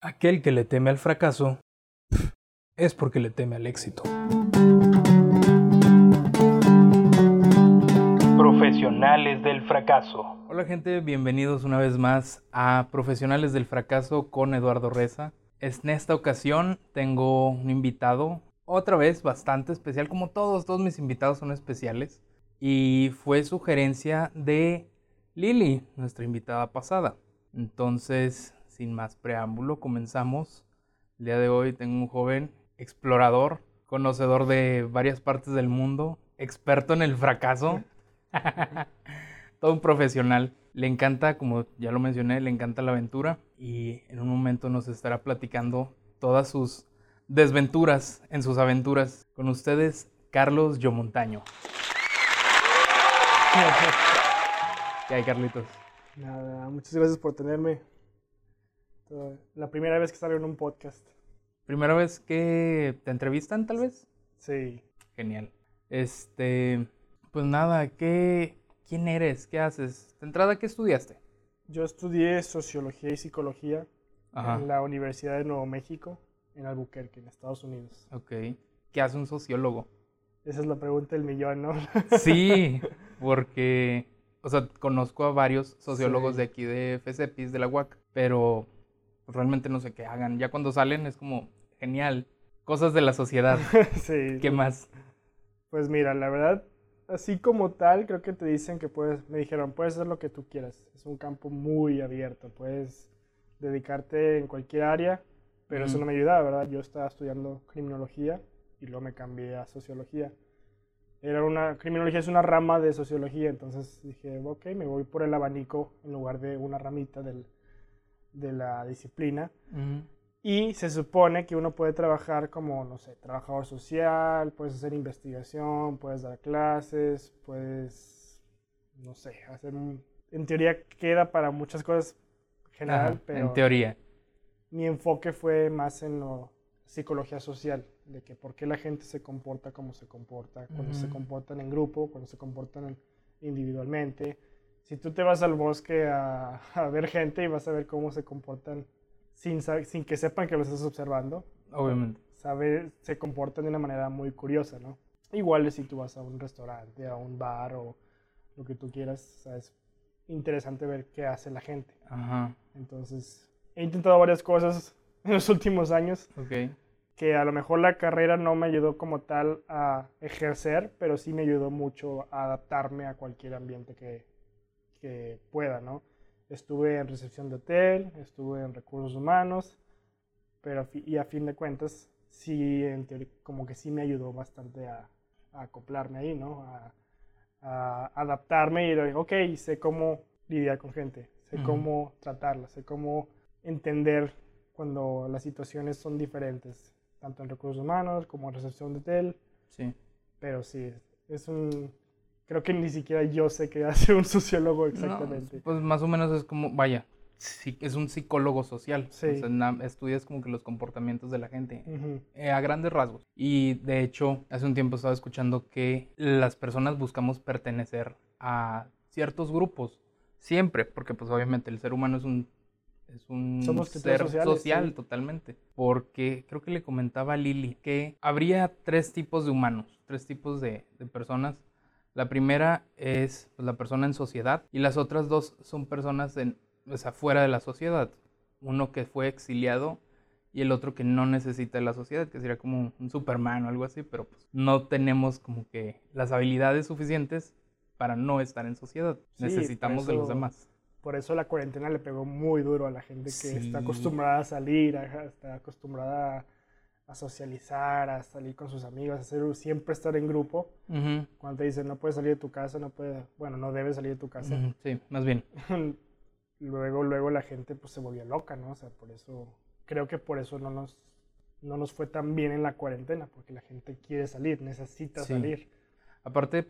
Aquel que le teme al fracaso es porque le teme al éxito. Profesionales del fracaso. Hola gente, bienvenidos una vez más a Profesionales del fracaso con Eduardo Reza. En esta ocasión tengo un invitado, otra vez bastante especial, como todos, todos mis invitados son especiales. Y fue sugerencia de Lili, nuestra invitada pasada. Entonces, sin más preámbulo, comenzamos. El día de hoy tengo un joven explorador, conocedor de varias partes del mundo, experto en el fracaso, todo un profesional. Le encanta, como ya lo mencioné, le encanta la aventura y en un momento nos estará platicando todas sus desventuras en sus aventuras. Con ustedes, Carlos Yomontaño. ¿Qué hay, Carlitos? Nada, muchas gracias por tenerme. La primera vez que salgo en un podcast. ¿Primera vez que te entrevistan, tal vez? Sí. Genial. Este, pues nada, ¿qué, ¿quién eres? ¿Qué haces? ¿De entrada qué estudiaste? Yo estudié Sociología y Psicología en la Universidad de Nuevo México, en Albuquerque, en Estados Unidos. Ok. ¿Qué hace un sociólogo? Esa es la pregunta del millón, ¿no? Sí, porque, o sea, conozco a varios sociólogos de aquí de FCPIS, de la UAC, pero realmente no sé qué hagan. Ya cuando salen es como, genial, cosas de la sociedad. sí. ¿Qué más? Pues mira, la verdad, así como tal, creo que te dicen que puedes, me dijeron, puedes hacer lo que tú quieras. Es un campo muy abierto, puedes dedicarte en cualquier área, pero eso no me ayudaba, ¿verdad? Yo estaba estudiando criminología y luego me cambié a sociología. Era una, criminología es una rama de sociología, entonces dije, ok, me voy por el abanico en lugar de una ramita del, de la disciplina. Y se supone que uno puede trabajar como, no sé, trabajador social, puedes hacer investigación, puedes dar clases, puedes, no sé, hacer un... En teoría queda para muchas cosas general, pero... En teoría. Mi enfoque fue más en lo psicología social, de que por qué la gente se comporta como se comporta, cuando se comportan en grupo, cuando se comportan individualmente. Si tú te vas al bosque a, a, ver gente y vas a ver cómo se comportan sin, sin que sepan que los estás observando, obviamente, sabe, se comportan de una manera muy curiosa, ¿no? Igual si tú vas a un restaurante, a un bar o lo que tú quieras, es interesante ver qué hace la gente. Ajá. Entonces, he intentado varias cosas en los últimos años. Okay. Que a lo mejor la carrera no me ayudó como tal a ejercer, pero sí me ayudó mucho a adaptarme a cualquier ambiente que, que pueda, ¿no? Estuve en recepción de hotel, estuve en recursos humanos, pero y a fin de cuentas, sí, en como que sí me ayudó bastante a, a acoplarme ahí, ¿no? A, a, adaptarme y decir, ok, sé cómo lidiar con gente, sé cómo tratarla, sé cómo entender cuando las situaciones son diferentes, tanto en recursos humanos como en recepción de hotel. Sí. Pero sí, es un... Creo que ni siquiera yo sé qué hace un sociólogo exactamente. pues más o menos es como, vaya, sí, es un psicólogo social. Sí. Estudias como que los comportamientos de la gente eh, a grandes rasgos. Y de hecho, hace un tiempo estaba escuchando que las personas buscamos pertenecer a ciertos grupos. Siempre, porque pues obviamente el ser humano es un es un ser social totalmente. Porque creo que le comentaba a Lili que habría tres tipos de humanos, tres tipos de, personas. La primera es pues, la persona en sociedad y las otras dos son personas en, fuera de la sociedad. Uno que fue exiliado y el otro que no necesita de la sociedad, que sería como un Superman o algo así, pero pues no tenemos como que las habilidades suficientes para no estar en sociedad. Necesitamos de los demás por eso la cuarentena le pegó muy duro a la gente que está acostumbrada a salir, está acostumbrada a, socializar, a salir con sus amigos, a hacer, siempre estar en grupo. Cuando te dicen no puedes salir de tu casa, no puedes, bueno, no debes salir de tu casa. Sí, más bien. luego, luego la gente pues se volvió loca, ¿no? O sea, por eso, creo que por eso no nos, no nos fue tan bien en la cuarentena, porque la gente quiere salir, necesita salir. Aparte,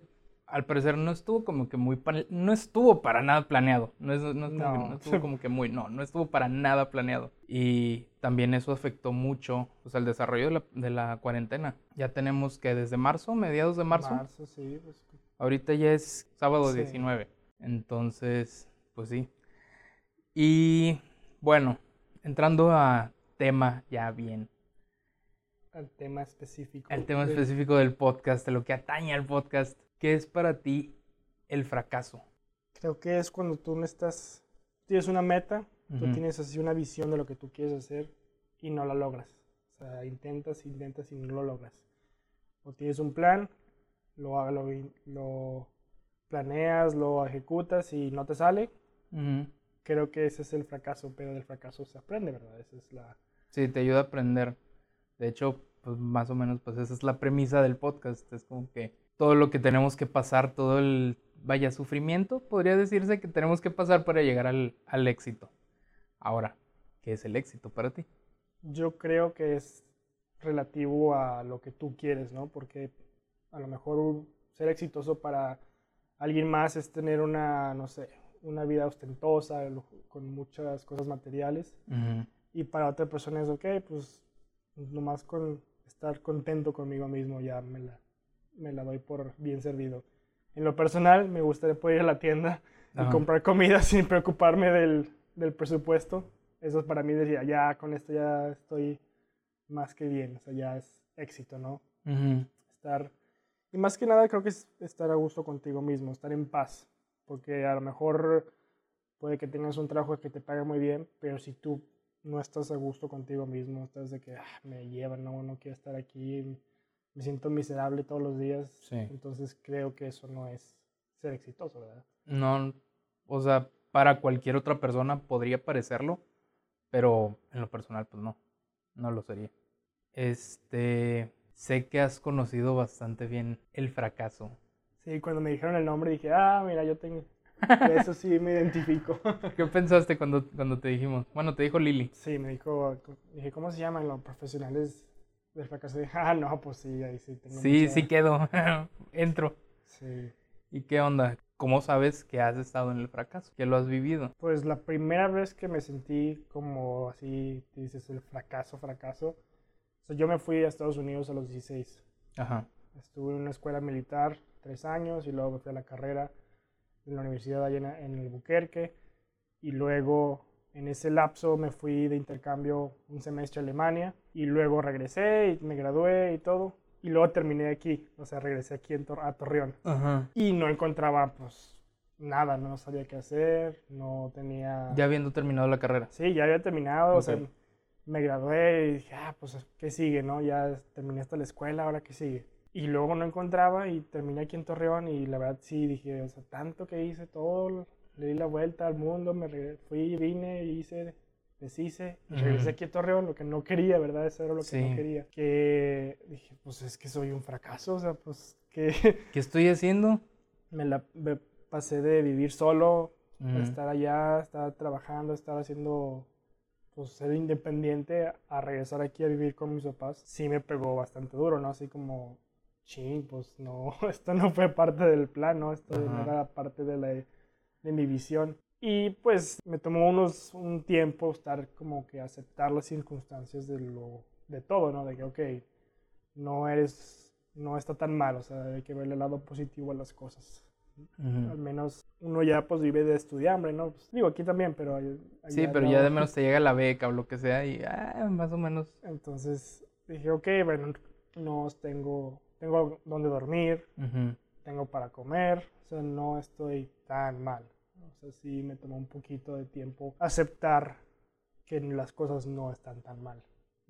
al parecer no estuvo como que muy, no estuvo para nada planeado, no, es, no, estuvo como que muy, no, no estuvo para nada planeado. Y también eso afectó mucho pues, al desarrollo de la, cuarentena. Ya tenemos que desde marzo, mediados de marzo. Marzo, sí. Pues, ahorita ya es sábado 19, entonces, pues sí. Y bueno, entrando a tema ya bien. Al tema específico. El tema específico del podcast, de lo que atañe al podcast. ¿Qué es para ti el fracaso? Creo que es cuando tú no estás, tienes una meta, tú tienes así una visión de lo que tú quieres hacer y no la logras. O sea, intentas, intentas y no lo logras. O tienes un plan, lo, lo, lo planeas, lo ejecutas y no te sale. Creo que ese es el fracaso, pero del fracaso se aprende, ¿verdad? Esa es la... Sí, te ayuda a aprender. De hecho, pues más o menos, pues esa es la premisa del podcast. Es como que todo lo que tenemos que pasar, todo el, vaya, sufrimiento, podría decirse que tenemos que pasar para llegar al, al éxito. Ahora, ¿qué es el éxito para ti? Yo creo que es relativo a lo que tú quieres, ¿no? Porque a lo mejor ser exitoso para alguien más es tener una, no sé, una vida ostentosa, con muchas cosas materiales. Y para otra persona es, ok, pues nomás con estar contento conmigo mismo ya me la, me la doy por bien servido. En lo personal, me gustaría poder ir a la tienda y comprar comida sin preocuparme del, del presupuesto. Eso para mí decía, ya con esto ya estoy más que bien, o sea, ya es éxito, ¿no? Estar, y más que nada creo que es estar a gusto contigo mismo, estar en paz, porque a lo mejor puede que tengas un trabajo que te pague muy bien, pero si tú no estás a gusto contigo mismo, estás de que ah, me llevan, no, no quiero estar aquí, me siento miserable todos los días, entonces creo que eso no es ser exitoso, ¿verdad? No, o sea, para cualquier otra persona podría parecerlo, pero en lo personal pues no, no lo sería. Este, sé que has conocido bastante bien el fracaso. Sí, cuando me dijeron el nombre dije, ah, mira, yo tengo... Eso sí me identifico. ¿Qué pensaste cuando, cuando te dijimos? Bueno, te dijo Lili. Sí, me dijo, dije, ¿cómo se llaman los profesionales del fracaso? Dije, ah, no, pues sí, ahí sí tengo Sí, sí quedo, entro. Sí. ¿Y qué onda? ¿Cómo sabes que has estado en el fracaso? ¿Que lo has vivido? Pues la primera vez que me sentí como así, dices, el fracaso, fracaso. O sea, yo me fui a Estados Unidos a los 16. Ajá. Estuve en una escuela militar tres años y luego me fui a la carrera en la universidad allá en, el Buquerque. Y luego en ese lapso me fui de intercambio un semestre a Alemania y luego regresé y me gradué y todo y luego terminé aquí, o sea, regresé aquí en a Torreón. Y no encontraba, pues, nada, no sabía qué hacer, no tenía... Ya habiendo terminado la carrera. Sí, ya había terminado, o sea, me gradué y dije, ah, pues, ¿qué sigue, no? Ya terminé hasta la escuela, ¿ahora qué sigue? Y luego no encontraba y terminé aquí en Torreón y la verdad sí, dije, o sea, tanto que hice todo, le di la vuelta al mundo, me fui, vine, hice deshice y regresé aquí a Torreón, lo que no quería, ¿verdad? Eso era lo que no quería. Que dije, pues es que soy un fracaso, o sea, pues ¿qué, ¿Qué estoy haciendo? Me la pasé de vivir solo, estar allá, estar trabajando, estar haciendo, pues ser independiente, a regresar aquí a vivir con mis papás, sí me pegó bastante duro, ¿no? Así como, ching, pues no, esto no fue parte del plan, ¿no? Esto no era parte de, la, de mi visión. Y pues me tomó unos, un tiempo estar como que aceptar las circunstancias de, lo, de todo, ¿no? De que, ok, no eres, no está tan mal, o sea, hay que ver el lado positivo a las cosas. Al menos uno ya pues vive de estudiambre, ¿no? Pues, digo, aquí también, pero... Sí, pero ya de menos te llega la beca o lo que sea y ah, más o menos... Entonces dije, ok, bueno, no tengo, tengo donde dormir, tengo para comer, o sea, no estoy tan mal. O sea, sí me tomó un poquito de tiempo aceptar que las cosas no están tan mal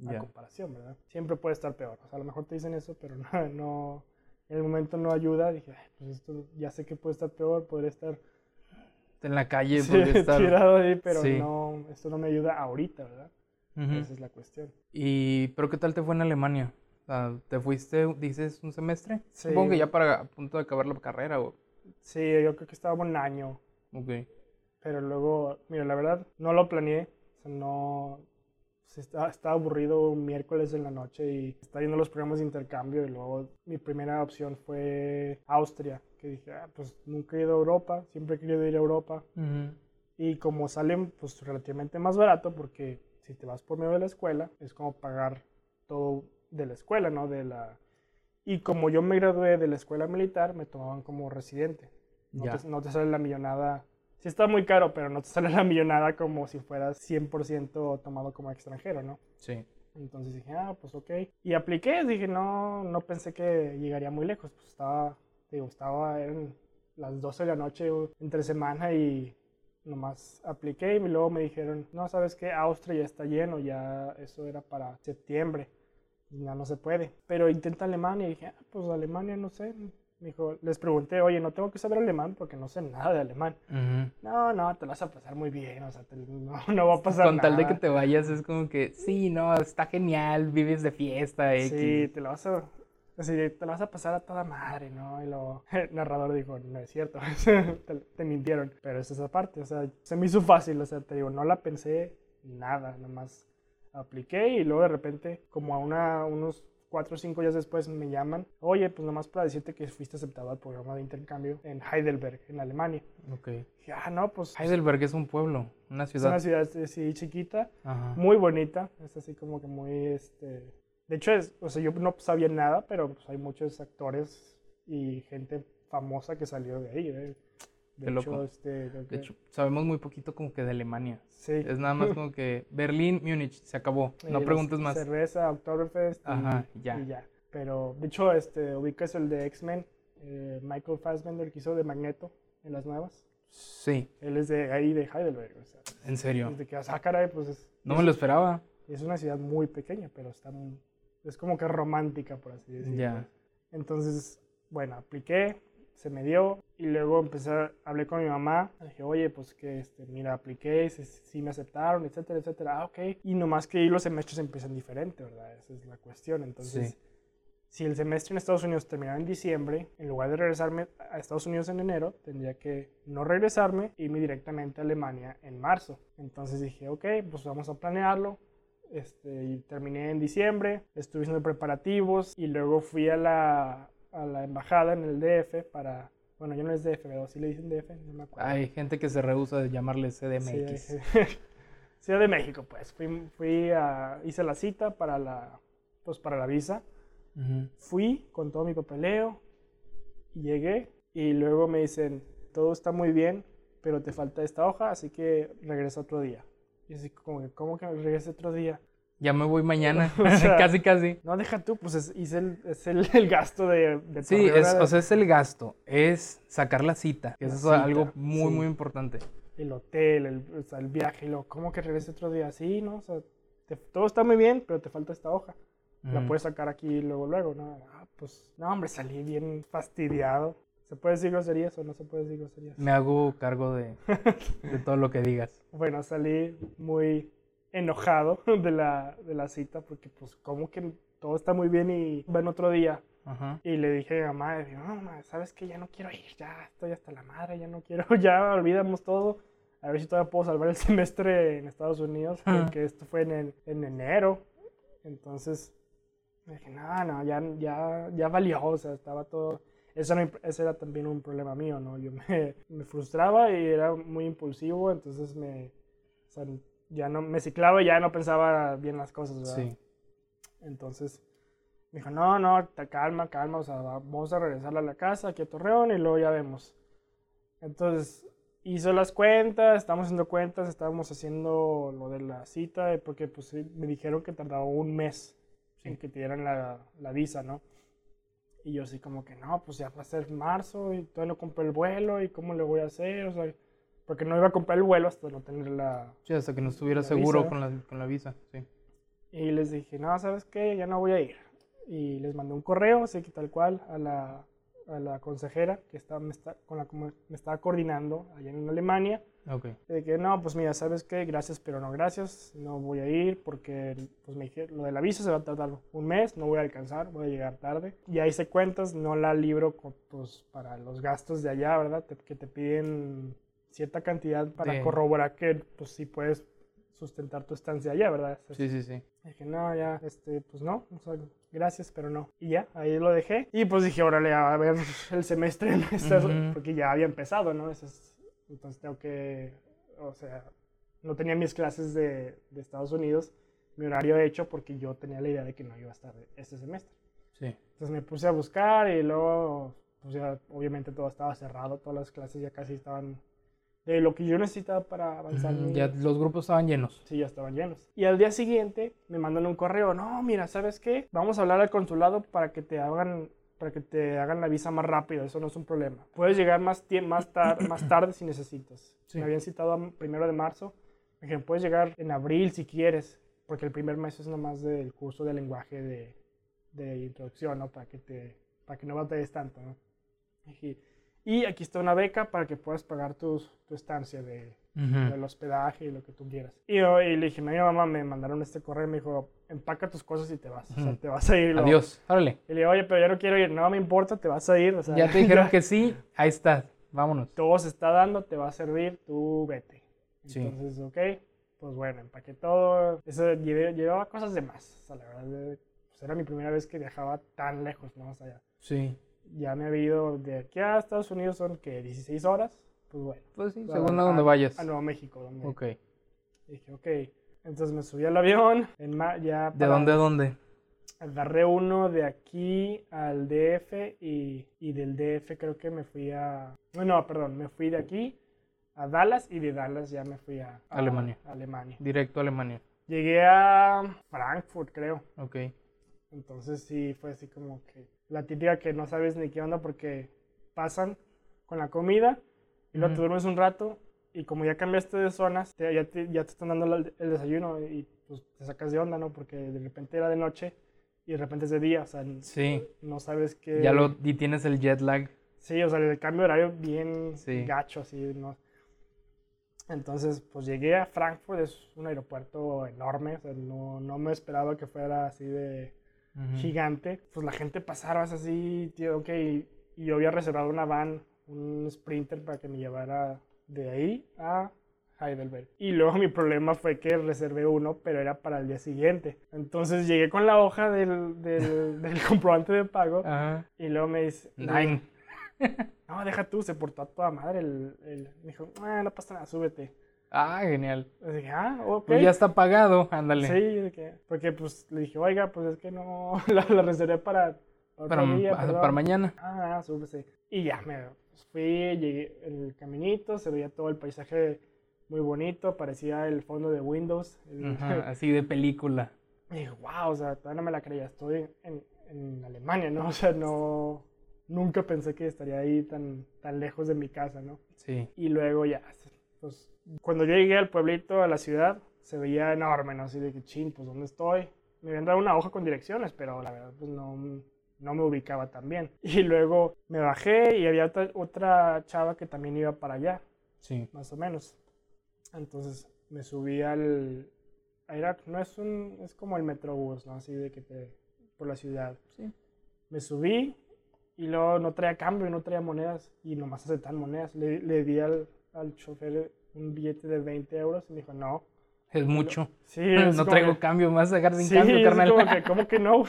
a comparación, ¿verdad? Siempre puede estar peor. O sea, a lo mejor te dicen eso, pero no, no en el momento no ayuda. Dije, pues esto ya sé que puede estar peor, podría estar en la calle, sí, estar tirado ahí, pero no, esto no me ayuda ahorita, ¿verdad? Esa es la cuestión. ¿Y pero qué tal te fue en Alemania? ¿Te fuiste, dices, un semestre? Supongo que ya para a punto de acabar la carrera o... Sí, yo creo que estaba un año Ok. Pero luego, mira, la verdad, no lo planeé. O sea, no. estaba, estaba, aburrido un miércoles en la noche y estaba viendo los programas de intercambio. Y luego mi primera opción fue Austria. Que dije, ah, pues nunca he ido a Europa, siempre he querido ir a Europa. Y como salen, pues relativamente más barato, porque si te vas por medio de la escuela, es como pagar todo de la escuela, ¿no? De la... Y como yo me gradué de la escuela militar, me tomaban como residente. No, te, sale la millonada sí está muy caro, pero no te sale la millonada como si fueras 100% tomado como extranjero, ¿no? Sí. Entonces dije, ah, pues ok. Y apliqué, dije, no, no pensé que llegaría muy lejos. Pues estaba, digo, estaba en las 12 de la noche entre semana y nomás apliqué y luego me dijeron, no, sabes qué, Austria ya está lleno, ya eso era para septiembre, ya no se puede. Pero intenta Alemania y dije, ah, pues Alemania no sé. Me dijo, les pregunté, oye, no tengo que saber alemán porque no sé nada de alemán. No, no, te lo vas a pasar muy bien, o sea, no, no, va a pasar nada. Con tal de que te vayas es como que, sí, no, está genial, vives de fiesta. Sí, te lo vas a Así, te la vas a pasar a toda madre, ¿no? Y luego el narrador dijo, no es cierto, te, mintieron. Pero es esa parte, o sea, se me hizo fácil, o sea, te digo, no la pensé nada, nada más apliqué y luego de repente, como a una, unos cuatro o cinco días después me llaman, oye, pues nomás para decirte que fuiste aceptado al programa de intercambio en Heidelberg, en Alemania. Ok. Ah, no, pues... Heidelberg es un pueblo, una ciudad. Es una ciudad, sí, chiquita, muy bonita, es así como que muy, este de hecho, es, o sea, yo no sabía nada, pero pues, hay muchos actores y gente famosa que salió de ahí. ¿eh? De, hecho, Este, de hecho, sabemos muy poquito como que de Alemania. Sí. Es nada más como que Berlín, Múnich, se acabó. No preguntes más. Cerveza, Oktoberfest Ajá, ya. y ya. Pero, de hecho, este, ubicas el de X-Men, eh, Michael Fassbender, que hizo de Magneto en las nuevas. Sí. Él es de ahí, de Heidelberg. O sea, ¿En serio? Desde que, ah, caray, pues es, No me lo esperaba. Es una ciudad muy pequeña, pero está muy, es como que romántica, por así decirlo. Ya. Entonces, bueno, apliqué, se me dio y luego empecé, a, hablé con mi mamá, dije, oye, pues que, este, mira, apliqué, sí, me aceptaron, etcétera, etcétera, ah, ok. Y nomás que ahí los semestres empiezan diferente, ¿verdad? Esa es la cuestión. Entonces, si el semestre en Estados Unidos terminaba en diciembre, en lugar de regresarme a Estados Unidos en enero, tendría que no regresarme e irme directamente a Alemania en marzo. Entonces dije, ok, pues vamos a planearlo este, y terminé en diciembre, estuve haciendo preparativos y luego fui a la, a la embajada en el DF para, bueno, yo no es DF, pero sí le dicen DF, no me acuerdo. Hay gente que se rehúsa de llamarle CDMX. Sí, Ciudad de México, pues. Fui, fui a, hice la cita para la, pues, para la visa. Fui con todo mi papeleo, llegué y luego me dicen, todo está muy bien, pero te falta esta hoja, así que regresa otro día. Y así como que, ¿cómo que regrese otro día? Ya me voy mañana, casi, casi. No, deja tú, pues es, es, el, es el, gasto de, de Sí, es, o sea, es el gasto, es sacar la cita, que eso es algo muy, muy importante. El hotel, el, o sea, el viaje, y lo, ¿cómo que regrese otro día? Sí, ¿no? O sea, todo está muy bien, pero te falta esta hoja. La puedes sacar aquí luego, luego, ¿no? Ah, pues, no, hombre, salí bien fastidiado. ¿Se puede decir groserías o no se puede decir groserías? Me hago cargo de, de todo lo que digas. Bueno, salí muy enojado de la, de la cita porque pues como que todo está muy bien y en otro día. Y le dije a mi mamá, no, mamá, ¿sabes qué? Ya no quiero ir, ya estoy hasta la madre, ya no quiero, ya olvidamos todo. A ver si todavía puedo salvar el semestre en Estados Unidos, porque esto fue en, en enero. Entonces, dije, no, no, ya, ya, ya valió, o sea, estaba todo eso ese era también un problema mío, ¿no? Yo me, me, frustraba y era muy impulsivo, entonces me, o sea, ya no, me ciclaba y ya no pensaba bien las cosas, ¿verdad? Sí. Entonces me dijo, no, no, calma, calma, o sea, vamos a regresar a la casa, aquí a Torreón y luego ya vemos. Entonces hizo las cuentas, estábamos haciendo cuentas, estábamos haciendo lo de la cita, porque pues me dijeron que tardaba un mes en que te dieran la, la visa, ¿no? Y yo así como que, no, pues ya va a ser marzo y todavía no compré el vuelo y cómo le voy a hacer, o sea, porque no iba a comprar el vuelo hasta no tener la... Sí, hasta que no estuviera seguro con la, con la visa, sí. Y les dije, no, ¿sabes qué? Ya no voy a ir. Y les mandé un correo, así que tal cual, a la, a la consejera que está, me está, con la me estaba coordinando allá en Alemania. Okay. De que no, pues mira, ¿sabes qué? Gracias, pero no gracias. No voy a ir porque pues me dije, lo de la visa se va a tardar un mes, no voy a alcanzar, voy a llegar tarde. Y ahí se cuentas, no la libro pues, para los gastos de allá, ¿verdad? que te piden cierta cantidad para corroborar que pues sí puedes sustentar tu estancia allá, ¿verdad? Sí, sí, sí. Dije, no, ya, este, pues no, gracias, pero no. Y ya, ahí lo dejé. Y pues dije, órale, a ver el semestre, porque ya había empezado, ¿no? entonces tengo que, o sea, no tenía mis clases de, de, Estados Unidos, mi horario hecho, porque yo tenía la idea de que no iba a estar este semestre. Sí. Entonces me puse a buscar y luego, pues ya, obviamente todo estaba cerrado, todas las clases ya casi estaban de lo que yo necesitaba para avanzar. Ujú, Ya los grupos estaban llenos. Sí, ya estaban llenos. Y al día siguiente me mandan un correo, no, mira, ¿sabes qué? Vamos a hablar al consulado para que te hagan para que te hagan la visa más rápido, eso no es un problema. Puedes llegar más, más, tar- más tarde si necesitas. Sí. Me habían citado a primero de marzo. Me dijeron, puedes llegar en abril si quieres, porque el primer mes es nomás del curso de lenguaje de, de introducción, ¿no? Para que, te, para que no batalles tanto, ¿no? Dije, Y aquí está una beca para que puedas pagar tus- tu estancia de, Ujú. del hospedaje y lo que tú quieras. Y, yo, y le dije, mi mamá me mandaron este correo y me dijo, empaca tus cosas y te vas. O sea, te vas a ir. lo- Adiós. Órale. Y le digo, oye, pero yo no quiero ir. No me importa, te vas a ir. O sea, Ya te dijeron que sí. Ahí está. Vámonos. todo se está dando, te va a servir, tú vete. Sí. Entonces, ok, pues bueno, empaqué todo. Eso llevé- llevaba cosas de más. O sea, la verdad, eh, pues era mi primera vez que viajaba tan lejos, ¿no? O sea, ya, Sí. Ya me había ido de aquí a Estados Unidos, son que 16 horas. Pues bueno. Pues sí, según a donde vayas. A Nuevo México. Donde, Ok. Dije, ok. Entonces me subí al avión. En ma- ya ¿De dónde a dónde? Agarré uno de aquí al DF y, y del DF creo que me fui a... No, no, perdón, me fui de aquí a Dallas y de Dallas ya me fui a, a Alemania. Alemania. Directo a Alemania. Llegué a Frankfurt, creo. Ok. Entonces sí, fue así como que la típica que no sabes ni qué onda porque pasan con la comida y luego te duermes un rato y como ya cambiaste de zonas, te- ya, te, ya te están dando el desayuno y pues te sacas de onda, ¿no? Porque de repente era de noche y de repente es de día, o sea, Sí. no sabes qué... Ya lo y tienes el jet lag. Sí, o sea, el cambio de horario bien Sí. gacho, así, ¿no? Entonces, pues llegué a Frankfurt, es un aeropuerto enorme, o sea, no, no me esperaba que fuera así de Gigante. Pues la gente pasaba así, tío, ok, y yo había reservado una van, un Sprinter para que me llevara de ahí a Heidelberg. Y luego mi problema fue que reservé uno, pero era para el día siguiente. Entonces llegué con la hoja del, del, del comprobante de pago Ajá. y luego me dice, Nine. no, deja tú, se portó a toda madre. El, el- me dijo, ah, no pasa nada, súbete. Ah, genial. Dije, ah, ok. Pues ya está pagado. Ándale. Sí, porque pues le dije, oiga, pues es que no, la, la reservé para Para, día, para, perdón". para mañana. Ah, súbese. Y ya, me fui, llegué en el caminito, se veía todo el paisaje muy bonito, parecía el fondo de Windows. Ajá, así de película. Y dije, wow, o sea, todavía no me la creía, estoy en, en Alemania, ¿no? O sea, no, nunca pensé que estaría ahí tan, tan lejos de mi casa, ¿no? Sí. Y luego ya, pues, cuando yo llegué al pueblito, a la ciudad, se veía enorme, ¿no? Así de que, chin, pues, ¿dónde estoy? Me habían dado una hoja con direcciones, pero la verdad, pues, no, no me ubicaba tan bien. Y luego me bajé y había otra, otra chava que también iba para allá, Sí. más o menos. Entonces, me subí al... Era, no es un, es como el metrobús, ¿no? Así de que te, por la ciudad. Sí. Me subí y luego no traía cambio, no traía monedas y nomás aceptan monedas. Le, le di al, al chofer un billete de 20 euros y me dijo, no. Es mucho. Sí, es no traigo que- cambio, me vas a dejar sin sí, cambio, carnal. como que, ¿cómo que no?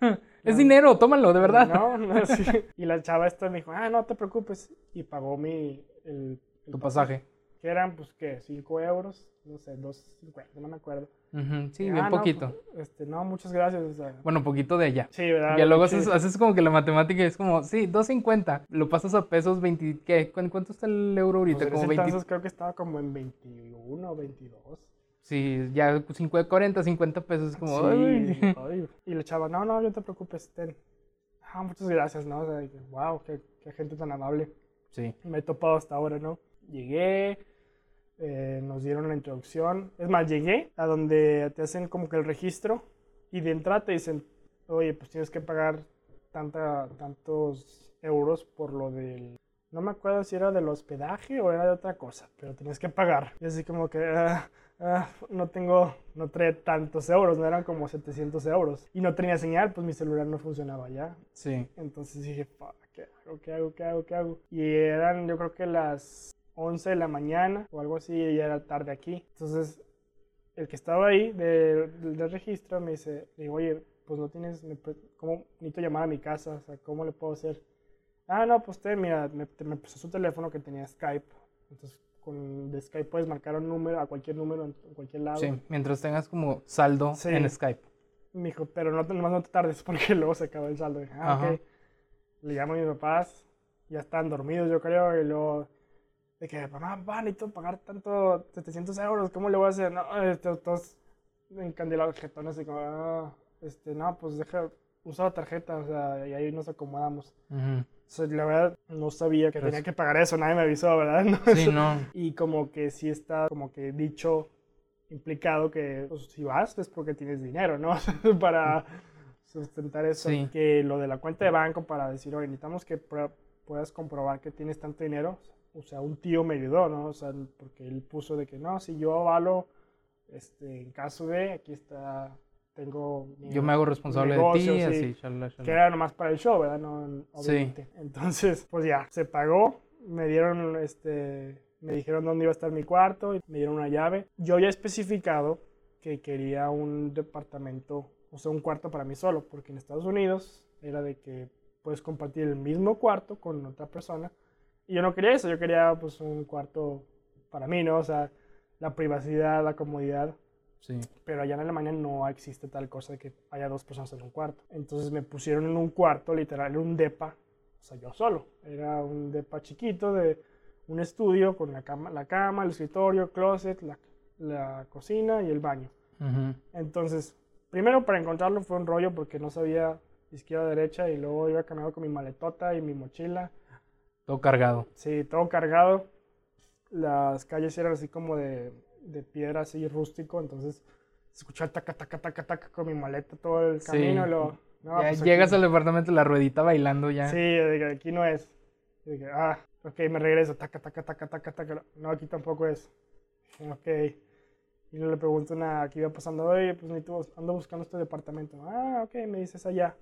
es dinero, tómalo, de verdad. No, no, sí. Y la chava esta me dijo, ah, no te preocupes. Y pagó mi, el, el Tu pasaje. Que eran, pues, ¿qué? 5 euros, no sé, 2.50, no me acuerdo. Ujú, Sí, Ah, bien no, poquito. pues, este, no, muchas gracias. o sea, Bueno, poquito de allá. sí, ¿verdad? Ya luego Sí. haces, haces como que la matemática es como, sí, 2.50. Lo pasas a pesos 20. ¿Qué? ¿Cu- ¿Cuánto está el euro Pues, ahorita? en como ese 20. entonces creo que estaba como en 21 o 22. Sí, ya 50, 40, 50 pesos. Es como, Sí, ay. ay. Y la chava, no, no, no te preocupes, ten. Ah, muchas gracias, ¿no? O sea, que, wow, qué, qué gente tan amable. Sí. Me he topado hasta ahora, ¿no? Llegué, eh, nos dieron la introducción. Es más, llegué a donde te hacen como que el registro y de entrada te dicen, oye, pues tienes que pagar tanta, tantos euros por lo del... No me acuerdo si era del hospedaje o era de otra cosa, pero tenías que pagar. Y así como que, ah, no tengo, no traía tantos euros, no eran como 700 euros. Y no tenía señal, pues mi celular no funcionaba ya. Sí. Entonces dije, "Fuck, ¿qué hago? ¿Qué hago? ¿Qué hago? ¿Qué hago? Y eran, yo creo que las 11 de la mañana o algo así, y ya era tarde aquí. Entonces, el que estaba ahí de- del del registro me dice, le digo, oye, pues no tienes, me ¿cómo necesito llamar a mi casa? O sea, ¿cómo le puedo hacer? Ah, no, pues usted, mira, me, te- me puso su teléfono que tenía Skype. Entonces, con de Skype puedes marcar un número, a cualquier número, en, cualquier lado. Sí, mientras tengas como saldo Sí. en Skype. Me dijo, pero no, nomás no te tardes porque luego se acaba el saldo. Ah, Ajá. ok. Le llamo a mis papás, ya están dormidos, yo creo, y luego de que, mamá, va, necesito pagar tanto, 700 euros, ¿cómo le voy a hacer? No, este, todos encandilados, jetones, y como, ah, este, no, pues deja, usa la tarjeta, o sea, y ahí nos acomodamos. la verdad, no sabía que tenía que pagar eso, nadie me avisó, ¿verdad? Sí, no. Y como que sí está, como que dicho, implicado que pues, si vas es porque tienes dinero, ¿no? para sustentar eso. Que lo de la cuenta de banco para decir, oye, necesitamos que puedas comprobar que tienes tanto dinero. O sea, un tío me ayudó, ¿no? O sea, porque él puso de que no, si yo avalo, este, en caso de, aquí está tengo... Yo me hago responsable de ti, así, Que era nomás para el show, ¿verdad? No, obviamente. Entonces, pues ya, se pagó, me dieron, este, me dijeron dónde iba a estar mi cuarto, y me dieron una llave. Yo ya he especificado que quería un departamento, o sea, un cuarto para mí solo, porque en Estados Unidos era de que puedes compartir el mismo cuarto con otra persona. Y yo no quería eso, yo quería pues un cuarto para mí, ¿no? O sea, la privacidad, la comodidad. Pero allá en Alemania no existe tal cosa de que haya dos personas en un cuarto. Entonces me pusieron en un cuarto, literal, en un depa, o sea, yo solo. Era un depa chiquito de un estudio con la cama, la cama el escritorio, closet, la, la cocina y el baño. Entonces, primero para encontrarlo fue un rollo porque no sabía izquierda derecha y luego iba caminando con mi maletota y mi mochila. Todo cargado. Sí, todo cargado. Las calles eran así como de de piedra así rústico, entonces escuchaba taca, taca, taca, taca con mi maleta todo el camino. Lo, pues llegas al departamento, la ruedita bailando ya. Sí, de aquí no es. ah, ok, me regreso, taca, taca, taca, taca, taca. No, aquí tampoco es. Ok. Y le pregunto una que iba pasando, oye, pues ando buscando este departamento. Ah, ok, me dices allá.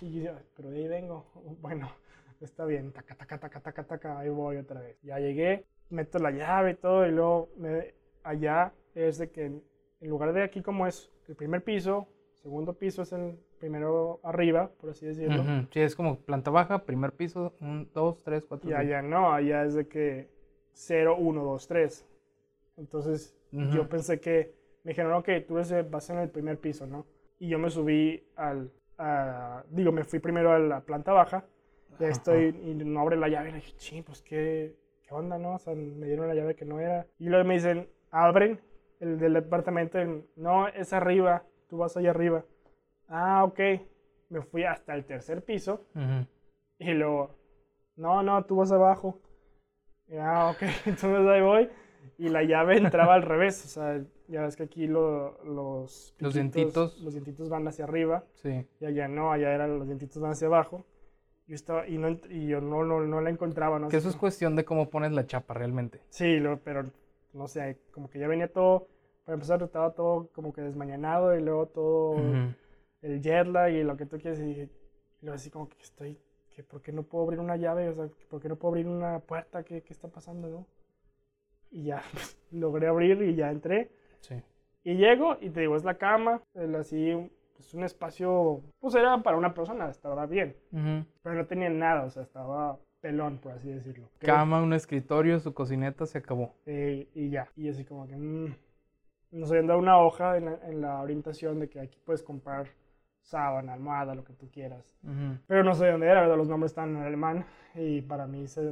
Y yo, pero de ahí vengo. Bueno, está bien, taca, taca, taca, taca, taca, ahí voy otra vez. Ya llegué, meto la llave y todo, y luego me, allá es de que en lugar de aquí como es el primer piso, segundo piso es el primero arriba, por así decirlo. Sí, es como planta baja, primer piso, un, dos, tres, cuatro. Y allá no, allá es de que 0, 1, 2, 3. Entonces yo pensé que me dijeron, ok, tú vas en el primer piso, ¿no? Y yo me subí al, digo, me fui primero a la planta baja, ya estoy, y no abre la llave, y le dije, ching, pues qué, qué onda, ¿no? O sea, me dieron la llave que no era. Y luego me dicen, abren el del departamento, no, es arriba, tú vas allá arriba. Ah, ok. Me fui hasta el tercer piso y luego, no, no, tú vas abajo. ah, ok, entonces ahí voy. Y la llave entraba al revés, o sea, ya ves que aquí los, los dientitos los dientitos van hacia arriba. Sí. Y allá no, allá eran los dientitos van hacia abajo. Yo estaba, y, no, y yo no, no, no la encontraba, ¿no? Que eso es cuestión de cómo pones la chapa realmente. Sí, lo, pero no sé, como que ya venía todo, para empezar estaba todo como que desmañanado y luego todo el jet lag y lo que tú quieres y, luego así como que estoy, que ¿por qué no puedo abrir una llave? O sea, ¿por qué no puedo abrir una puerta? ¿Qué, qué está pasando, no? Y ya logré abrir y ya entré. Sí. Y llego y te digo, es la cama, el, así, pues un espacio, pues era para una persona, estaba bien. Pero no tenía nada, o sea, estaba pelón, por así decirlo. Cama, un escritorio, su cocineta, se acabó. y ya. Y así como que mmm, nos habían dado una hoja en la, orientación de que aquí puedes comprar sábana, almohada, lo que tú quieras. Pero no sé dónde era, ¿verdad? Los nombres están en alemán y para mí se,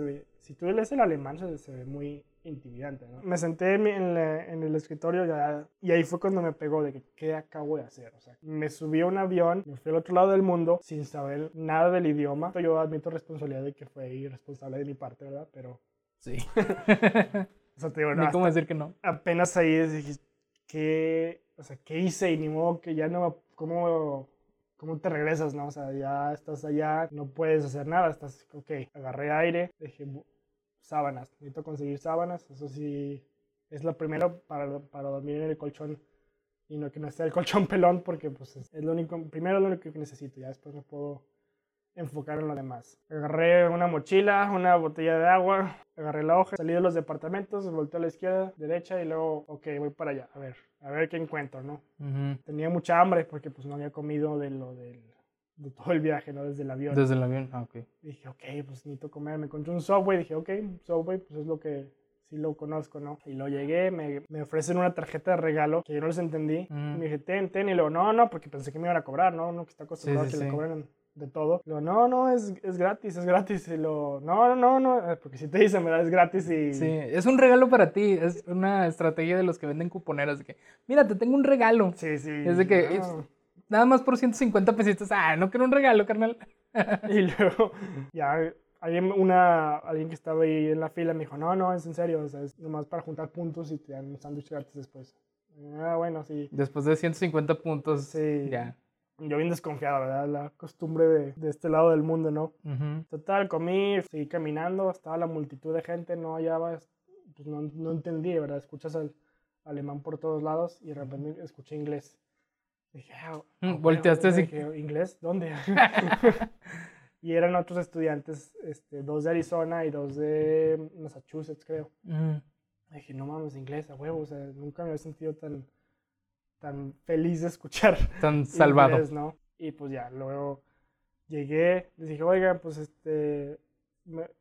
ve, si tú lees el alemán se, ve muy intimidante, ¿no? Me senté en, en, el escritorio y ahí fue cuando me pegó de que, ¿qué acabo de hacer? O sea, me subí a un avión, me fui al otro lado del mundo sin saber nada del idioma. Yo admito responsabilidad de que fue irresponsable de mi parte, ¿verdad? Pero... Sí. o sea, te digo, no, cómo decir que no. Apenas ahí dije, ¿qué, o sea, ¿qué hice? Y ni modo que ya no, ¿cómo, ¿cómo te regresas, no? O sea, ya estás allá, no puedes hacer nada, estás, ok, agarré aire, dije, sábanas, necesito conseguir sábanas, eso sí, es lo primero para, para dormir en el colchón y no que no esté el colchón pelón porque pues es, lo único, primero lo único que necesito, ya después me puedo enfocar en lo demás. Agarré una mochila, una botella de agua, agarré la hoja, salí de los departamentos, volteé a la izquierda, derecha y luego, ok, voy para allá, a ver, a ver qué encuentro, ¿no? Tenía mucha hambre porque pues no había comido de lo del de todo el viaje, ¿no? Desde el avión. Desde el avión, ah, ok. Dije, ok, pues necesito comer. Me encontré un Subway, dije, ok, Subway, pues es lo que sí lo conozco, ¿no? Y lo llegué, me, me ofrecen una tarjeta de regalo que yo no les entendí. Y me dije, ten, ten. Y luego, no, no, porque pensé que me iban a cobrar, ¿no? No, que está acostumbrado a que le cobren de todo. Lo, no, no, es, es gratis, es gratis. Y lo, no, no, no, eh, porque si te dicen, ¿verdad? Es gratis y... Sí, es un regalo para ti, es una estrategia de los que venden cuponeras, de que, mira, te tengo un regalo. Sí, sí. Es de que, nada más por 150 pesitos, ah, no quiero un regalo, carnal. y luego, ya, alguien, una, alguien que estaba ahí en la fila me dijo, no, no, es en serio, o sea, es nomás para juntar puntos y te dan un sándwich gratis después. Ah, bueno, sí. Después de 150 puntos, sí. ya yo bien desconfiado, ¿verdad? La costumbre de, de este lado del mundo, ¿no? Total, comí, seguí caminando, estaba la multitud de gente, no hallaba, pues no, no entendí, ¿verdad? Escuchas el alemán por todos lados y de repente escuché inglés. Dije, ah, mm, volteaste así. ¿inglés? ¿Dónde? y eran otros estudiantes, este, dos de Arizona y dos de Massachusetts, creo. Dije, no mames, inglés, a huevo, o sea, nunca me había sentido tan tan feliz de escuchar. Tan salvado. ¿no? Y pues ya, luego llegué, les dije, oigan, pues este,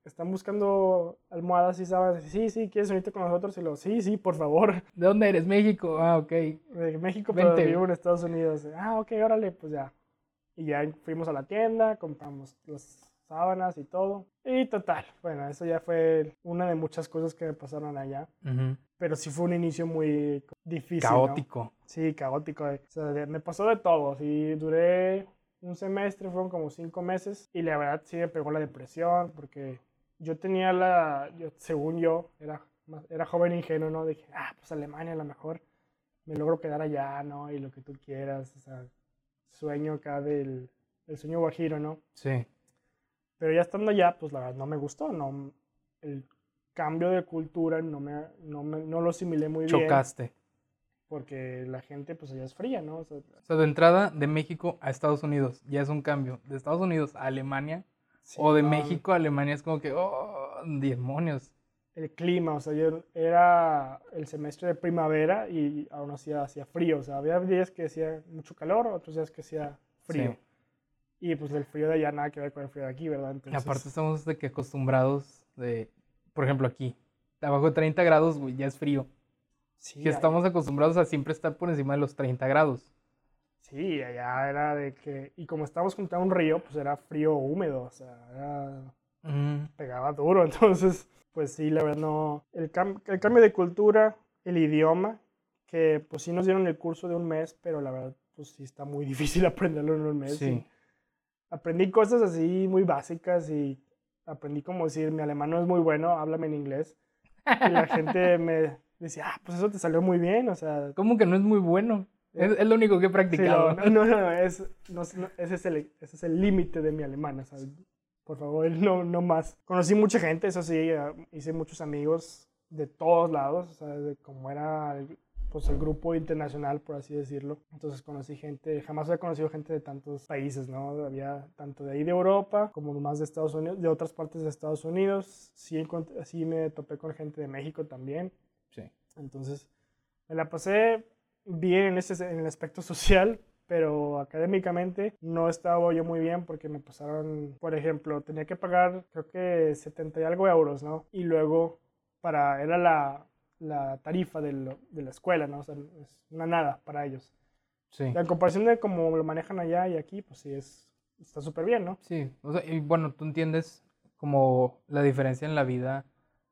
están buscando almohadas y sabes, sí, sí, ¿quieres unirte con nosotros? Y luego, sí, sí, por favor. ¿De dónde eres? México, ah, ok. De México, pero vivo en Estados Unidos. Ah, ok, órale, pues ya. Y ya fuimos a la tienda, compramos las sábanas y todo. Y total, bueno, eso ya fue una de muchas cosas que me pasaron allá. Pero sí fue un inicio muy difícil. Caótico. Sí, caótico. O sea, me pasó de todo. Sí, duré un semestre, fueron como cinco meses. Y la verdad sí me pegó la depresión porque yo tenía la, yo, según yo, era, era joven ingenuo, ¿no? Dije, ah, pues Alemania a lo mejor me logro quedar allá, ¿no? Y lo que tú quieras, o sea, sueño acá del el sueño guajiro, ¿no? Sí. Pero ya estando allá, pues la verdad no me gustó, no, el cambio de cultura no, me, no, me, no lo asimilé muy bien. Chocaste. Porque la gente pues allá es fría, ¿no? O sea, de entrada de México a Estados Unidos ya es un cambio. De Estados Unidos a Alemania o de México a Alemania es como que, oh, demonios. El clima, o sea, yo era el semestre de primavera y aún así hacía frío. O sea, había días que hacía mucho calor, otros días que hacía frío. Y pues el frío de allá nada que ver con el frío de aquí, ¿verdad? Entonces... aparte estamos de que acostumbrados de, por ejemplo aquí, abajo de 30 grados, güey, ya es frío. Sí. Que estamos acostumbrados a siempre estar por encima de los 30 grados. Sí, allá era de que, y como estábamos junto a un río, pues era frío húmedo, o sea, era, pegaba duro, entonces, pues sí, la verdad no, el, el cambio de cultura, el idioma, que pues sí nos dieron el curso de un mes, pero la verdad, pues sí está muy difícil aprenderlo en un mes. Sí aprendí cosas así muy básicas y aprendí como decir, mi alemán no es muy bueno, háblame en inglés. Y la gente me decía, ah, pues eso te salió muy bien, o sea... ¿Cómo que no es muy bueno? Es, es lo único que he practicado. no, no, no, es, no, ese es el ese es límite de mi alemán, o sea, por favor, no, no más. Conocí mucha gente, eso sí, ah, hice muchos amigos de todos lados, o sea, de como era pues el grupo internacional, por así decirlo. Entonces conocí gente, jamás había conocido gente de tantos países, ¿no? Había tanto de ahí de Europa como más de Estados Unidos, de otras partes de Estados Unidos. Sí, sí me topé con gente de México también. Sí. Entonces me la pasé bien en, ese, en el aspecto social, pero académicamente no estaba yo muy bien porque me pasaron, por ejemplo, tenía que pagar creo que 70 y algo euros, ¿no? Y luego para, era la, la tarifa de, la escuela, ¿no? O sea, es una nada para ellos. Sí. La comparación de cómo lo manejan allá y aquí, pues sí, es, está súper bien, ¿no? Sí, o sea, y bueno, tú entiendes como la diferencia en la vida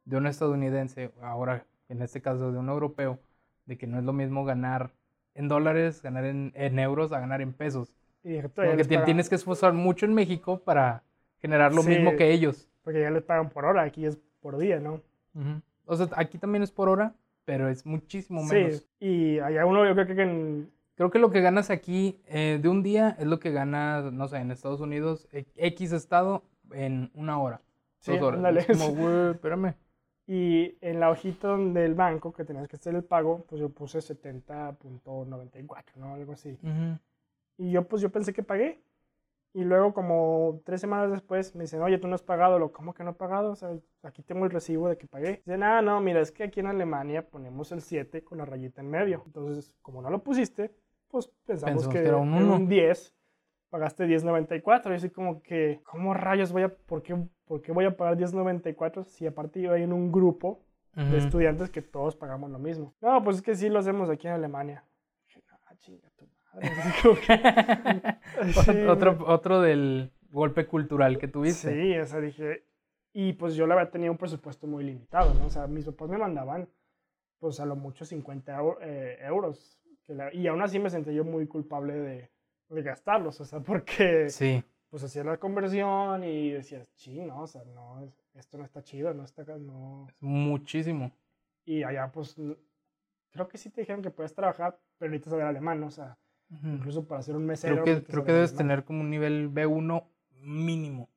de un estadounidense, ahora en este caso de un europeo, de que no es lo mismo ganar en dólares, ganar en, euros, a ganar en pesos. Y porque tienes que esforzar mucho en México para generar lo mismo que ellos. Porque ya les pagan por hora, aquí es por día, ¿no? O sea, aquí también es por hora, pero es muchísimo menos. Sí, y allá uno yo creo que... Creo que lo que ganas aquí eh, de un día es lo que ganas, no sé, en Estados Unidos, X estado en una hora. Sí, dos horas. como, güey, espérame. Y en la hojita del banco que tenías que hacer el pago, pues yo puse 70.94, ¿no? Algo así. Y yo, pues yo pensé que pagué. Y luego, como tres semanas después, me dicen, oye, tú no has pagado. Lo, ¿Cómo que no he pagado? O sea, aquí tengo el recibo de que pagué. Dicen, ah, no, mira, es que aquí en Alemania ponemos el 7 con la rayita en medio. Entonces, como no lo pusiste, pues pensamos que, era un, un 10 pagaste 10.94. Y así como que, ¿cómo rayos voy a, por qué, por qué voy a pagar 10.94 si aparte yo hay en un grupo de estudiantes que todos pagamos lo mismo? No, pues es que sí lo hacemos aquí en Alemania. Dije, no, chinga otro, otro del golpe cultural que tuviste. Sí, o sea, dije, y pues yo la verdad tenía un presupuesto muy limitado, ¿no? O sea, mis papás me mandaban, pues a lo mucho 50 eh, euros. y aún así me sentí yo muy culpable de, de gastarlos, o sea, porque sí. pues hacía la conversión y decías, sí, no, o sea, no, esto no está chido, no está, no. Muchísimo. Y allá, pues, creo que sí te dijeron que puedes trabajar, pero necesitas saber alemán, ¿no? o sea, incluso para hacer un mesero. Creo que, creo que debes tener como un nivel B1 mínimo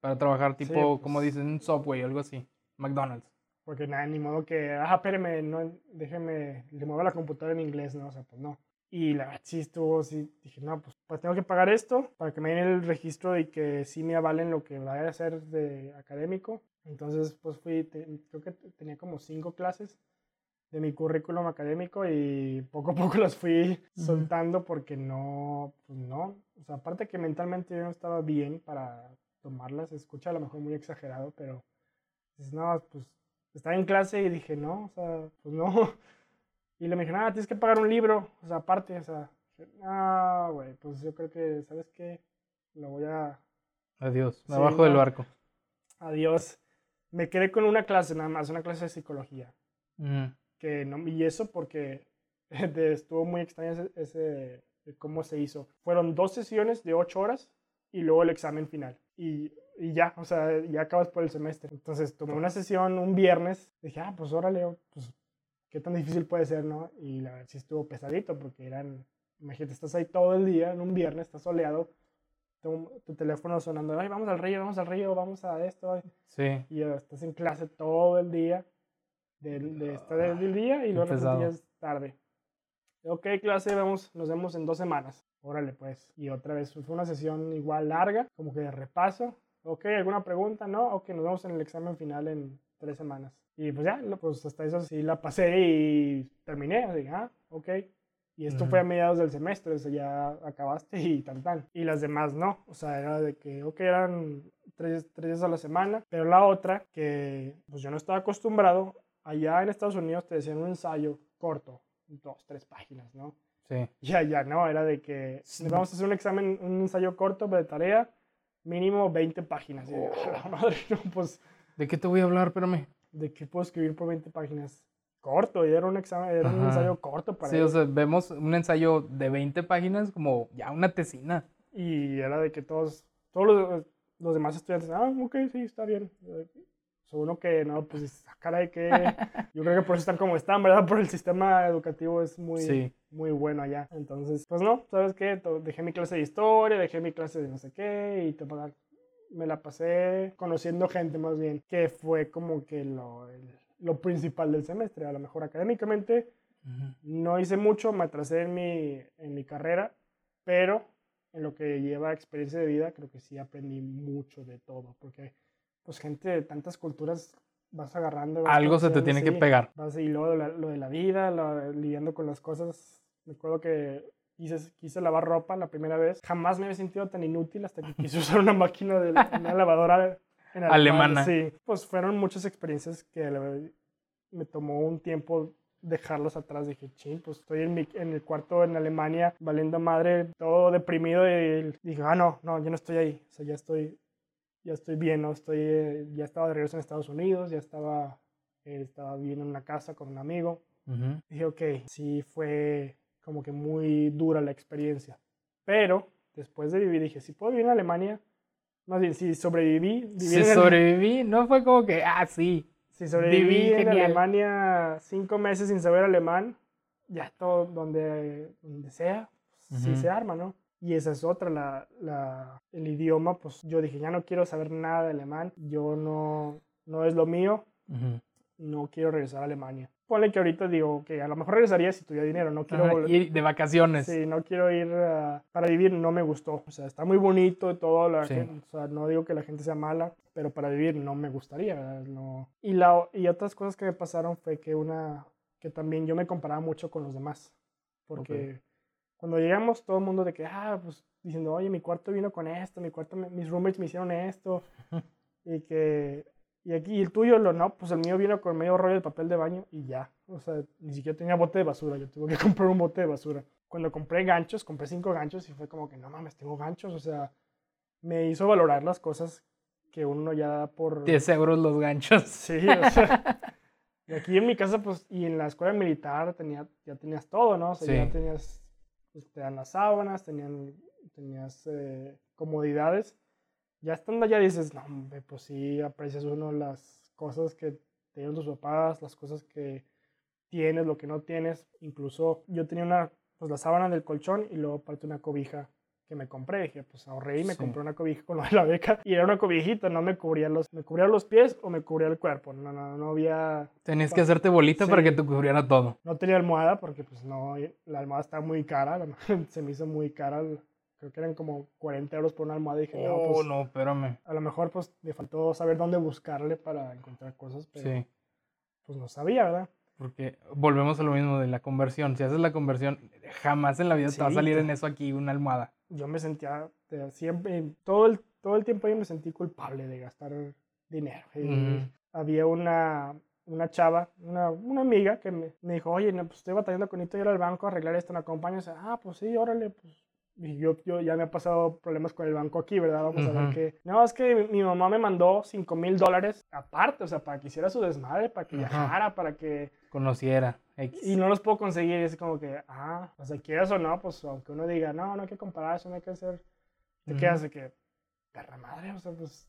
para trabajar tipo, como pues. dicen, un Subway o algo así, McDonald's. Porque nada, ni modo que, ah, espéreme, no, déjeme, le muevo la computadora en inglés, ¿no? O sea, pues no. Y la verdad sí estuvo, sí, dije, no, pues, pues tengo que pagar esto para que me den el registro y que sí me avalen lo que vaya a hacer de académico. Entonces, pues fui, creo que tenía como cinco clases de mi currículum académico y poco a poco las fui soltando porque no, pues no, o sea, aparte que mentalmente yo no estaba bien para tomarlas, se escucha a lo mejor muy exagerado, pero dices, no, pues estaba en clase y dije, no, o sea, pues no. Y le dije, ah, tienes que pagar un libro, o sea, aparte, o sea, ah, güey, pues yo creo que, ¿sabes qué? Lo voy a... Adiós, me bajo del barco. Adiós. Me quedé con una clase nada más, una clase de psicología. Que no, y eso porque estuvo muy extraño ese, cómo se hizo. Fueron dos sesiones de ocho horas y luego el examen final. Y, y, ya, o sea, ya acabas por el semestre. Entonces tomé una sesión un viernes, dije, ah, pues órale, pues qué tan difícil puede ser, ¿no? Y la verdad sí estuvo pesadito porque eran, imagínate, estás ahí todo el día, en un viernes, estás soleado, tu, tu teléfono sonando, ay, vamos al río, vamos al río, vamos a esto. Sí. Y estás en clase todo el día, de, de estar del día y luego días tarde. Ok, clase, vamos, nos vemos en dos semanas. Órale, pues. Y otra vez, fue una sesión igual larga, como que de repaso. Ok, ¿alguna pregunta? No, ok, nos vemos en el examen final en tres semanas. Y pues ya, pues hasta eso sí la pasé y terminé. Así, ah, ok. Y esto fue a mediados del semestre, o sea, ya acabaste y tan tan. Y las demás no, o sea, era de que, ok, eran tres, tres días a la semana, pero la otra, que pues yo no estaba acostumbrado, allá en Estados Unidos te decían un ensayo corto, dos, tres páginas, ¿no? Sí. Ya, ya, no, era de que vamos a hacer un examen, un ensayo corto de tarea, mínimo 20 páginas. Y la madre, no, pues... ¿De qué te voy a hablar? Espérame. ¿De qué puedo escribir por 20 páginas? Corto, y era un examen, era un ensayo corto para Sí, o sea, vemos un ensayo de 20 páginas como ya una tesina. Y era de que todos, todos los, los demás estudiantes, ah, ok, sí, está bien uno que no, pues cara de que yo creo que por eso están como están, ¿verdad? Por el sistema educativo es muy, muy bueno allá. Entonces, pues no, ¿sabes qué? Dejé mi clase de historia, dejé mi clase de no sé qué y te me la pasé conociendo gente más bien, que fue como que lo, lo principal del semestre. A lo mejor académicamente no hice mucho, me atrasé en mi, en mi carrera, pero en lo que lleva experiencia de vida creo que sí aprendí mucho de todo, porque pues gente de tantas culturas vas agarrando. Algo se te tiene que pegar. Vas, y luego lo, de la vida, lidiando con las cosas. Me acuerdo que quise, quise lavar ropa la primera vez. Jamás me había sentido tan inútil hasta que quise usar una máquina de una lavadora en alemana. Sí, pues fueron muchas experiencias que me tomó un tiempo dejarlos atrás. Dije, ching, pues estoy en, mi, en el cuarto en Alemania, valiendo madre, todo deprimido. Y dije, ah, no, no, yo no estoy ahí. O sea, ya estoy ya estoy bien, ¿no? Estoy, eh, ya estaba de regreso en Estados Unidos, ya estaba, eh, estaba viviendo en una casa con un amigo. Dije, ok, sí fue como que muy dura la experiencia. Pero después de vivir, dije, si puedo vivir en Alemania, más bien, si sobreviví. Si sobreviví, no fue como que, ah, sí. Si sobreviví en Alemania cinco meses sin saber alemán, ya todo donde, donde sea, sí se arma, ¿no? Y esa es otra, la, la, el idioma, pues yo dije, ya no quiero saber nada de alemán, yo no, no es lo mío, no quiero regresar a Alemania. Ponle que ahorita digo que a lo mejor regresaría si tuviera dinero, no quiero ir de vacaciones. Sí, no quiero ir para vivir, no me gustó. O sea, está muy bonito y todo, la gente, o sea, no digo que la gente sea mala, pero para vivir no me gustaría, No. Y, la, y otras cosas que me pasaron fue que una, que también yo me comparaba mucho con los demás, porque cuando llegamos, todo el mundo de que, ah, pues diciendo, oye, mi cuarto vino con esto, mi cuarto, mis roommates me hicieron esto, y que, y aquí, el tuyo, lo no, pues el mío vino con medio rollo de papel de baño y ya, o sea, ni siquiera tenía bote de basura, yo tuve que comprar un bote de basura. cuando compré ganchos, compré cinco ganchos y fue como que no mames, tengo ganchos, o sea, me hizo valorar las cosas que uno ya da por... 10 euros los ganchos. Sí, o sea, y aquí en mi casa, pues, y en la escuela militar tenía, ya tenías todo, ¿no? O sea, ya tenías, pues, te dan las sábanas, tenían, tenías eh, comodidades. Ya estando allá dices, no, hombre, pues sí, aprecias uno las cosas que te tus papás, las cosas que tienes, lo que no tienes. Incluso yo tenía una, pues la sábana del colchón y luego aparte una cobija que me compré. Dije, pues ahorré y me compré una cobija con la beca. Y era una cobijita, no me cubría los, me cubría los pies o me cubría el cuerpo. No, no, no había... Tenías que hacerte bolita para que te cubriera todo. No tenía almohada porque pues no, la almohada estaba muy cara. Se me hizo muy cara. Creo que eran como 40 euros por una almohada. Y dije, no, oh, pues... no, espérame. A lo mejor pues me faltó saber dónde buscarle para encontrar cosas, pero sí. pues no sabía, ¿verdad? Porque volvemos a lo mismo de la conversión. Si haces la conversión, jamás en la vida te va a salir en eso aquí una almohada. Yo me sentía siempre, todo el, todo el tiempo yo me sentí culpable de gastar dinero. Había una, una chava, una, una amiga que me, me, dijo, oye, no, pues estoy batallando con esto, ir al banco a arreglar esto, ¿me acompañas? Ah, pues sí, órale, pues y yo, yo ya me ha pasado problemas con el banco aquí, ¿verdad? Vamos a ver que... No, es que mi, mamá me mandó 5 mil dólares aparte, o sea, para que hiciera su desmadre, para que viajara, para que... Conociera. Y no los puedo conseguir, y es como que, ah, o sea, quieres o no, pues aunque uno diga, no, no hay que comparar eso, no hay que hacer... ¿Te qué hace que, perra madre, o sea, pues...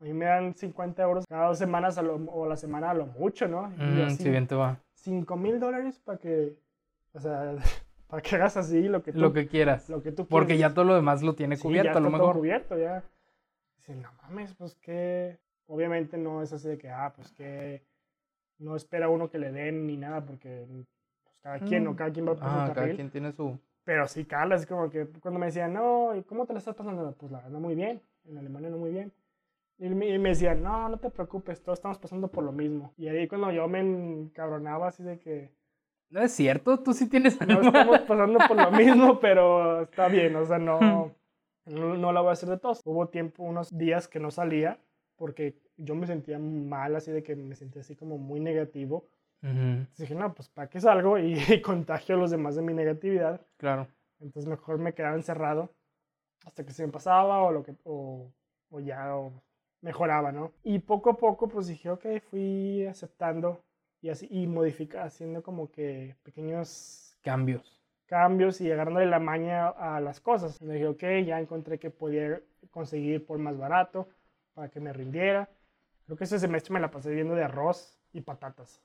A mí me dan 50 euros cada dos semanas a lo, o la semana a lo mucho, ¿no? y así, bien te va. 5 mil dólares para que, o sea... para que hagas así lo que tú, Lo que quieras. Lo que tú Porque ya todo lo demás lo tiene cubierto, ya a lo mejor. cubierto, ya. Dicen, no mames, pues que... Obviamente no es así de que, ah, pues que... No espera uno que le den ni nada, porque pues, cada quien, ¿no? Mm. Cada quien va por ah, su cada quien tiene su... Pero sí, cala, es como que cuando me decían, no, ¿y cómo te la estás pasando? Pues la verdad, muy bien. En Alemania no muy bien. Y me, decían, no, no te preocupes, todos estamos pasando por lo mismo. Y ahí cuando yo me encabronaba así de que no es cierto, tú sí tienes No estamos pasando por lo mismo, pero está bien, o sea, no, no, la voy a hacer de todos. Hubo tiempo, unos días que no salía porque yo me sentía mal, así de que me sentía así como muy negativo. dije, no, pues ¿para qué salgo y, contagio a los demás de mi negatividad? Claro. Entonces mejor me quedaba encerrado hasta que se me pasaba o, lo que, o, o ya o mejoraba, ¿no? Y poco a poco pues dije, ok, fui aceptando y así y modifica haciendo como que pequeños cambios cambios y agarrándole la maña a las cosas. Me dije, ok, ya encontré que podía conseguir por más barato para que me rindiera. Creo que ese semestre me la pasé viendo de arroz y patatas,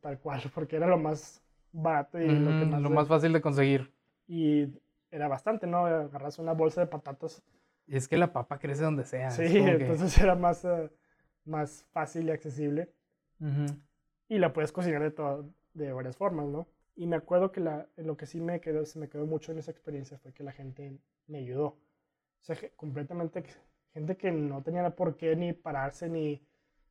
tal cual, porque era lo más barato y lo, que más, lo más fácil de conseguir. Y era bastante, ¿no? Agarras una bolsa de patatas. Y es que la papa crece donde sea. Sí, entonces era más, uh, más fácil y accesible y la puedes cocinar de, de varias formas, ¿no? Y me acuerdo que la, lo que sí me quedó, se me quedó mucho en esa experiencia fue que la gente me ayudó. O sea, completamente, gente que no tenía por qué ni pararse ni,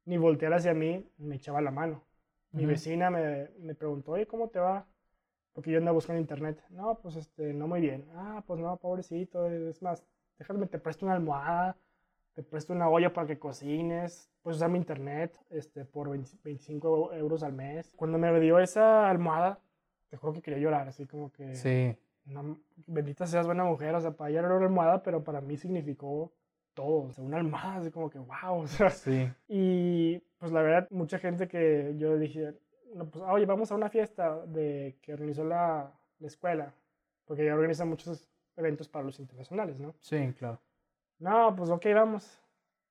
ni voltear hacia mí, me echaba la mano. Mi vecina me, me, preguntó, oye, ¿cómo te va? Porque yo andaba buscando internet. No, pues este, no muy bien. Ah, pues no, pobrecito. Es más, déjame, te presto una almohada te presto una olla para que cocines, puedes usar mi internet este, por 25 euros al mes. Cuando me dio esa almohada, te juro que quería llorar, así como que... Sí. bendita seas buena mujer, o sea, para ella era una almohada, pero para mí significó todo, o sea, una almohada, así como que wow, o sea. Sí. Y pues la verdad, mucha gente que yo dije, no, pues, oye, vamos a una fiesta de que organizó la, la escuela, porque ella organiza muchos eventos para los internacionales, ¿no? Sí, claro. No, pues ok, vamos.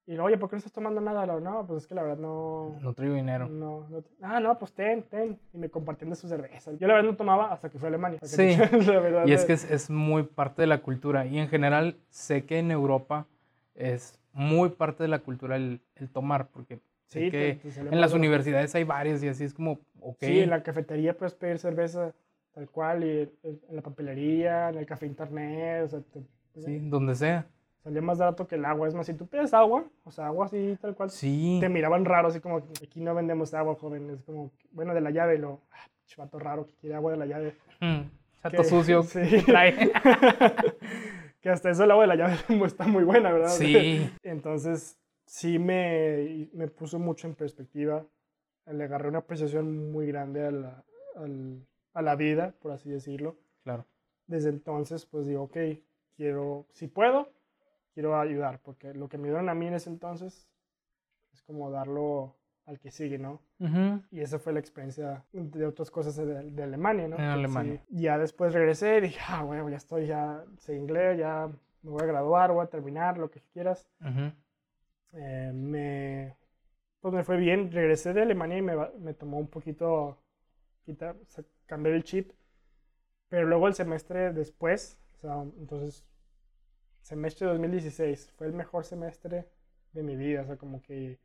Y luego, oye, ¿por qué no estás tomando nada? No, pues es que la verdad no... No traigo dinero. No, no, ah, no, pues ten, ten. Y me compartían de sus cervezas. Yo la verdad no tomaba hasta que fui a Alemania. Sí, la verdad, y es que es, muy parte de la cultura. Y en general sé que en Europa es muy parte de la cultura el, el tomar, porque sé que en las universidades hay varias y así es como, ok. Sí, en la cafetería puedes pedir cerveza tal cual, y en la papelería, en el café internet, o sea... sí, donde sea salía más barato que el agua. Es más, si tú pides agua, o sea, agua así, tal cual, sí. te miraban raro, así como, aquí no vendemos agua, joven. Es como, bueno, de la llave, lo, ah, chivato raro que quiere agua de la llave. Mm, chato sucio. Sí. que hasta eso el agua de la llave está muy buena, ¿verdad? Sí. Entonces, sí me, me puso mucho en perspectiva. Le agarré una apreciación muy grande a la, a la vida, por así decirlo. Claro. desde entonces, pues digo, ok, quiero, si puedo, quiero ayudar, porque lo que me dieron a mí en ese entonces es como darlo al que sigue, ¿no? Y esa fue la experiencia de otras cosas de, Alemania, ¿no? En Alemania. ya después regresé y dije, ah, bueno, ya estoy, ya sé inglés, ya me voy a graduar, voy a terminar, lo que quieras. Eh, me, pues me fue bien, regresé de Alemania y me, me tomó un poquito quitar, cambiar el chip, pero luego el semestre después, o sea, entonces, semestre 2016 fue el mejor semestre de mi vida, o sea, como que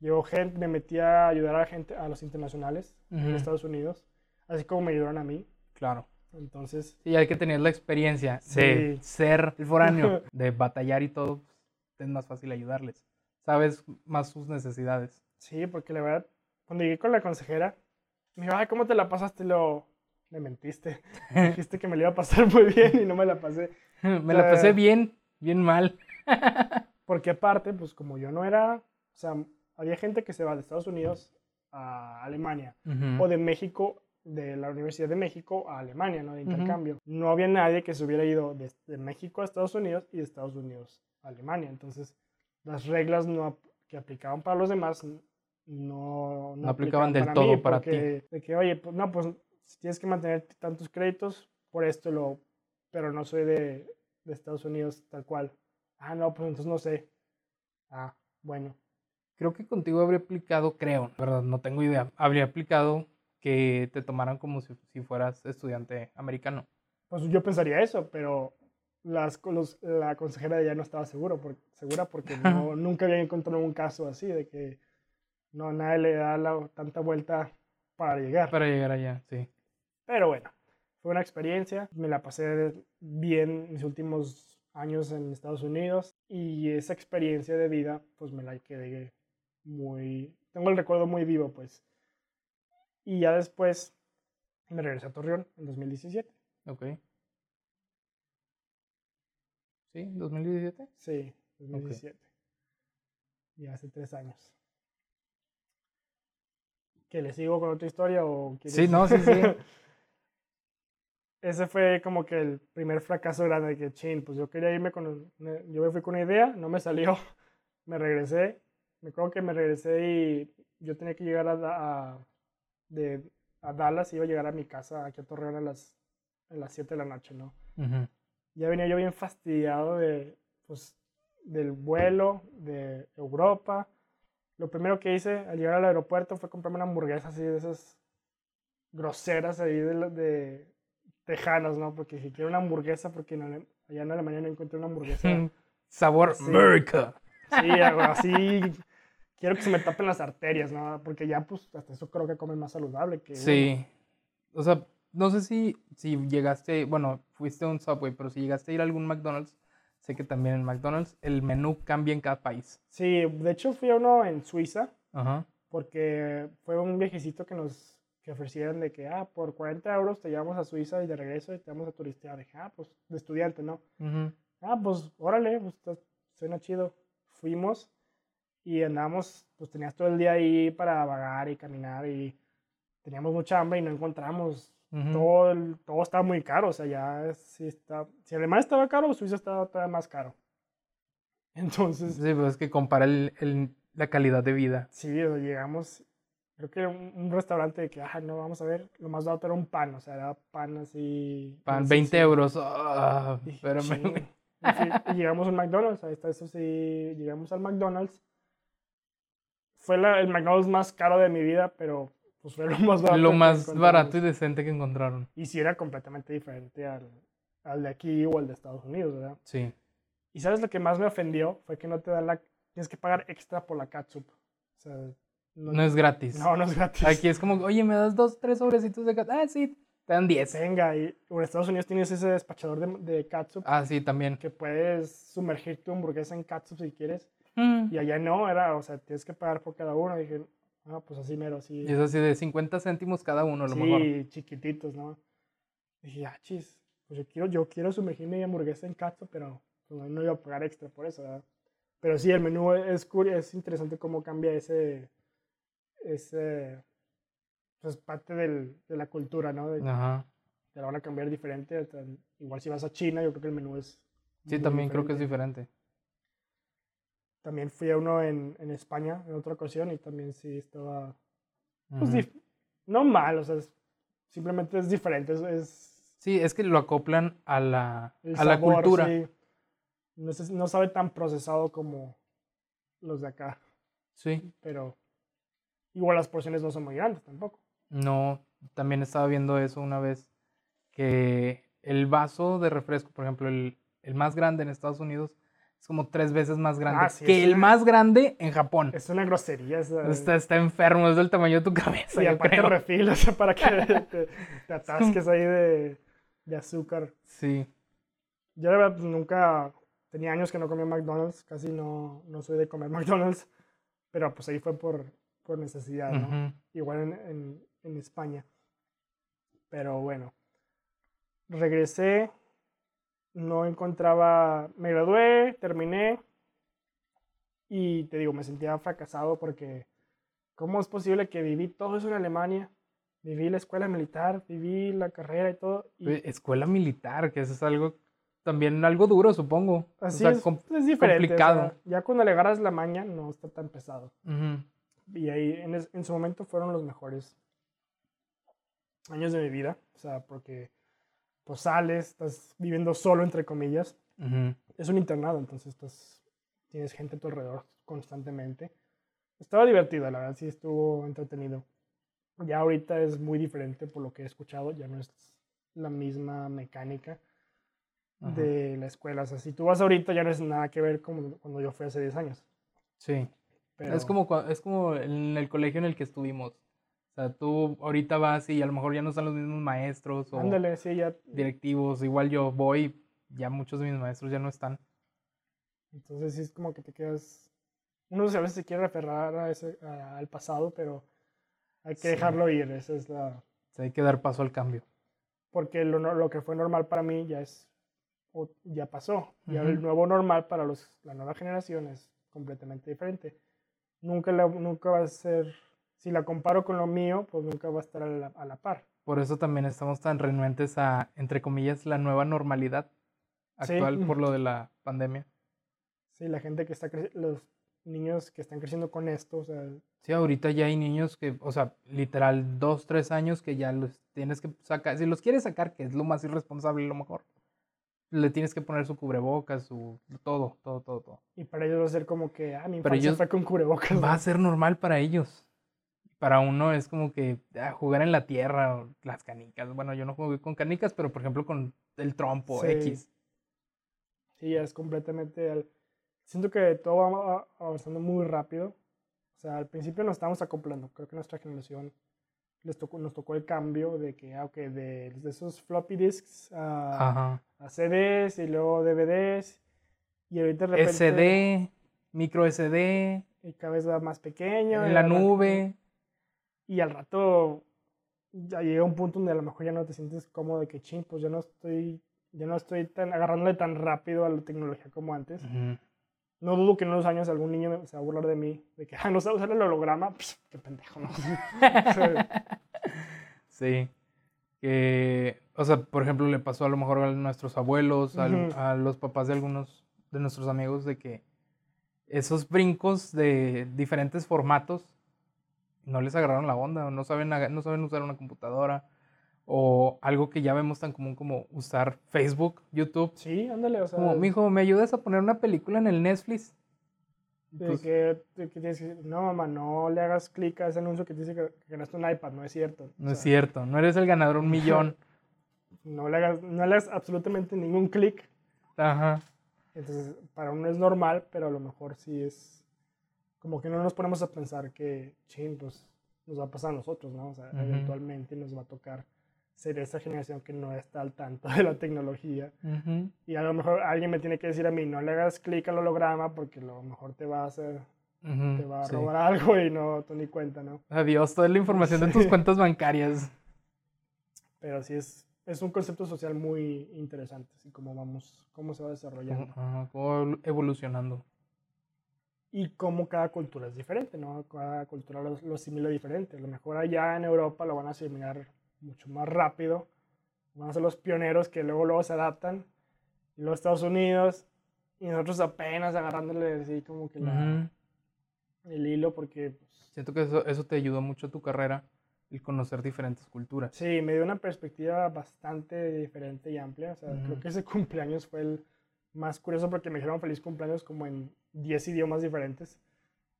Llegó gente, me metí a ayudar a gente, a los internacionales en Estados Unidos, así como me ayudaron a mí. Claro. Entonces. Sí, hay que tener la experiencia de ser el foráneo, de batallar y todo, pues, es más fácil ayudarles. Sabes más sus necesidades. Sí, porque la verdad, cuando llegué con la consejera, me dijo, ay, ¿cómo te la pasaste? Lo, me mentiste. Dijiste que me la iba a pasar muy bien y no me la pasé. me la pasé bien, bien mal. porque aparte, pues como yo no era, o sea, había gente que se va de Estados Unidos a Alemania o de México, de la Universidad de México a Alemania, ¿no? De intercambio. No había nadie que se hubiera ido de, México a Estados Unidos y de Estados Unidos a Alemania. Entonces, las reglas no, que aplicaban para los demás no, no, aplicaban, del todo para ti. De que, oye, pues, no, pues tienes que mantener tantos créditos por esto, lo, pero no soy de, de Estados Unidos tal cual. Ah, no, pues entonces no sé. Ah, bueno. Creo que contigo habría aplicado, creo, verdad, no tengo idea, habría aplicado que te tomaran como si, fueras estudiante americano. Pues yo pensaría eso, pero las, la consejera ya no estaba seguro, segura porque no, nunca había encontrado un caso así de que no nadie le da la, tanta vuelta para llegar. Para llegar allá, sí. Pero bueno, fue una experiencia, me la pasé bien mis últimos años en Estados Unidos y esa experiencia de vida pues me la quedé muy, tengo el recuerdo muy vivo, pues. Y ya después me regresé a Torreón en 2017. Ok. ¿Sí? ¿2017? Sí, 2017. Y hace tres años. ¿Que le sigo con otra historia o Sí, no, sí, sí. Ese fue como que el primer fracaso grande de que, chin, pues yo quería irme con, yo me fui con una idea, no me salió, me regresé me acuerdo que me regresé y yo tenía que llegar a, de, a Dallas iba a llegar a mi casa aquí a Torreón a las, a las 7 de la noche, ¿no? Ya venía yo bien fastidiado de, pues, del vuelo de Europa. Lo primero que hice al llegar al aeropuerto fue comprarme una hamburguesa así de esas groseras ahí de, de tejanas, ¿no? Porque dije, quiero una hamburguesa porque allá en Alemania no encontré una hamburguesa. Sabor America. Sí, algo así quiero que se me tapen las arterias, ¿no? Porque ya, pues, hasta eso creo que comen más saludable que... Sí. O sea, no sé si, si llegaste, bueno, fuiste a un Subway, pero si llegaste a ir a algún McDonald's, sé que también en McDonald's el menú cambia en cada país. Sí, de hecho fui a uno en Suiza, Ajá. porque fue un viejecito que nos que ofrecieron de que, ah, por 40 euros te llevamos a Suiza y de regreso y te vamos a turistear. Dije, ah, pues, de estudiante, ¿no? Ah, pues, órale, pues, suena chido. Fuimos y andábamos, pues tenías todo el día ahí para vagar y caminar y teníamos mucha hambre y no encontramos. todo, todo estaba muy caro, o sea, ya sí está, si Alemania estaba caro, Suiza estaba todavía más caro. Entonces... Sí, pues es que compara el, la calidad de vida. Sí, llegamos, creo que un, un restaurante de que, ah, no, vamos a ver, lo más barato era un pan, o sea, era pan así... Pan, 20 euros, ah, pero y, llegamos al McDonald's, ahí está, eso sí, llegamos al McDonald's fue el McDonald's más caro de mi vida, pero pues fue lo más barato. Lo más barato y decente que encontraron. Y sí era completamente diferente al, al, de aquí o al de Estados Unidos, ¿verdad? Sí. Y sabes lo que más me ofendió fue que no te dan la... Tienes que pagar extra por la catsup. O sea, no, es gratis. No, no es gratis. Aquí es como, oye, ¿me das dos, tres sobrecitos de catsup? Ah, sí, te dan diez. Venga, y en Estados Unidos tienes ese despachador de, de catsup. Ah, sí, también. Que puedes sumergir tu hamburguesa en catsup si quieres. Mm. Y allá no, era, o sea, tienes que pagar por cada uno. Y dije, ah, pues así mero, así. Y es así de 50 céntimos cada uno, a lo mejor. Sí, chiquititos, ¿no? Y dije, ah, chis, pues yo quiero, yo quiero sumergir mi hamburguesa en cacho, pero pues, no iba a pagar extra por eso, ¿verdad? Pero sí, el menú es, es interesante cómo cambia ese, ese, pues parte del, de la cultura, ¿no? De, Ajá. te lo van a cambiar diferente. Igual si vas a China, yo creo que el menú es... Sí, también creo que es diferente. También fui a uno en, en España en otra ocasión y también sí estaba... Pues, no mal, o sea, simplemente es diferente. Es, sí, es que lo acoplan a la, a la cultura. Sí. No, no sabe tan procesado como los de acá. Sí. Pero igual las porciones no son muy grandes tampoco. No, también estaba viendo eso una vez, que el vaso de refresco, por ejemplo, el, el más grande en Estados Unidos, es como tres veces más grande ah, que el más grande en Japón. Es una grosería. está, está, enfermo, es del tamaño de tu cabeza. Y aparte refil, o sea, para que te, te atasques ahí de, de, azúcar. Sí. Yo de verdad pues, nunca, tenía años que no comía McDonald's, casi no, no soy de comer McDonald's, pero pues ahí fue por, por necesidad, ¿no? Igual en, en, en España. Pero bueno, regresé no encontraba, me gradué, terminé y te digo, me sentía fracasado porque ¿cómo es posible que viví todo eso en Alemania? Viví la escuela militar, viví la carrera y todo. Escuela militar, que eso es algo también algo duro, supongo. Así es, es diferente. Complicado. ya cuando le agarras la maña no está tan pesado. Y ahí en, en, su momento fueron los mejores años de mi vida. O sea, porque pues sales, estás viviendo solo, entre comillas. Es un internado, entonces estás, tienes gente a tu alrededor constantemente. Estaba divertido, la verdad, sí estuvo entretenido. Ya ahorita es muy diferente por lo que he escuchado, ya no es la misma mecánica de la escuela. O sea, si tú vas ahorita ya no es nada que ver como cuando yo fui hace 10 años. Sí. Es, como, es como en el colegio en el que estuvimos. O sea, tú ahorita vas y a lo mejor ya no están los mismos maestros o sí, ya. directivos. Igual yo voy, ya muchos de mis maestros ya no están. Entonces sí es como que te quedas... Uno a veces se quiere referrar a ese, al pasado, pero hay que dejarlo ir. Esa es la... hay que dar paso al cambio. Porque lo, lo que fue normal para mí ya es... ya pasó. Y ahora el nuevo normal para los, la nueva generación es completamente diferente. Nunca, nunca va a ser si la comparo con lo mío, pues nunca va a estar a la, par. Por eso también estamos tan renuentes a, entre comillas, la nueva normalidad actual por lo de la pandemia. Sí, la gente que está los niños que están creciendo con esto, o sea... Sí, ahorita ya hay niños que, o sea, literal, dos, tres años que ya los tienes que sacar, si los quieres sacar, que es lo más irresponsable y lo mejor, le tienes que poner su cubrebocas, su todo, todo, todo, todo. Y para ellos va a ser como que, ah, mi infancia fue con cubrebocas. Va a ser normal para ellos para uno es como que ah, jugar en la tierra o las canicas. Bueno, yo no jugué con canicas, pero por ejemplo con el trompo X. Sí, es completamente... Siento que todo va avanzando muy rápido. O sea, al principio nos estábamos acoplando. Creo que nuestra generación les tocó, nos tocó el cambio de que, ah, de, esos floppy disks a, CDs y luego DVDs. Y ahorita de repente... SD, micro SD. Y cada vez va más pequeño. En la nube y al rato ya llega un punto donde a lo mejor ya no te sientes cómodo de que ching, pues yo no estoy, ya no estoy tan, agarrándole tan rápido a la tecnología como antes. No dudo que en unos años algún niño se va a burlar de mí, de que, ah, no sabe usar el holograma, Pss, qué pendejo, ¿no? sí. Que, o sea, por ejemplo, le pasó a lo mejor a nuestros abuelos, a los papás de algunos de nuestros amigos, de que esos brincos de diferentes formatos no les agarraron la onda, no saben, no saben usar una computadora o algo que ya vemos tan común como usar Facebook, YouTube. Sí, ándale, o sea. Como, mijo, ¿me ayudas a poner una película en el Netflix? Pues que, no, mamá, no le hagas clic a ese anuncio que dice que, que un iPad, no es cierto. No es cierto, no eres el ganador un millón. no, le hagas, no le hagas absolutamente ningún clic. Ajá. Entonces, para uno es normal, pero a lo mejor sí es como que no nos ponemos a pensar que, ching, pues nos va a pasar a nosotros, ¿no? O sea, eventualmente nos va a tocar ser esa generación que no está al tanto de la tecnología. Y a lo mejor alguien me tiene que decir a mí, no le hagas clic al holograma porque a lo mejor te va a hacer, te va a robar algo y no, tú ni cuenta, ¿no? Adiós, toda la información de tus cuentas bancarias. Pero sí es, es un concepto social muy interesante, así como vamos, cómo se va desarrollando. cómo evolucionando y cómo cada cultura es diferente, ¿no? Cada cultura lo, asimila diferente. A lo mejor allá en Europa lo van a asimilar mucho más rápido van a ser los pioneros que luego, luego se adaptan. Y los Estados Unidos, y nosotros apenas agarrándole así como que la, el hilo, porque... Pues, Siento que eso, eso te ayudó mucho a tu carrera, el conocer diferentes culturas. Sí, me dio una perspectiva bastante diferente y amplia. O sea, creo que ese cumpleaños fue el más curioso porque me dijeron feliz cumpleaños como en 10 idiomas diferentes.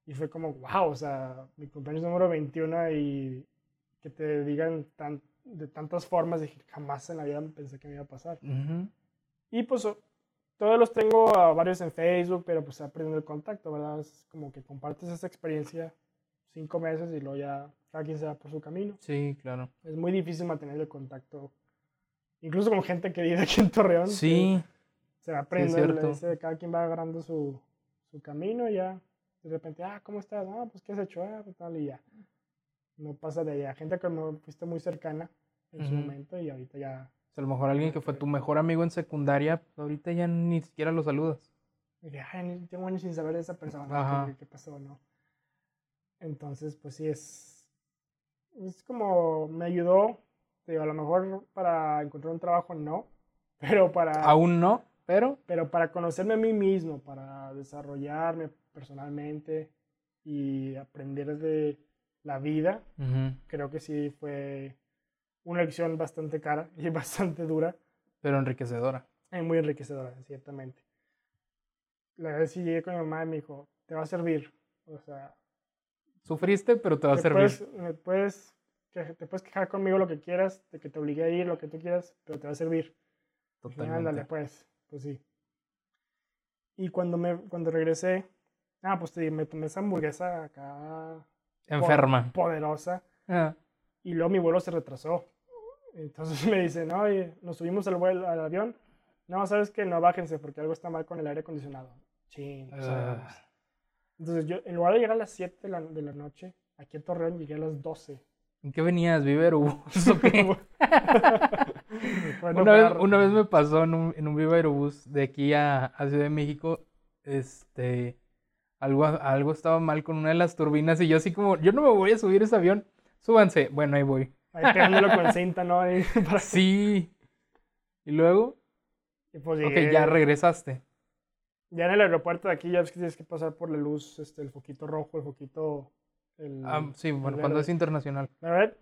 Y fue como, wow, o sea, mi cumpleaños número 21 y que te digan tan, de tantas formas, dije, jamás en la vida pensé que me iba a pasar. Y pues todos los tengo a varios en Facebook, pero pues aprendiendo el contacto, ¿verdad? Es como que compartes esa experiencia cinco meses y luego ya cada quien se va por su camino. Sí, claro. Es muy difícil mantener el contacto, incluso con gente que vive aquí en Torreón. Sí. Se aprende, sí, cada quien va agarrando su, su camino y ya de repente, ah, ¿cómo estás? Ah, pues, ¿qué has hecho? Ah, pues, tal, y ya. No pasa de allá. Gente que me fuiste muy cercana en su momento y ahorita ya... a lo mejor alguien que fue tu mejor amigo en secundaria, pues, ahorita ya ni siquiera lo saludas. Y dije, ay, tengo años sin saber de esa persona, ¿qué, qué pasó, no? Entonces, pues sí, es, es como me ayudó, digo, a lo mejor para encontrar un trabajo no, pero para... Aún no, pero... Pero para conocerme a mí mismo, para desarrollarme personalmente y aprender de la vida, creo que sí fue una lección bastante cara y bastante dura. Pero enriquecedora. Es muy enriquecedora, ciertamente. La vez sí llegué con mi mamá y me dijo, te va a servir. O sea, Sufriste, pero te va a servir. Puedes, te puedes quejar conmigo lo que quieras, de que te obligué a ir, lo que tú quieras, pero te va a servir. Totalmente. ándale, pues, pues sí. Y cuando, me, cuando regresé, ah, pues me tomé esa hamburguesa acá. Enferma. Poderosa. Ah. Y luego mi vuelo se retrasó. Entonces me dicen, oye, nos subimos al, vuelo, al avión. No, sabes que no bájense porque algo está mal con el aire acondicionado. Ching. Ah. Entonces yo, en lugar de llegar a las 7 de la, de la noche, aquí en Torreón llegué a las 12. ¿En qué venías? ¿Viva ¿O qué? una, vez, una, vez, me pasó en un, en un Viva Aerobús de aquí a, a, Ciudad de México, este, algo, algo estaba mal con una de las turbinas y yo así como, yo no me voy a subir ese avión, súbanse. Bueno, ahí voy. Ahí pegándolo con cinta, ¿no? Sí. ¿Y luego? Y pues ok, ya regresaste. Ya en el aeropuerto de aquí ya ves que tienes que pasar por la luz, este, el foquito rojo, el foquito... El, ah, sí, bueno, cuando es internacional. A ver,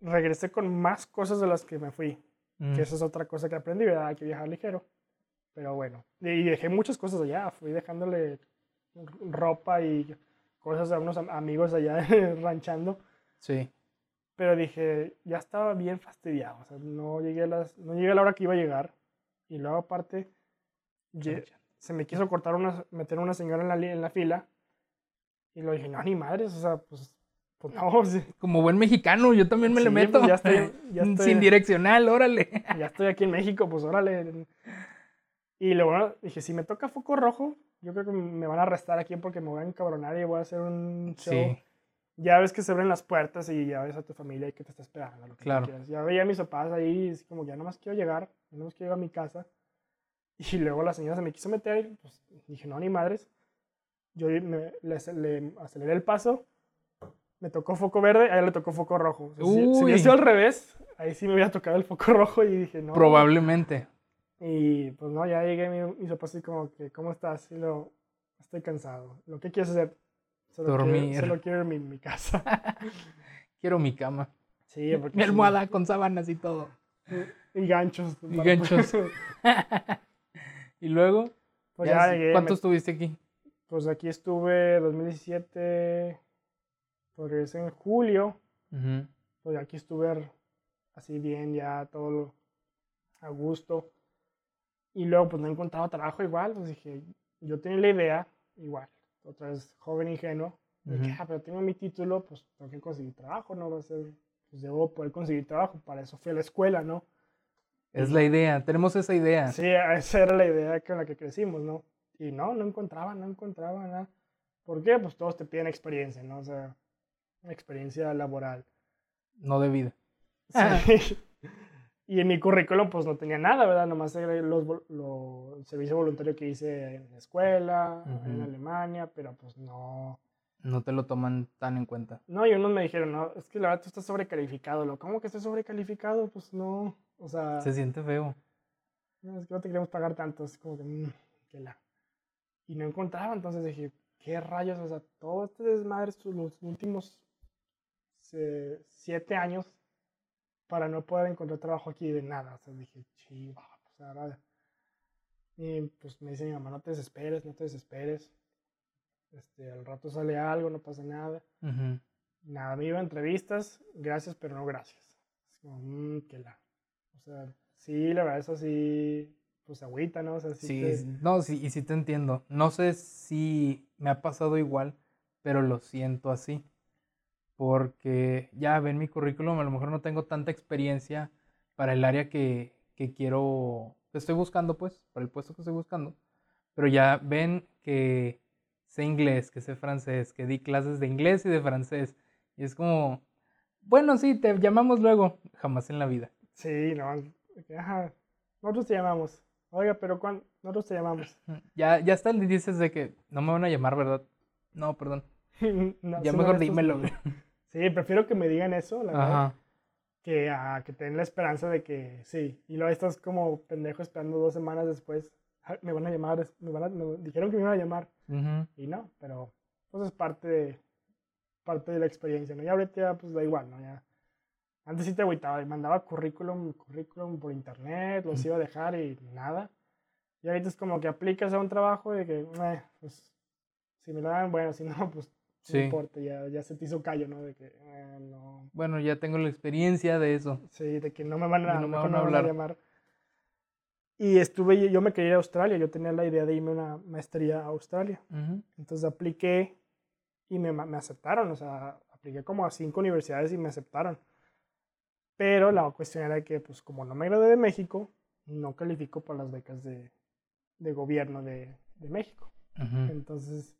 regresé con más cosas de las que me fui. Que mm. esa es otra cosa que aprendí, ¿verdad? Hay que viajar ligero. Pero bueno, y dejé muchas cosas allá. Fui dejándole ropa y cosas a unos amigos allá ranchando. Sí. Pero dije, ya estaba bien fastidiado. O sea, no llegué a, las, no llegué a la hora que iba a llegar. Y luego aparte, se me quiso cortar una, meter una señora en la, en la fila. Y lo dije, no, ni madres, o sea, pues, pues no. Como buen mexicano, yo también me le meto. Pues ya estoy, ya estoy, Sin direccional, órale. Ya estoy aquí en México, pues órale. Y luego dije, si me toca foco rojo, yo creo que me van a arrestar aquí porque me voy a encabronar y voy a hacer un show. Ya ves que se abren las puertas y ya ves a tu familia y que te está esperando. Lo que claro. Ya veía a mis papás ahí, y como ya nomás quiero llegar, ya nomás quiero ir a mi casa. Y luego la señora se me quiso meter y pues dije, no, ni madres. Yo me, le, aceleré el paso, me tocó foco verde, a ella le tocó foco rojo. si, si hubiese sido al revés, ahí sí me hubiera tocado el foco rojo y dije, no. Probablemente. Y pues no, ya llegué mi, mi papá así como que, ¿cómo estás? Y lo, estoy cansado. ¿Lo que quieres hacer? Solo Dormir. Quiero, solo quiero mi, mi casa. quiero mi cama. Sí, porque... Mi almohada con sábanas y todo. Y, ganchos. Y ganchos. Y luego, pues ya, ¿cuánto estuviste aquí? Pues aquí estuve 2017, pues en julio. Pues aquí estuve así bien, ya todo a gusto. Y luego pues no he encontrado trabajo igual, pues dije, yo tenía la idea, igual, otra vez joven ingenuo, dije, ah, pero tengo mi título, pues tengo que conseguir trabajo, ¿no? Va a ser, pues debo poder conseguir trabajo, para eso fui a la escuela, ¿no? Es la idea, tenemos esa idea. Sí, esa era la idea con la que crecimos, ¿no? Y no, no encontraba, no encontraba nada. ¿Por qué? Pues todos te piden experiencia, ¿no? O sea, experiencia laboral. No de vida. Sí. y en mi currículum pues no tenía nada, ¿verdad? Nomás era los, el servicio voluntario que hice en la escuela, en Alemania, pero pues no... No te lo toman tan en cuenta. No, y unos me dijeron, no, es que la verdad tú estás sobrecalificado. Lo, ¿Cómo que estoy sobrecalificado? Pues no, o sea... Se siente feo. No, es que no te queremos pagar tanto, es como que, mmm, que la... Y no encontraba, entonces dije, ¿qué rayos? O sea, todo este desmadre, los últimos siete años, para no poder encontrar trabajo aquí de nada. O sea, dije, chiva, pues ahora... Y pues me dice mi mamá, no te desesperes, no te desesperes este, al rato sale algo, no pasa nada. Nada, me iba a entrevistas, gracias, pero no gracias. Es como, mmm, que la. O sea, sí, la verdad, eso sí, pues agüita, ¿no? O sea, sí, no, sí, y sí te entiendo. No sé si me ha pasado igual, pero lo siento así. Porque ya ven mi currículum, a lo mejor no tengo tanta experiencia para el área que, que quiero, que estoy buscando, pues, para el puesto que estoy buscando. Pero ya ven que sé inglés, que sé francés, que di clases de inglés y de francés. Y es como, bueno, sí, te llamamos luego. Jamás en la vida. Sí, no. Ajá. Nosotros te llamamos. Oiga, pero ¿cuándo? Nosotros te llamamos. Ya, ya está el dices de que no me van a llamar, ¿verdad? No, perdón. ya mejor dímelo. Sí, prefiero que me digan eso, la verdad. Que a que tengan la esperanza de que sí. Y luego estás como pendejo esperando dos semanas después me van a llamar, me, van a, dijeron que me iban a llamar. Y no, pero pues es parte de, parte de la experiencia, ¿no? Y ahorita ya pues da igual, ¿no? Ya, antes sí te agüitaba y mandaba currículum, currículum por internet, los iba a dejar y nada. Y ahorita es como que aplicas a un trabajo y que, eh, pues, si me lo dan, bueno, si no, pues no importa, ya, ya se te hizo callo, ¿no? De que, eh, no. Bueno, ya tengo la experiencia de eso. Sí, de que no me van a, no me van a, hablar. a llamar. Y estuve, yo me quería ir a Australia, yo tenía la idea de irme a una maestría a Australia. Entonces apliqué y me, me, aceptaron, o sea, apliqué como a cinco universidades y me aceptaron. Pero la cuestión era que, pues como no me gradué de México, no califico para las becas de, de gobierno de, de México. Entonces,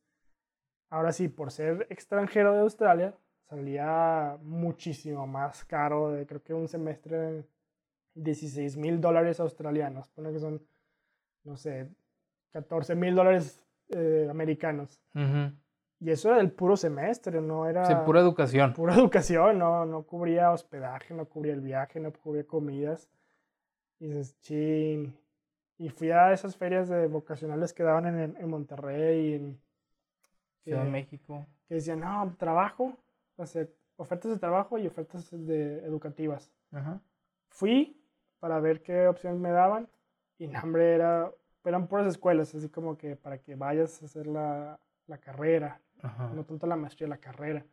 ahora sí, por ser extranjero de Australia, salía muchísimo más caro, de, creo que un semestre 16 mil dólares australianos, pone que son, no sé, 14 mil dólares eh, americanos. Y eso era del puro semestre, no era... Sí, pura educación. Pura educación, no, no cubría hospedaje, no cubría el viaje, no cubría comidas. Y dices, chin. Y fui a esas ferias de vocacionales que daban en, en Monterrey, en Ciudad de México. Que decían, no, trabajo, o sea, ofertas de trabajo y ofertas de educativas. Fui, para ver qué opciones me daban. Y nombre era, eran puras escuelas, así como que para que vayas a hacer la, la carrera, no tanto la maestría, la carrera.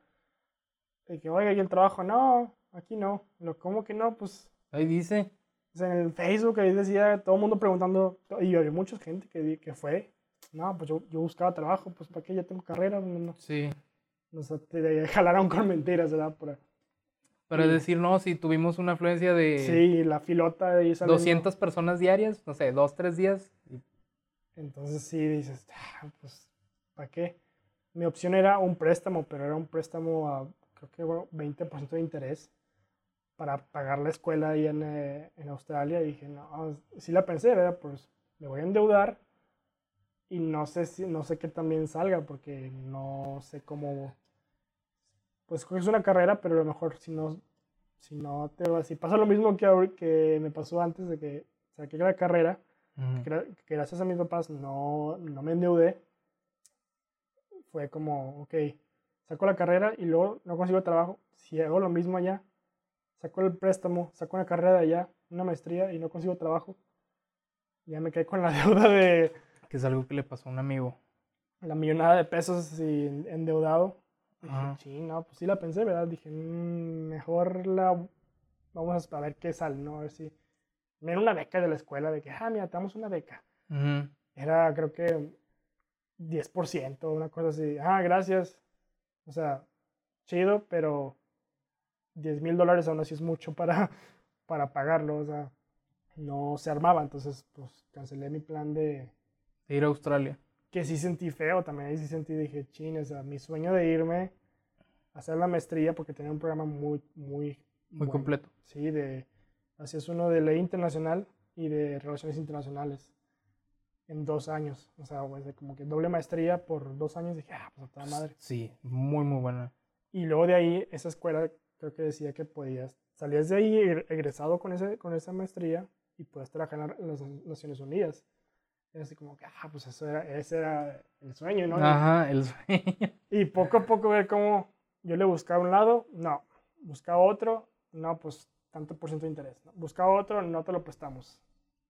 Y que, oiga, ¿y el trabajo? No, aquí no. Lo, ¿Cómo que no? Pues... Ahí dice. en el Facebook ahí decía todo el mundo preguntando, y había mucha gente que, que fue. No, pues yo, yo buscaba trabajo, pues ¿para qué? Ya tengo carrera. No, sí. No sé, te jalaron con mentiras, ¿verdad? Por, para decir, no, si tuvimos una afluencia de... Sí, la filota de 200 personas diarias, no sé, dos, tres días. Entonces sí dices, ah, pues, ¿para qué? Mi opción era un préstamo, pero era un préstamo a, creo que, bueno, 20% de interés para pagar la escuela ahí en, eh, en, Australia. Y dije, no, sí la pensé, ¿verdad? Pues me voy a endeudar y no sé, si, no sé qué también salga porque no sé cómo pues es una carrera, pero a lo mejor si no, si no te va, si pasa lo mismo que, que me pasó antes de que saqué la carrera, que, gracias a mis papás no, no me endeudé, fue como, ok, saco la carrera y luego no consigo trabajo, si hago lo mismo allá, saco el préstamo, saco una carrera de allá, una maestría y no consigo trabajo, ya me quedé con la deuda de... Que es algo que le pasó a un amigo. La millonada de pesos y endeudado Dije, sí, no, pues sí la pensé, ¿verdad? Dije, mm, mejor la. Vamos a ver qué sale, ¿no? A ver si. Me era una beca de la escuela, de que, ah, mira, te damos una beca. Era, creo que, 10%, una cosa así. Ah, gracias. O sea, chido, pero 10 mil dólares aún así es mucho para, para pagarlo. O sea, no se armaba. Entonces, pues cancelé mi plan de. De ir a Australia que sí sentí feo, también ahí sí sentí, dije, ching, o sea, mi sueño de irme a hacer la maestría, porque tenía un programa muy, muy... Muy completo. Sí, de, hacías uno de ley internacional y de relaciones internacionales. en dos años. O sea, pues, como que doble maestría por dos años. Dije, ah, pues a toda madre. Sí, muy, muy buena. Y luego de ahí, esa escuela creo que decía que podías, salías de ahí egresado con, ese, con esa maestría y puedes trabajar en las Naciones Unidas. Y así como que, ah, pues eso era, ese era el sueño, ¿no? Ajá, el sueño. Y poco a poco ver cómo yo le buscaba un lado, no. Buscaba otro, no, pues tanto por ciento de interés. ¿no? Buscaba otro, no te lo prestamos.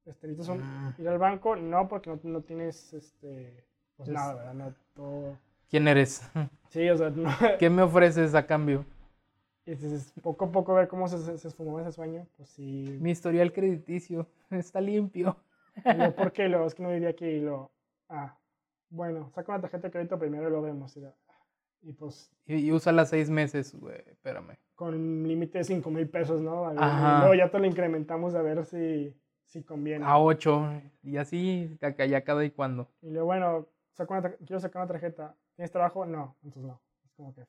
Este, ¿Necesitas ah. ir al banco? No, porque no, no tienes este, pues nada, ¿verdad? No, todo... ¿Quién eres? Sí, o sea, ¿qué me ofreces a cambio? Y entonces, poco a poco ver cómo se, se, esfumó ese sueño, pues sí. Mi historial crediticio está limpio. Y ¿Por qué? Luego es que no vivía aquí y lo. Ah, bueno, saca una tarjeta de crédito primero y lo vemos. Y, pues. Y, usa las seis meses, güey, espérame. Con límite de cinco mil pesos, ¿no? Ajá. Y luego ya te lo incrementamos a ver si, si conviene. A ocho. Y así, ya cada y cuando. Y luego, bueno, saco una, quiero sacar una tarjeta. ¿Tienes trabajo? No, entonces no. Es como que,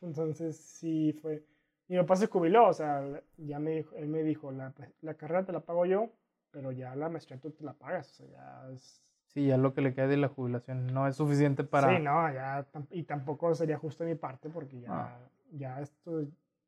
Entonces sí fue mi papá se jubiló, o sea, ya me dijo, él me dijo, la, la carrera te la pago yo, pero ya la maestría tú te la pagas, o sea, ya es... Sí, ya lo que le queda de la jubilación no es suficiente para... Sí, no, ya, y tampoco sería justo de mi parte porque ya, ah. ya esto,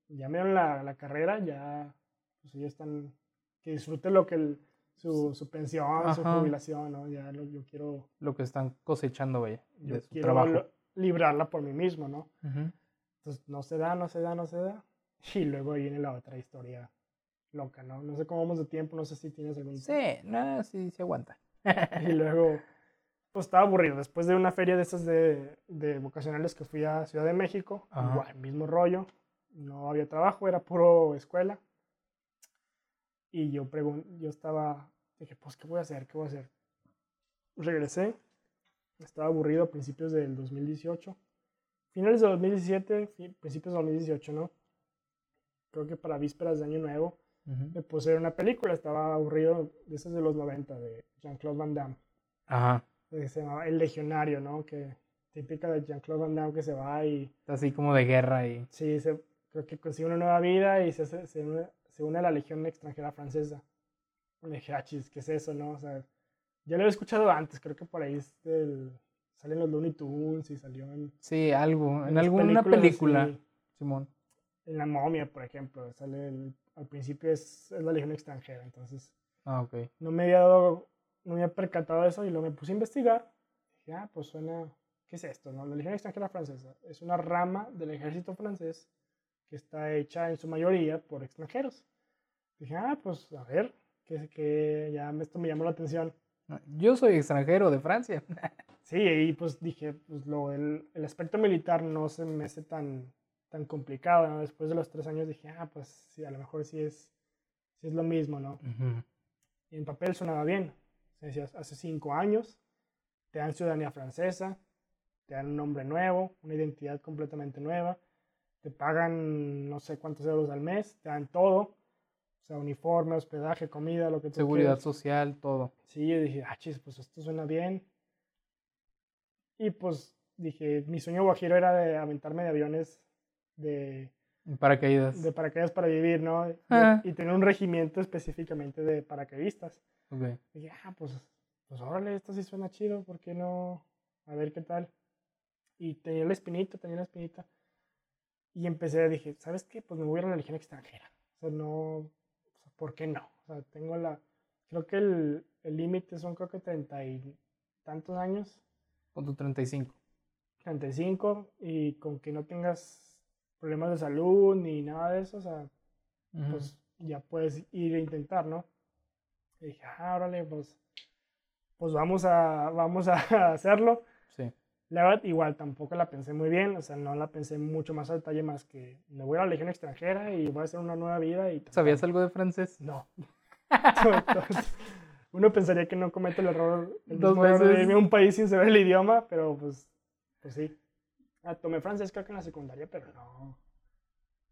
ya me la, la carrera, ya, pues ya están, que disfrute lo que el, su, su pensión, su jubilación, ¿no? Ya lo, yo quiero... Lo que están cosechando, vaya, de su trabajo. librarla por mí mismo, ¿no? Entonces, no se da, no se da, no se da. Y luego viene la otra historia loca, ¿no? No sé cómo vamos de tiempo, no sé si tienes algún... Sí, no, sí, se aguanta. y luego, pues estaba aburrido. Después de una feria de esas de, de vocacionales que fui a Ciudad de México, igual, mismo rollo. No había trabajo, era puro escuela. Y yo, yo estaba, dije, pues, ¿qué voy a hacer? ¿Qué voy a hacer? Regresé, estaba aburrido a principios del 2018. Finales de 2017, principios de 2018, ¿no? creo que para vísperas de Año Nuevo, me puse a ver una película, estaba aburrido, de esas de los 90, de Jean-Claude Van Damme. Ajá. Que se llamaba El Legionario, ¿no? Que típica de Jean-Claude Van Damme que se va y... Así como de guerra y... Sí, se, creo que consigue una nueva vida y se, se, se, une, a la Legión Extranjera Francesa. Le dije, ah, ¿qué es eso, no? O sea, ya lo he escuchado antes, creo que por ahí salen los Looney Tunes y salió en... Sí, algo, en, alguna película, Simón en la momia, por ejemplo, sale al principio es, la legión extranjera, entonces ah, okay. no me había dado, no me había percatado de eso y luego me puse a investigar. Dije, ah, pues suena, ¿qué es esto? No? La legión extranjera francesa es una rama del ejército francés que está hecha en su mayoría por extranjeros. Dije, ah, pues a ver, que, que ya esto me llamó la atención. Yo soy extranjero de Francia. sí, y pues dije, pues lo, el, el aspecto militar no se me hace tan tan complicado, ¿no? Después de los tres años dije, ah, pues sí, a lo mejor sí es, sí es lo mismo, ¿no? Y en papel sonaba bien. Decías, hace cinco años te dan ciudadanía francesa, te dan un nombre nuevo, una identidad completamente nueva, te pagan no sé cuántos euros al mes, te dan todo, o sea, uniforme, hospedaje, comida, lo que tú Seguridad social, todo. Sí, yo dije, ah, chis, pues esto suena bien. Y pues dije, mi sueño guajiro era de aventarme de aviones de paracaídas. De paracaídas para vivir, ¿no? Y tener un regimiento específicamente de paracaidistas. Okay. Y dije, ah, pues, pues órale, esto sí suena chido, ¿por qué no? A ver qué tal. Y tenía la espinita, tenía la espinita. Y empecé, dije, ¿sabes qué? Pues me voy a la legión extranjera. O sea, no, ¿por qué no? O sea, tengo la, creo que el límite son creo que treinta y tantos años. Con tu 35. 35 y con que no tengas problemas de salud ni nada de eso, o sea, pues ya puedes ir a intentar, ¿no? Y dije, ah, órale, pues, pues vamos a, vamos a hacerlo. Sí. La verdad, igual tampoco la pensé muy bien, o sea, no la pensé mucho más al detalle más que me voy a la legión extranjera y voy a hacer una nueva vida. Y ¿Sabías algo de francés? No. Uno pensaría que no comete el error, el Dos veces. de irme a un país sin saber el idioma, pero pues, pues sí. Ah, tomé francés creo que en la secundaria, pero no.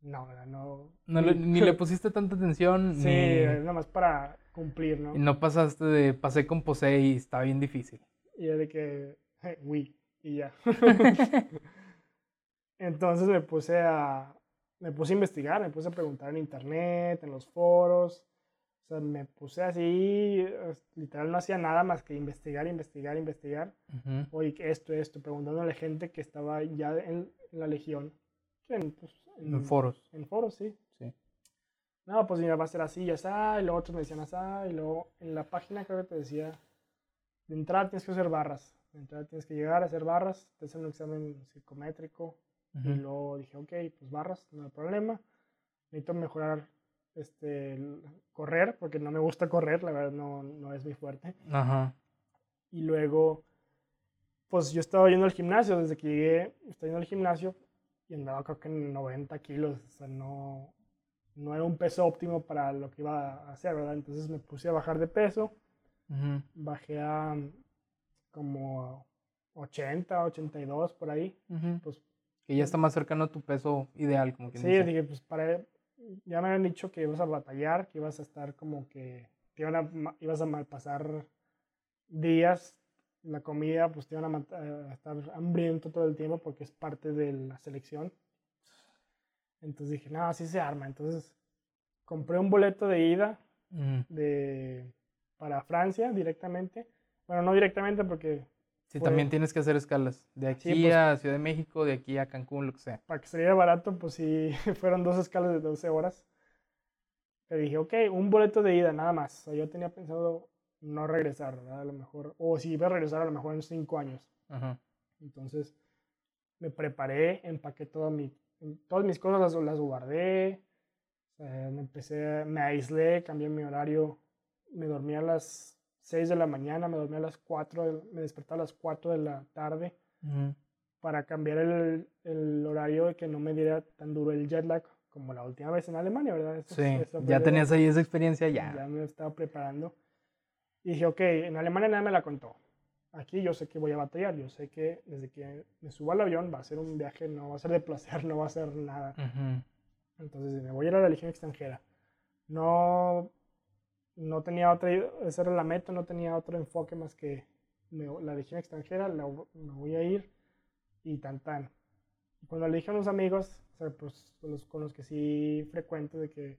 No, no. no ni le pusiste tanta atención. Sí, nada más para cumplir, ¿no? Y no pasaste de pasé con posee y está bien difícil. Y de que, oui, y ya. Entonces me puse a, me puse a investigar, me puse a preguntar en internet, en los foros, O sea, me puse así, literal no hacía nada más que investigar, investigar, investigar. Oye, esto, esto, preguntándole a gente que estaba ya en, la legión. Pues, en, foros. En foros, sí. Sí. No, pues mira, va a ser así, ya está. Y luego otros me decían así, y luego en la página creo que te decía, de entrada tienes que hacer barras. De entrada tienes que llegar a hacer barras, te hacen un examen psicométrico. Y luego dije, ok, pues barras, no hay problema. Necesito mejorar este, correr, porque no me gusta correr, la verdad no, no es muy fuerte. Ajá. Y luego, pues yo estaba yendo al gimnasio, desde que llegué, estaba yendo al gimnasio y andaba creo que en 90 kilos, o sea, no, no era un peso óptimo para lo que iba a hacer, ¿verdad? Entonces me puse a bajar de peso, bajé a como 80, 82 por ahí, pues que ya está más cercano a tu peso ideal, como que Sí, dije, pues para, ya me habían dicho que ibas a batallar, que ibas a estar como que, te iban a, ibas a malpasar días, la comida, pues te iban a, estar hambriento todo el tiempo porque es parte de la selección. Entonces dije, no, así se arma. Entonces compré un boleto de ida mm. de, para Francia directamente. Bueno, no directamente porque Sí, también tienes que hacer escalas. De aquí pues a Ciudad de México, de aquí a Cancún, lo que sea. Para que saliera barato, pues sí, fueron dos escalas de 12 horas. Pero dije, ok, un boleto de ida, nada más. O sea, yo tenía pensado no regresar, ¿verdad? A lo mejor, o si iba a regresar, a lo mejor en cinco años. Entonces, me preparé, empaqué todo mi, todas mis cosas, las, las guardé. me empecé, me aislé, cambié mi horario. Me dormí a las 6 de la mañana, me dormí a las 4, me desperté a las 4 de la tarde para cambiar el, el, horario y que no me diera tan duro el jet lag como la última vez en Alemania, ¿verdad? sí, ya tenías ahí esa experiencia ya. Ya me estaba preparando. Y dije, ok, en Alemania nada me la contó. Aquí yo sé que voy a batallar, yo sé que desde que me subo al avión va a ser un viaje, no va a ser de placer, no va a ser nada. Entonces me voy a ir a la Legión extranjera. No no tenía otra, esa era la meta, no tenía otro enfoque más que la legión extranjera, me voy a ir y tan tan. Y cuando le dije a unos amigos, o sea, pues los, con los que sí frecuento, de que,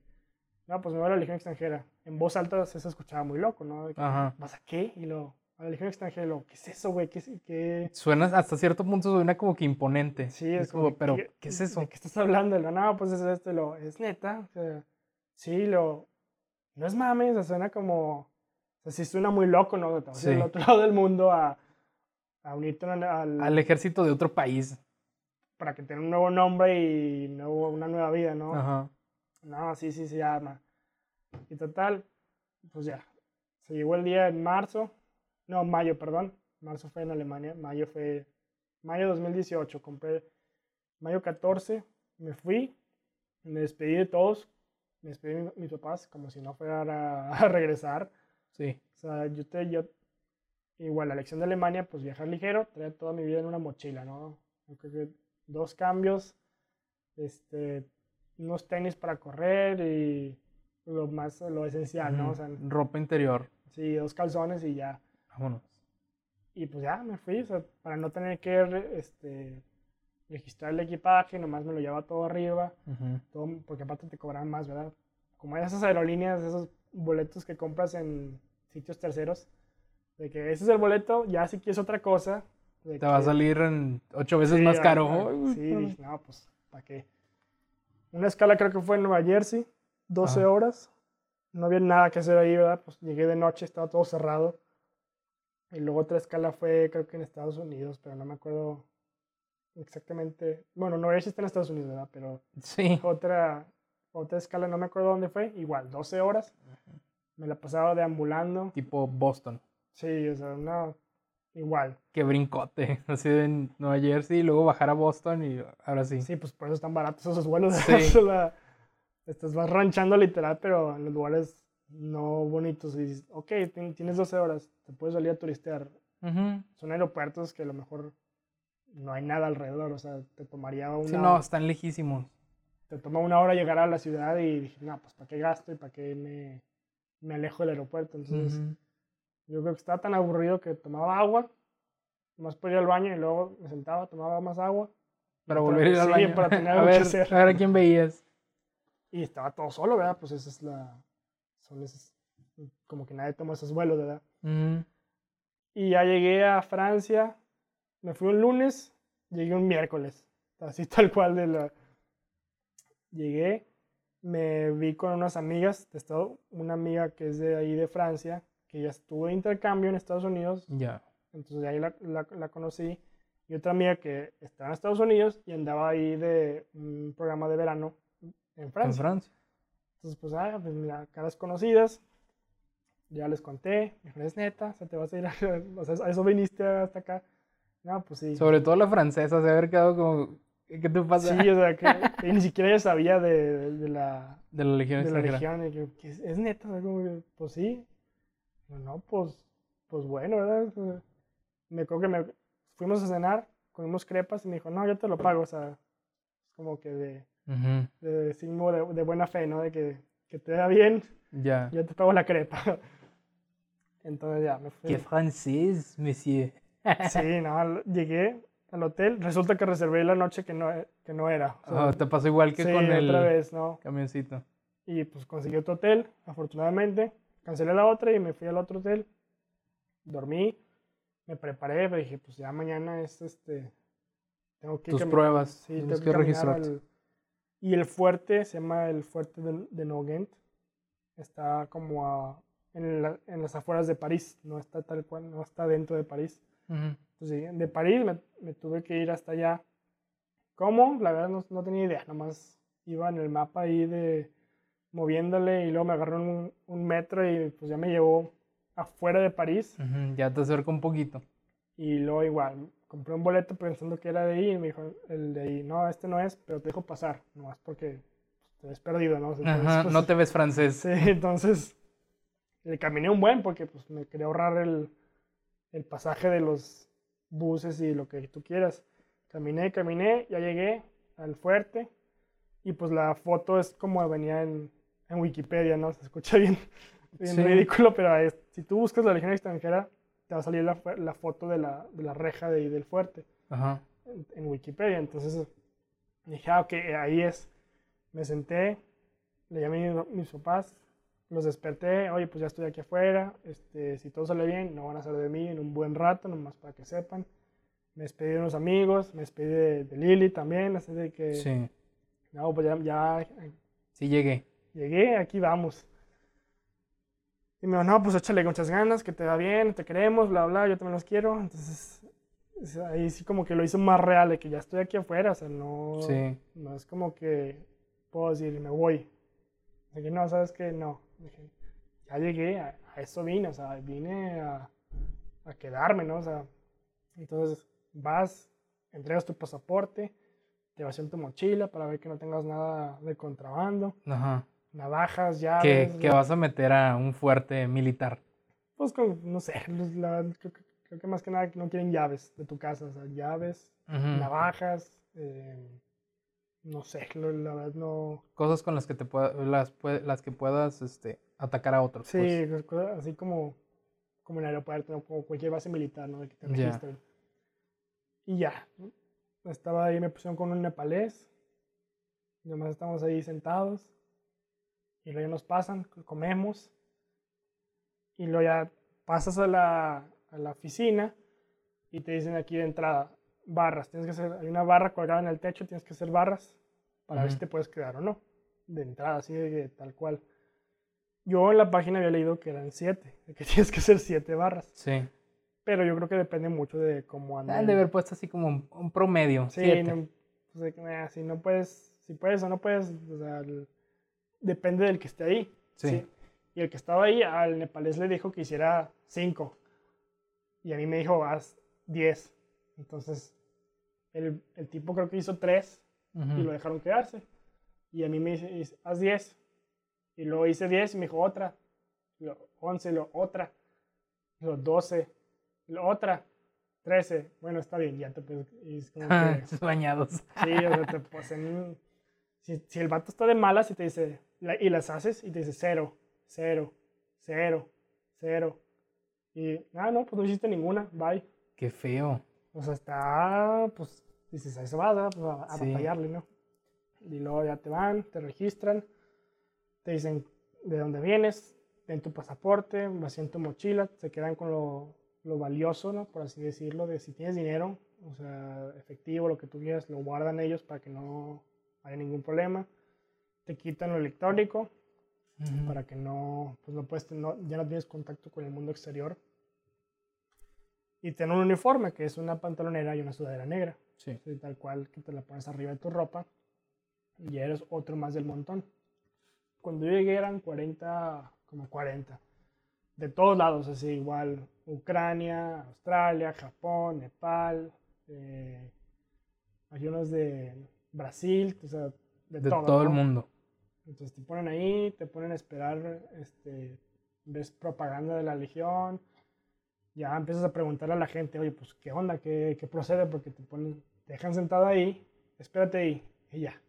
no, pues me voy a la legión extranjera. En voz alta se escuchaba muy loco, ¿no? ¿Vas a qué? Y lo, a la legión extranjera, lo, ¿qué es eso, güey? ¿Qué, qué? Suena, hasta cierto punto suena como que imponente. Sí, es, como, pero, ¿qué, es eso? ¿De qué estás hablando? Lo, no, pues es esto, lo, es neta. O sea, sí, lo, no es mames, o suena como, o sea, sí suena muy loco, ¿no? Te vas otro lado del mundo a, a unirte al, al, ejército de otro país. Para que tenga un nuevo nombre y nuevo, una nueva vida, ¿no? Ajá. No, sí, sí, se llama. Y total, pues ya. Se llegó el día en marzo, no, mayo, perdón. Marzo fue en Alemania, mayo fue, mayo 2018, compré, mayo 14, me fui, me despedí de todos, me despedí mis papás como si no fuera a, regresar. Sí. O sea, yo te, yo, igual la lección de Alemania, pues viajar ligero, traer toda mi vida en una mochila, ¿no? creo que dos cambios, este, unos tenis para correr y lo más, lo esencial, ¿no? O sea, ropa interior. Sí, dos calzones y ya. Vámonos. Y pues ya me fui, o sea, para no tener que, este, registrar el equipaje, nomás me lo llevaba todo arriba, todo, porque aparte te cobraban más, ¿verdad? Como hay esas aerolíneas, esos boletos que compras en sitios terceros, de que ese es el boleto, ya si quieres otra cosa. te va a salir en ocho veces más caro. sí, dije, no, pues, ¿para qué? Una escala creo que fue en Nueva Jersey, 12 horas. No había nada que hacer ahí, ¿verdad? Pues llegué de noche, estaba todo cerrado. Y luego otra escala fue, creo que en Estados Unidos, pero no me acuerdo exactamente. Bueno, no está en Estados Unidos, ¿verdad? Pero sí. otra, otra escala, no me acuerdo dónde fue, igual, 12 horas. Me la pasaba deambulando. Tipo Boston. Sí, o sea, no, igual. Qué brincote, así en Nueva Jersey y luego bajar a Boston y ahora sí. Sí, pues por eso están baratos esos vuelos. Sí. estás vas ranchando literal, pero en los lugares no bonitos. Y dices, ok, tienes 12 horas, te puedes salir a turistear. Son aeropuertos que a lo mejor no hay nada alrededor, o sea, te tomaría una... Sí, no, están lejísimos. Te toma una hora llegar a la ciudad y dije, no, pues ¿para qué gasto y para qué me, me alejo del aeropuerto? Entonces, yo creo que estaba tan aburrido que tomaba agua, más por ir al baño y luego me sentaba, tomaba más agua. Para volver a ir al baño. para tener algo a ver, que hacer. A ver a quién veías. Y estaba todo solo, ¿verdad? Pues esa es la... Son esas como que nadie toma esos vuelos, ¿verdad? Y ya llegué a Francia, me fui un lunes, llegué un miércoles, así tal cual de la... Llegué, me vi con unas amigas de Estado, una amiga que es de ahí de Francia, que ya estuvo de intercambio en Estados Unidos. Ya. Entonces de ahí la, la, conocí. Y otra amiga que estaba en Estados Unidos y andaba ahí de un programa de verano en Francia. En Francia. Entonces, pues, ah, pues mira, caras conocidas. Ya les conté, me es neta, o sea, te vas a ir a, o sea, a eso viniste hasta acá. No, pues sí. Sobre todo la francesa, se haber quedado como, ¿qué te pasa? Sí, o sea, que, ni siquiera ella sabía de, de, la... De la legión De la legión, y que, es, neta, o sea, pues sí. No, no, pues, pues bueno, ¿verdad? Me acuerdo que me fuimos a cenar, comimos crepas y me dijo, no, yo te lo pago, o sea, como que de, de signo de, de, buena fe, ¿no? De que, que te da bien, ya. yo te pago la crepa. Entonces ya me fui. ¡Qué francés, monsieur! Sí, no, llegué al hotel, resulta que reservé la noche que no, que no era. O te pasó igual que con el otra vez, ¿no? camioncito. Y pues conseguí otro hotel, afortunadamente. Cancelé la otra y me fui al otro hotel. Dormí, me preparé, pero dije, pues ya mañana es este. Tengo que Tus pruebas, sí, tengo que, registrar. Y el fuerte se llama el fuerte de, de Nogent. Está como a en, en, las afueras de París, no está tal cual, no está dentro de París. Entonces, de París me, me, tuve que ir hasta allá. ¿Cómo? La verdad no, no, tenía idea, nomás iba en el mapa ahí de moviéndole y luego me agarró un, un metro y pues ya me llevó afuera de París. Ya te acerco un poquito. Y luego igual, compré un boleto pensando que era de ahí y me dijo el de ahí, no, este no es, pero te dejo pasar, nomás porque pues, te ves perdido, ¿no? Pues, no te ves francés. Sí, entonces le caminé un buen porque pues me quería ahorrar el, el pasaje de los buses y lo que tú quieras. Caminé, caminé, ya llegué al fuerte y pues la foto es como venía en, en Wikipedia, ¿no? Se escucha bien, bien ridículo, pero si tú buscas la Legión extranjera, te va a salir la, la foto de la, de la reja de, del fuerte Ajá. En, Wikipedia. Entonces dije, ah, ok, ahí es. Me senté, le llamé a mis papás, los desperté, oye, pues ya estoy aquí afuera, este, si todo sale bien, no van a salir de mí en un buen rato, nomás para que sepan. Me despedí de unos amigos, me despedí de, Lili también, así de que... Sí. No, pues ya, ya... Sí llegué. Llegué, aquí vamos. Y me dijo, no, pues échale muchas ganas, que te va bien, te queremos, bla, bla, yo también los quiero. Entonces, ahí sí como que lo hizo más real, de que ya estoy aquí afuera, o sea, no, sí. no es como que puedo decir, me voy. De que no, sabes que no. Dije, ya llegué, a, eso vine, o sea, vine a, a, quedarme, ¿no? O sea, entonces vas, entregas tu pasaporte, te vas en tu mochila para ver que no tengas nada de contrabando. Ajá. Navajas, llaves. Que, que vas a meter a un fuerte militar. Pues con, no sé, creo, que más que nada no quieren llaves de tu casa, o sea, llaves, navajas, eh, no sé, la verdad no... Cosas con las que te las, las que puedas este, atacar a otros. Sí, pues. así como, como en el aeropuerto, como cualquier base militar, ¿no? De que te registren. Y ya, estaba ahí, me pusieron con un nepalés, y nomás estamos ahí sentados, y luego ya nos pasan, comemos, y luego ya pasas a la, a la oficina y te dicen aquí de entrada, barras. Tienes que hacer, hay una barra colgada en el techo, tienes que hacer barras para ver si te puedes quedar o no. De entrada, así de, tal cual. Yo en la página había leído que eran siete, que tienes que hacer siete barras. Sí. Pero yo creo que depende mucho de cómo andan. Han de haber puesto así como un, promedio. Sí, no, pues, eh, si no puedes, si puedes o no puedes, o sea, depende del que esté ahí. Sí. Y el que estaba ahí, al nepalés le dijo que hiciera cinco. Y a mí me dijo, haz diez. Entonces, el, el tipo creo que hizo tres y lo dejaron quedarse. Y a mí me dice, haz 10. Y luego hice 10 y me dijo otra. Lo, 11, lo otra. Lo 12, lo otra. 13. Bueno, está bien, ya te puedes. Ah, bañados. Sí, o sea, te posen. Si, si, el vato está de malas y te dice. y las haces y te dice 0, 0, 0, 0. Y, ah, no, pues no hiciste ninguna, bye. Qué feo. O sea, está, pues, dices, a eso vas, a, a batallarle, ¿no? Y luego ya te van, te registran, te dicen de dónde vienes, en tu pasaporte, vacían tu mochila, se quedan con lo, lo valioso, ¿no? Por así decirlo, de si tienes dinero, o sea, efectivo, lo que tú quieras, lo guardan ellos para que no haya ningún problema. Te quitan lo electrónico para que no, pues no puedes, no, ya no tienes contacto con el mundo exterior. Y tienen un uniforme, que es una pantalonera y una sudadera negra. Sí. tal cual que te la pones arriba de tu ropa y eres otro más del montón. Cuando yo llegué eran 40, como 40. De todos lados, así igual. Ucrania, Australia, Japón, Nepal. Eh, hay unos de Brasil, o sea, de, todo, el mundo. Entonces te ponen ahí, te ponen a esperar, este, ves propaganda de la Legión, ya empiezas a preguntarle a la gente, oye, pues, ¿qué onda? ¿Qué, qué procede? Porque te ponen, te dejan sentado ahí, espérate ahí, y ya.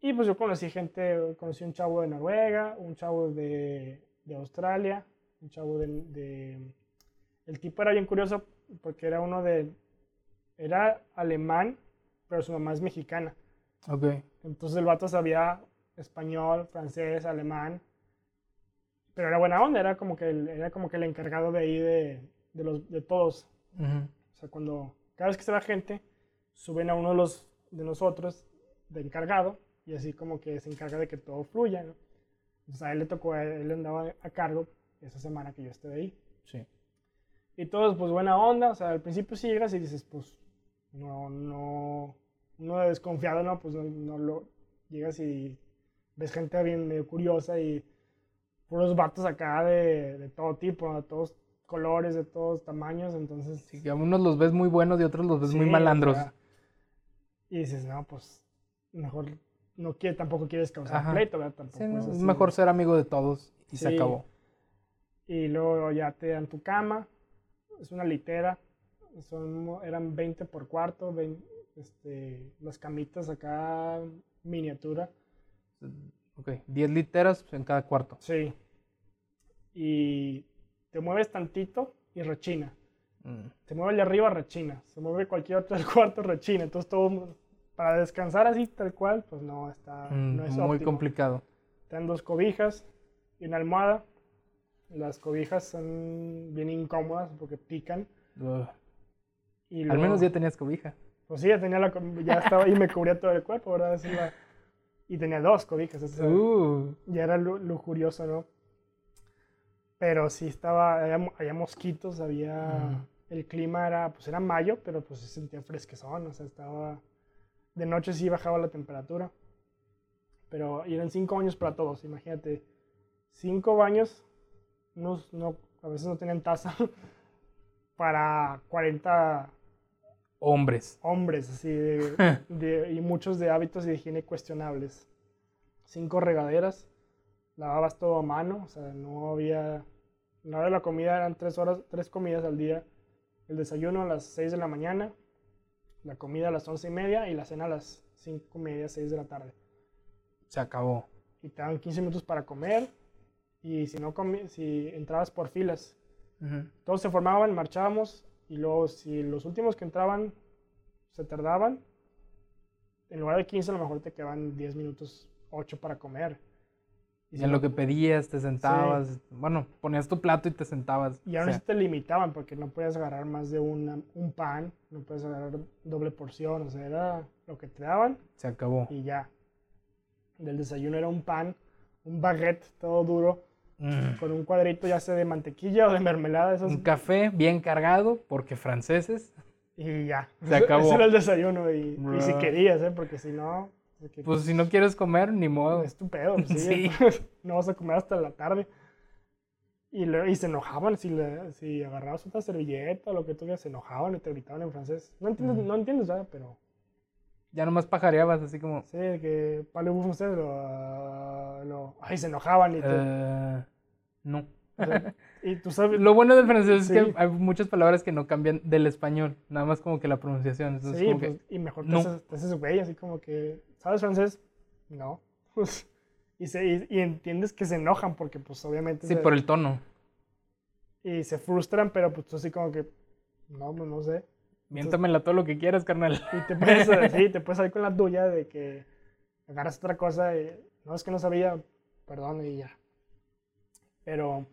Y pues yo conocí gente, conocí un chavo de Noruega, un chavo de, de Australia, un chavo de, de, El tipo era bien curioso porque era uno de... Era alemán, pero su mamá es mexicana. Ok. Entonces el vato sabía español, francés, alemán, pero era buena onda, era como que el, era como que el encargado de ahí de, de los, de todos. O sea, cuando cada vez que se va gente, suben a uno de los de nosotros, de encargado, y así como que se encarga de que todo fluya, ¿no? Entonces a él le tocó, él andaba a cargo esa semana que yo estuve ahí. Sí. Y todos, pues buena onda, o sea, al principio sí llegas y dices, pues, no, no, no desconfiado, ¿no? Pues no, lo, llegas y ves gente bien medio curiosa y puros vatos acá de, de todo tipo, de todos colores, de todos tamaños, entonces... Sí, que a unos los ves muy buenos y a otros los ves muy malandros. y dices, no, pues, mejor no quiere, tampoco quieres causar pleito, ¿verdad? Tampoco es, mejor ser amigo de todos y se acabó. Y luego ya te dan tu cama, es una litera, son, eran 20 por cuarto, este, las camitas acá miniatura. Ok, 10 literas en cada cuarto. Sí. Y te mueves tantito y rechina. Mm. Te mueve de arriba, rechina. Se mueve cualquier otro del cuarto, rechina. Entonces todo para descansar así tal cual, pues no está mm, no es muy complicado. Te dan dos cobijas y una almohada. Las cobijas son bien incómodas porque pican. Y Al menos ya tenías cobija. Pues sí, ya tenía la ya estaba y me cubría todo el cuerpo, ¿verdad? Y tenía dos cobijas. Uh. Ya era lujurioso, ¿no? Pero sí estaba, había, mosquitos, había, mm. el clima era, pues era mayo, pero pues se sentía fresquezón, o sea, estaba, de noche sí bajaba la temperatura. Pero eran cinco baños para todos, imagínate. Cinco baños, no, a veces no tenían taza, para 40 hombres. Hombres, así, de, y muchos de hábitos de higiene cuestionables. Cinco regaderas, lavabas todo a mano, o sea, no había... La hora de la comida eran tres horas, tres comidas al día. El desayuno a las 6 de la mañana, la comida a las once y media y la cena a las cinco y media, seis de la tarde. Se acabó. Y te daban 15 minutos para comer y si no si entrabas por filas, todos se formaban, marchábamos y luego si los últimos que entraban se tardaban, en lugar de 15 a lo mejor te quedaban 10 minutos, 8 para comer. Y, en lo que pedías, te sentabas, bueno, ponías tu plato y te sentabas. Y ahora sí te limitaban porque no podías agarrar más de un pan, no puedes agarrar doble porción, o sea, era lo que te daban. Se acabó. Y ya. Del desayuno era un pan, un baguette todo duro, mm. con un cuadrito ya sea de mantequilla o de mermelada. Esos... Un café bien cargado, porque franceses. Y ya. Se acabó. Ese era el desayuno y, y si querías, ¿eh? porque si no pues si no quieres comer, ni modo. Es tu pedo, sí. no vas a comer hasta la tarde. Y, y se enojaban si, le, si agarrabas otra servilleta o lo que tú se enojaban y te gritaban en francés. No entiendes, no entiendes nada, pero... Ya nomás pajareabas así como... Sí, que parlez-vous français, lo, lo... Ay, se enojaban y te... Uh, no. y tú sabes... Lo bueno del francés es que hay muchas palabras que no cambian del español, nada más como que la pronunciación. Entonces, sí, como pues, que, y mejor te, haces, te haces güey, así como que ¿sabes francés? No. y, se, y, entiendes que se enojan porque pues obviamente... Sí, por el tono. Y se frustran, pero pues tú así como que, no, pues no sé. Miéntamela todo lo que quieras, carnal. Y te puedes, sí, te puedes salir con la tuya de que agarras otra cosa y, no, es que no sabía, perdón, y ya. Pero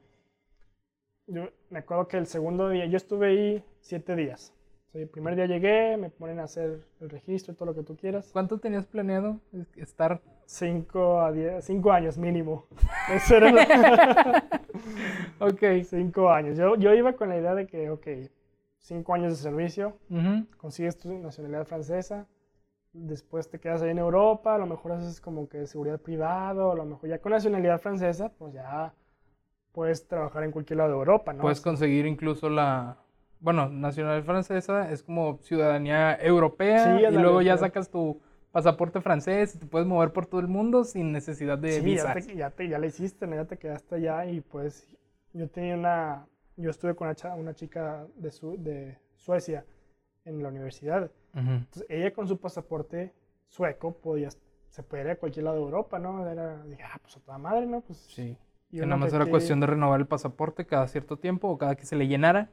yo me acuerdo que el segundo día, yo estuve ahí siete días. el primer día llegué, me ponen a hacer el registro y todo lo que tú quieras. ¿Cuánto tenías planeado estar? Cinco, a diez, cinco años mínimo. Eso era ok. Cinco años. Yo, yo iba con la idea de que, ok, cinco años de servicio, consigues tu nacionalidad francesa, después te quedas ahí en Europa, a lo mejor haces como que seguridad privada, a lo mejor ya con nacionalidad francesa, pues ya puedes trabajar en cualquier lado de Europa, ¿no? Puedes conseguir incluso la, bueno, nacionalidad francesa es como ciudadanía europea y luego ya sacas tu pasaporte francés y te puedes mover por todo el mundo sin necesidad de sí, Ya, te, ya, te, ya la hiciste, ya te quedaste allá y pues yo tenía una, yo estuve con una, una chica de, de Suecia en la universidad. Entonces ella con su pasaporte sueco podía, se podía ir a cualquier lado de Europa, ¿no? Era, dije, ah, pues a toda madre, ¿no? Pues, sí. Y nada más era cuestión de renovar el pasaporte cada cierto tiempo o cada que se le llenara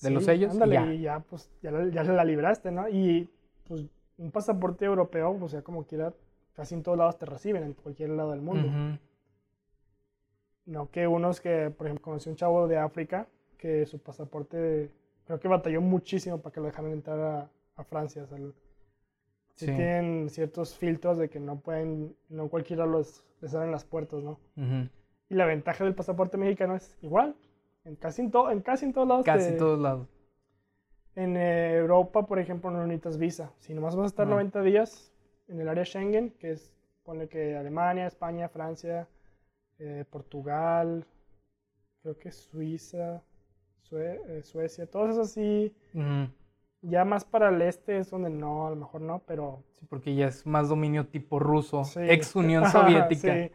de los sellos. Ándale, y ya, y ya pues ya, ya la libraste, ¿no? Y pues un pasaporte europeo, o sea, como quiera, casi en todos lados te reciben, en cualquier lado del mundo. No que unos que, por ejemplo, conocí un chavo de África que su pasaporte, creo que batalló muchísimo para que lo dejaran entrar a, a Francia. O sea, sí. tienen ciertos filtros de que no pueden, no cualquiera los, les abren las puertas, ¿no? Y la ventaja del pasaporte mexicano es igual, en casi en, todo, en casi en todos lados. Casi en todos lados. En eh, Europa, por ejemplo, no necesitas visa. Si nomás vas a estar 90 días en el área Schengen, que es, pone que Alemania, España, Francia, eh, Portugal, creo que Suiza, eh, Suecia, todos esos así. Ya más para el este es donde no, a lo mejor no, pero... Sí, porque ya es más dominio tipo ruso, ex Unión Soviética. sí.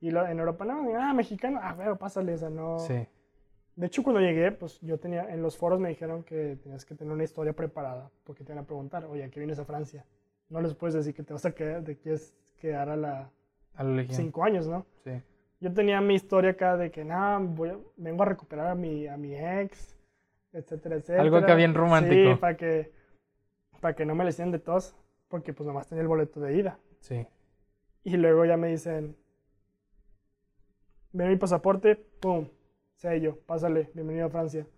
Y en Europa, no, ah, mexicano, ah, pero pásale, esa no... Sí. De hecho, cuando llegué, pues yo tenía, en los foros me dijeron que tenías que tener una historia preparada, porque te van a preguntar, oye, ¿a qué vienes a Francia? No les puedes decir que te vas a quedar, te quieres quedar a la... A la Cinco años, ¿no? Sí. Yo tenía mi historia acá de que, nada, vengo a recuperar a mi, a mi ex, etcétera, etcétera. Algo que bien romántico. Sí, para que, para que no me le sigan de tos, porque pues nomás tenía el boleto de ida. Sí. Y luego ya me dicen, ve mi pasaporte, pum, sello, pásale, bienvenido a Francia.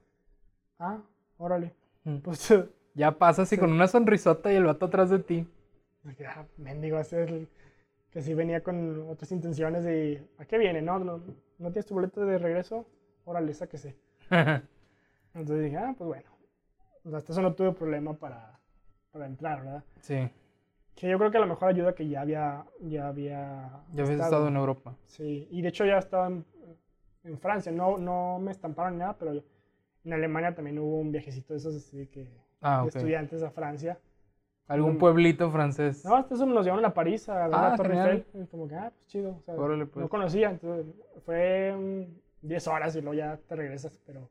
Ah, órale. Mm. Pues ya pasas y con una sonrisota y el vato atrás de ti. Ah, mendigo, ese que sí venía con otras intenciones de ¿a qué viene? No, no, no tienes tu boleto de regreso, órale, sáquese. Entonces dije, ah, pues bueno. Hasta eso no tuve problema para, para entrar, ¿verdad? Sí. Que yo creo que a lo mejor ayuda que ya había. Ya había ya habías estado en Europa. Sí, y de hecho ya estaba en, en Francia. No, no me estamparon ni nada, pero en Alemania también hubo un viajecito de esos así que ah, de estudiantes a Francia. ¿Algún mm. pueblito francés? No, hasta eso nos llevaron a París, a la ah, Torre Eiffel. Como que, ah, pues chido. pues. No conocía, entonces fue 10 horas y luego ya te regresas, pero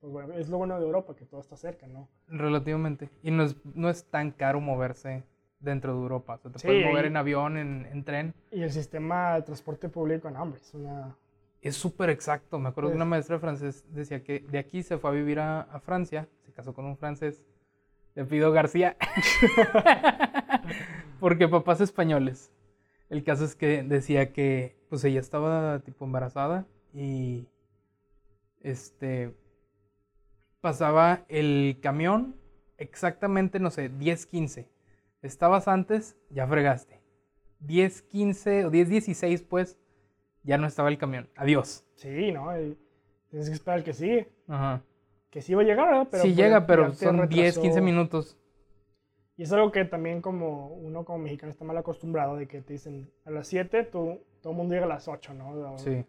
pues bueno, es lo bueno de Europa, que todo está cerca, ¿no? Relativamente. Y no es, no es tan caro moverse dentro de Europa. O sea, te puedes mover en avión, en, en, tren. Y el sistema de transporte público, en hombre, es una es súper exacto. Me acuerdo que una maestra de francés decía que de aquí se fue a vivir a, Francia, se casó con un francés, le pido García, porque papás españoles. El caso es que decía que pues ella estaba tipo embarazada y este pasaba el camión exactamente, no sé, 10, 15. Estabas antes, ya fregaste. 10, 15 o 10, 16 pues ya no estaba el camión. Adiós. Sí, ¿no? tienes que esperar que sí. Ajá. Que sí va a llegar, ¿verdad? sí llega, pero son 10, 15 minutos. Y es algo que también como uno como mexicano está mal acostumbrado de que te dicen a las 7, tú, todo el mundo llega a las 8, ¿no? Sí.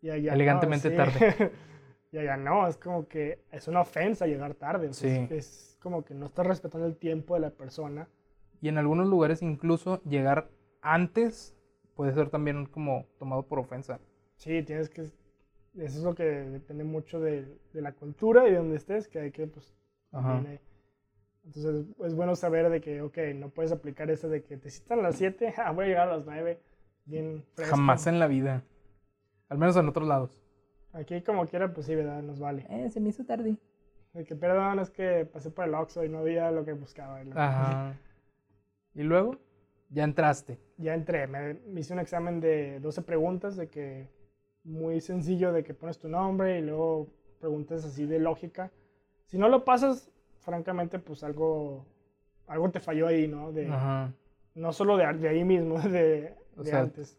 Y allá Elegantemente tarde. y allá no, es como que es una ofensa llegar tarde. Sí. Es como que no estás respetando el tiempo de la persona. Y en algunos lugares incluso llegar antes puede ser también como tomado por ofensa. Sí, tienes que... Eso es lo que depende mucho de, de la cultura y de donde estés, que hay que, pues... Entonces es bueno saber de que, ok, no puedes aplicar eso de que te citan a las 7, ah, voy a llegar a las 9, bien fresco. Jamás en la vida. Al menos en otros lados. Aquí como quiera, pues sí, ¿verdad? Nos vale. Eh, se me hizo tarde. De que, perdón, es que pasé por el Oxxo y no había lo que buscaba. Ajá. ¿Y luego? Ya entraste. Ya entré. Me, hice un examen de 12 preguntas de que muy sencillo de que pones tu nombre y luego preguntas así de lógica. Si no lo pasas, francamente, pues algo, algo te falló ahí, ¿no? De, No solo de, de, ahí mismo, de, de antes.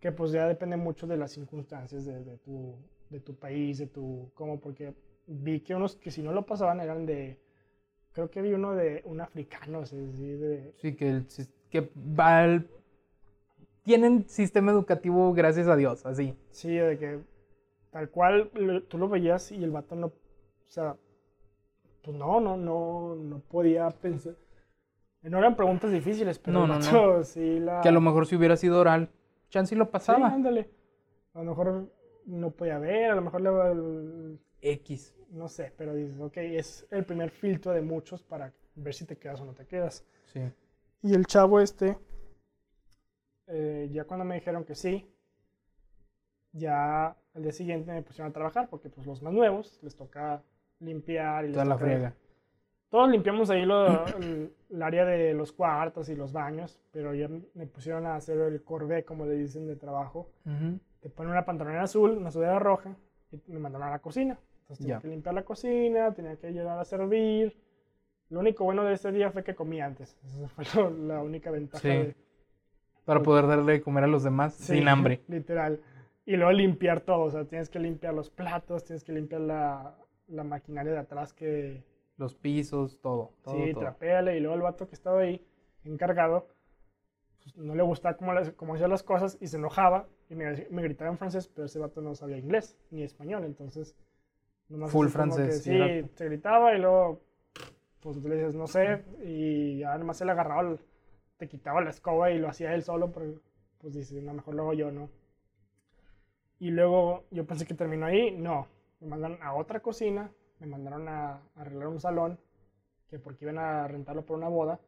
Que pues ya depende mucho de las circunstancias de, de, tu, de tu país, de tu... ¿Cómo? Porque vi que unos que si no lo pasaban eran de... Creo que vi uno de un africano, ¿sí? De, sí, que, que va tienen sistema educativo gracias a Dios, así. Sí, de que tal cual tú lo veías y el vato no, o sea, pues no, no, no, no podía pensar. No eran preguntas difíciles, pero no, no, sí la... Que a lo mejor si hubiera sido oral, chance lo pasaba. Sí, ándale. A lo mejor no podía ver, a lo mejor le el... X. No sé, pero dices, ok, es el primer filtro de muchos para ver si te quedas o no te quedas. Sí. Y el chavo este, eh, ya cuando me dijeron que sí, ya al día siguiente me pusieron a trabajar porque pues los más nuevos les toca limpiar y Toda la friega. Todos limpiamos ahí el, área de los cuartos y los baños, pero ya me pusieron a hacer el cordé, como le dicen, de trabajo. Te ponen una pantalonera azul, una sudadera roja y me mandaron a la cocina. Entonces tenía que limpiar la cocina, tenía que ayudar a servir. Lo único bueno de ese día fue que comí antes. Esa fue la única ventaja de, para poder darle de comer a los demás sin hambre. Literal. Y luego limpiar todo, o sea, tienes que limpiar los platos, tienes que limpiar la, la maquinaria de atrás que... Los pisos, todo. todo sí, trapéale. Y luego el vato que estaba ahí, encargado, pues, no le gustaba cómo, cómo hacía las cosas y se enojaba y me, me, gritaba en francés, pero ese vato no sabía inglés ni español, entonces... Full francés. sí, se gritaba y luego, pues tú le dices, no sé, y ya nomás le agarraba el te quitaba la escoba y lo hacía él solo, pero pues dice, no, mejor lo hago yo, ¿no? Y luego yo pensé que terminó ahí, no, me mandaron a otra cocina, me mandaron a, arreglar un salón, que porque iban a rentarlo por una boda,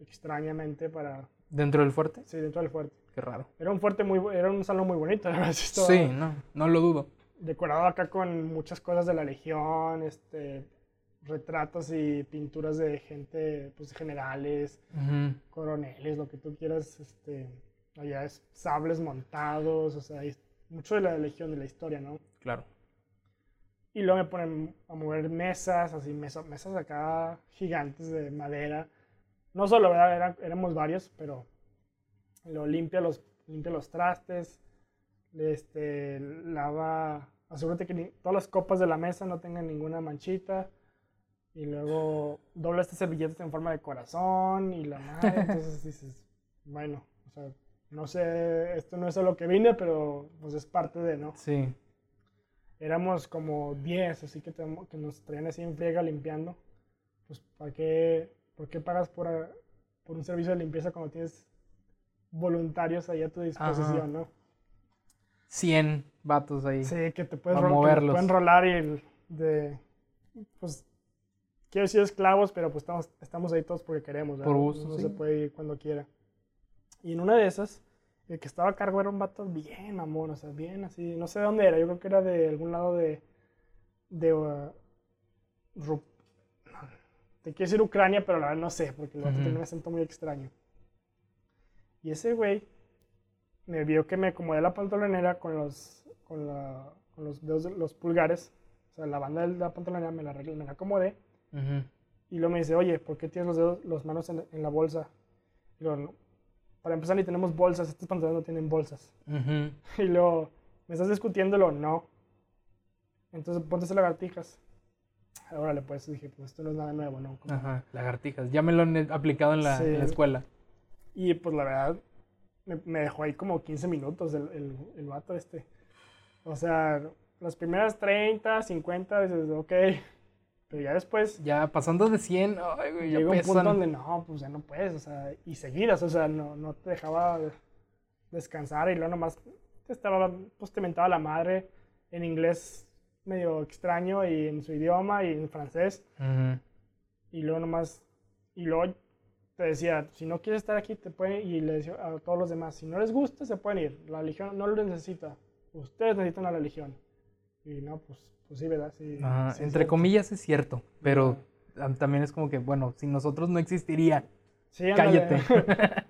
extrañamente para... ¿Dentro del fuerte? Sí, dentro del fuerte. Qué raro. Era un fuerte muy, era un salón muy bonito, la verdad. Sí, no, no lo dudo. Decorado acá con muchas cosas de la Legión, este, retratos y pinturas de gente, pues generales, coroneles, lo que tú quieras, este, allá es sables montados, o sea, hay mucho de la legión de la historia, ¿no? Claro. Y luego me ponen a mover mesas, así, mesas, mesas acá gigantes de madera. No solo, ¿verdad? éramos varios, pero lo limpia los, limpia los trastes, este, lava, asegúrate que todas las copas de la mesa no tengan ninguna manchita y luego dobla estas servilletas en forma de corazón y la madre. Entonces dices, bueno, o sea, no sé, esto no es a lo que vine, pero pues es parte de, ¿no? Sí. Éramos como 10, así que, que nos traían así en friega limpiando. Pues, ¿para qué, ¿por qué pagas por, por un servicio de limpieza cuando tienes voluntarios ahí a tu disposición, no? 100 vatos ahí. Sí, que te puedes pueden rolar y de, pues quiero decir esclavos, pero pues estamos, estamos ahí todos porque queremos, Por gusto, No se puede ir cuando quiera. Y en una de esas, el que estaba a cargo era un vato bien mamón, o sea, bien así, no sé de dónde era, yo creo que era de algún lado de, de, uh, te quiero decir Ucrania, pero la verdad no sé, porque el vato tiene un acento muy extraño. Y ese güey me vio que me acomodé la pantalonera con los, con, la, con los dedos, los pulgares, o sea, la banda de la pantalonera me la, me la acomodé y luego me dice, oye, ¿por qué tienes los dedos, las manos en, la bolsa? Y luego, para empezar, ni tenemos bolsas, estos pantalones no tienen bolsas. Y luego, ¿me estás discutiéndolo? No. Entonces, ponte esas lagartijas. Órale, pues dije, pues esto no es nada nuevo, ¿no? Ajá, lagartijas. Ya me lo han aplicado en la, escuela. Y pues la verdad, me, dejó ahí como 15 minutos el, el, el vato este. O sea, las primeras 30, 50, dices, ok, pero ya después... Ya pasando de 100, ay, güey, llega un punto donde no, pues ya no puedes, o sea, y seguidas, o sea, no, no te dejaba descansar y luego nomás te estaba, pues te mentaba la madre en inglés medio extraño y en su idioma y en francés. Y luego nomás, y luego te decía, si no quieres estar aquí, te pueden, y le decía a todos los demás, si no les gusta, se pueden ir, la religión no lo necesita, ustedes necesitan la religión. Y no, pues pues sí, ¿verdad? Sí, entre comillas es cierto, pero también es como que, bueno, sin nosotros no existiría. Sí, Cállate.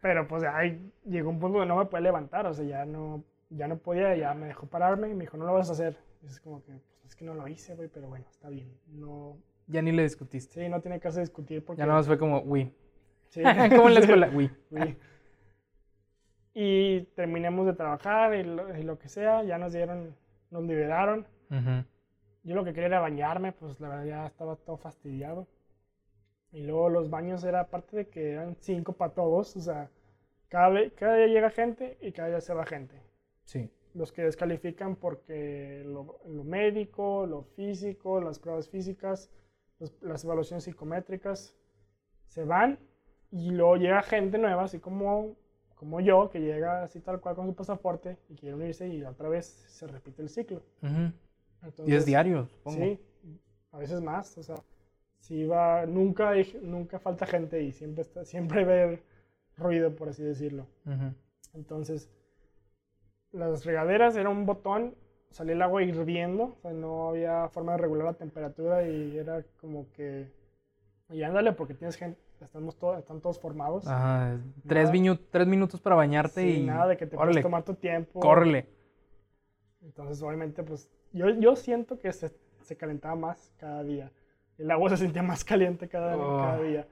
pero pues ahí llegó un punto donde no me puede levantar, o sea, ya no, ya no podía, ya me dejó pararme y me dijo, no lo vas a hacer. Y es como que, pues es que no lo hice, güey, pero bueno, está bien. No, Ya ni le discutiste. sí, no tiene caso discutir porque... Ya nada más fue como, uy. Sí. como en la escuela, uy. Sí. Y terminamos de trabajar y lo, y lo que sea, ya nos dieron, nos liberaron. Ujú. Yo lo que quería era bañarme, pues la verdad ya estaba todo fastidiado. Y luego los baños era aparte de que eran cinco para todos, o sea, cada, cada día llega gente y cada día se va gente. Sí. Los que descalifican porque lo, lo médico, lo físico, las pruebas físicas, los- las evaluaciones psicométricas, se van y luego llega gente nueva, así como, como yo, que llega así tal cual con su pasaporte y quiere unirse y otra vez se repite el ciclo. Ujú. Y es Entonces, diario, supongo. Sí, a veces más, o sea, si va, nunca, hay- nunca falta gente y siempre, está, siempre va a haber ruido, por así decirlo. Ujú. Entonces, las regaderas era un botón, salía el agua hirviendo, o sea, no había forma de regular la temperatura y era como que, y ándale, porque tienes gente, estamos todos, están todos formados. Ajá, tres, viñu- tres minutos para bañarte Sí, y. nada de que te puedes tomar tu tiempo. córrele. Entonces, obviamente, pues yo, yo siento que se, se calentaba más cada día. El agua se sentía más caliente cada, Oh. cada día.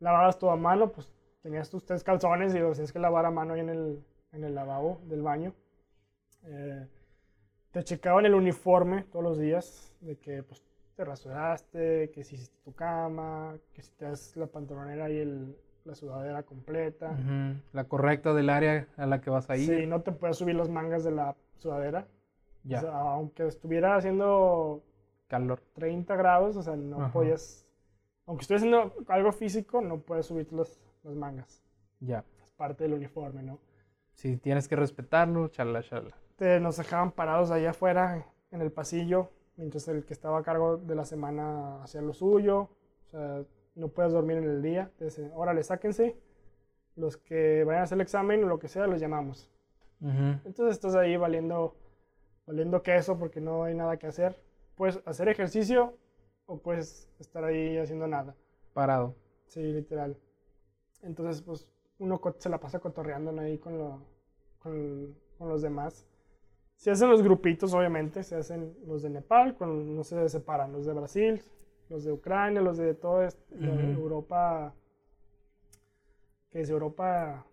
Lavabas todo a mano, pues tenías tus tres calzones y los tienes que lavar a mano ahí en el, en el lavabo del baño. Eh, te checaban el uniforme todos los días, de que pues te rasuraste, que si hiciste tu cama, que si te das la pantalonera y el, la sudadera completa. Ujú. La correcta del área a la que vas a ir. Sí, no te puedes subir las mangas de la sudadera. Ya, O sea, aunque estuviera haciendo calor. 30 grados, o sea, no Ajá. podías, aunque estés haciendo algo físico, no puedes subir las, las mangas. Ya. Es parte del uniforme, ¿no? Sí, tienes que respetarlo, chala, chala. Te, nos dejaban parados allá afuera en el pasillo, mientras el que estaba a cargo de la semana hacía lo suyo. O sea, no puedes dormir en el día. Te dicen, órale, sáquense. Los que vayan a hacer el examen o lo que sea, los llamamos. Ujú. Entonces estás ahí valiendo, valiendo queso porque no hay nada que hacer. Puedes hacer ejercicio o puedes estar ahí haciendo nada. Parado. Sí, literal. Entonces, pues uno se la pasa cotorreando ahí con, lo- con, con los demás. Se hacen los grupitos, obviamente. Se hacen los de Nepal, con, no se separan. Los de Brasil, los de Ucrania, los de toda est- la Ujú. Europa. Que es Europa,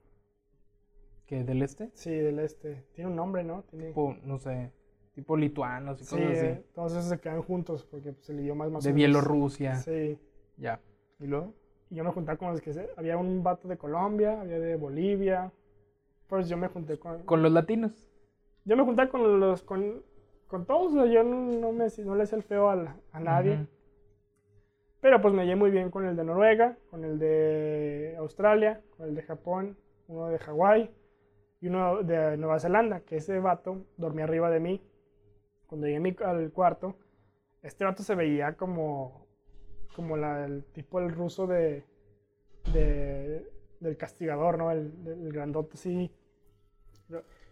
¿Qué? ¿Del este? sí, del este. Tiene un nombre, ¿no? Tiene, Tipo, no sé, tipo lituanos y Sí, cosas así. eh, entonces se quedan juntos porque pues, el idioma es más de Bielorrusia. Sí. Ya. ¿Y luego? Y yo me juntaba con los que se- había un vato de Colombia, había de Bolivia. Pues yo me junté con, Con los latinos. Yo me juntaba con los con, con todos, o sea, yo no, no me no le hacía el feo al- a, nadie. Pero pues me llevé muy bien con el de Noruega, con el de Australia, con el de Japón, uno de Hawái y uno de Nueva Zelanda, que ese vato dormía arriba de mí. Cuando llegué a mi- al cuarto, este vato se veía como, como la, el tipo el ruso de, de- del castigador, ¿no? El, el grandote así.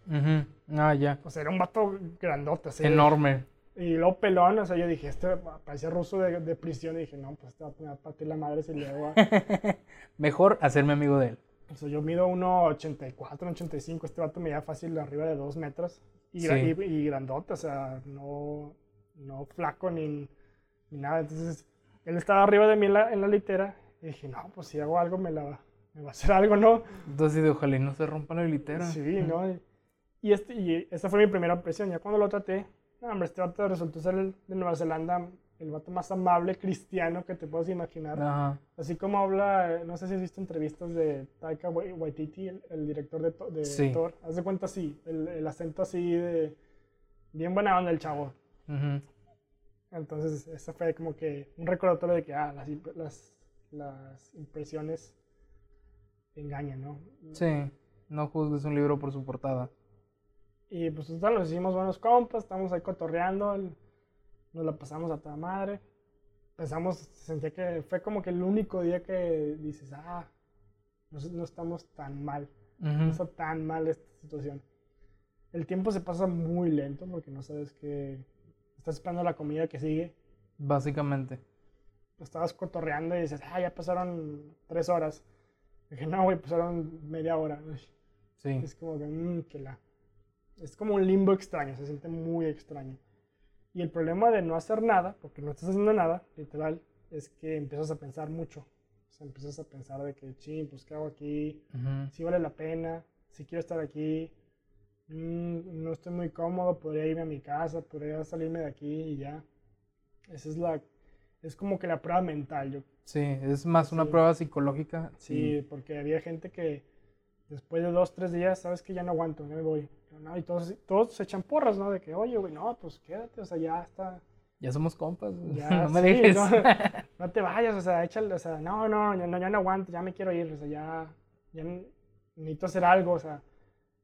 Ujú. Ah, ya. O sea, era un vato grandote así. Enorme. Y luego pelón, o sea, yo dije, este parecía ruso de, de prisión. Y dije, no, pues este va a partir la madre si le hago. Mejor hacerme amigo de él. O sea, yo mido 1,84, 1,85. Este vato me lleva fácil arriba de 2 metros. Y, Sí. y, y grandote, o sea, no, no flaco ni, ni nada. Entonces, él estaba arriba de mí en la, en la litera. Y dije, no, pues si hago algo, me, la, me va a hacer algo, ¿no? Entonces, ojalá y no se rompa la litera. Sí, ¿no? Y, este, y esa fue mi primera impresión. Ya cuando lo traté, no, hombre, este vato resultó ser el de Nueva Zelanda, el vato más amable, cristiano que te puedas imaginar. Ajá. Así como habla, no sé si has visto entrevistas de Taika Wai- Waititi, el, el director de, de Sí. Thor. Haz de cuenta así, el, el acento así de... Bien buena onda el chavo. Entonces, eso fue como que un recordatorio de que, ah, las, las, las impresiones engañan, ¿no? Sí. No juzgues un libro por su portada. Y pues total, nos hicimos buenos compas, estamos ahí cotorreando, nos la pasamos a toda madre. Pensamos, se sentía que fue como que el único día que dices, ah, no, no estamos tan mal, no está tan mal esta situación. El tiempo se pasa muy lento porque no sabes que estás esperando la comida que sigue. Básicamente. Estabas cotorreando y dices, ah, ya pasaron tres horas. Dije, no, güey, pasaron media hora. Sí. Es como que, mmm, que la. Es como un limbo extraño, se siente muy extraño. Y el problema de no hacer nada, porque no estás haciendo nada, literal, es que empiezas a pensar mucho. O sea, empiezas a pensar de que, ching, pues, ¿qué hago aquí? Si vale la pena, si quiero estar aquí, mm, no estoy muy cómodo, podría irme a mi casa, podría salirme de aquí y ya. Esa es la, es como que la prueba mental. Yo, sí, es más una prueba psicológica. Sí, porque había gente que después de dos, tres días, sabes que ya no aguanto, ya me voy. No, y todos, todos se echan porras, ¿no? De que, oye, güey, no, pues quédate, o sea, ya está. Ya somos compas, ya, no me dejes. No, te vayas, o sea, échale, o sea, no, no, ya no, ya no aguanto, ya me quiero ir, o sea, ya, ya necesito hacer algo, o sea.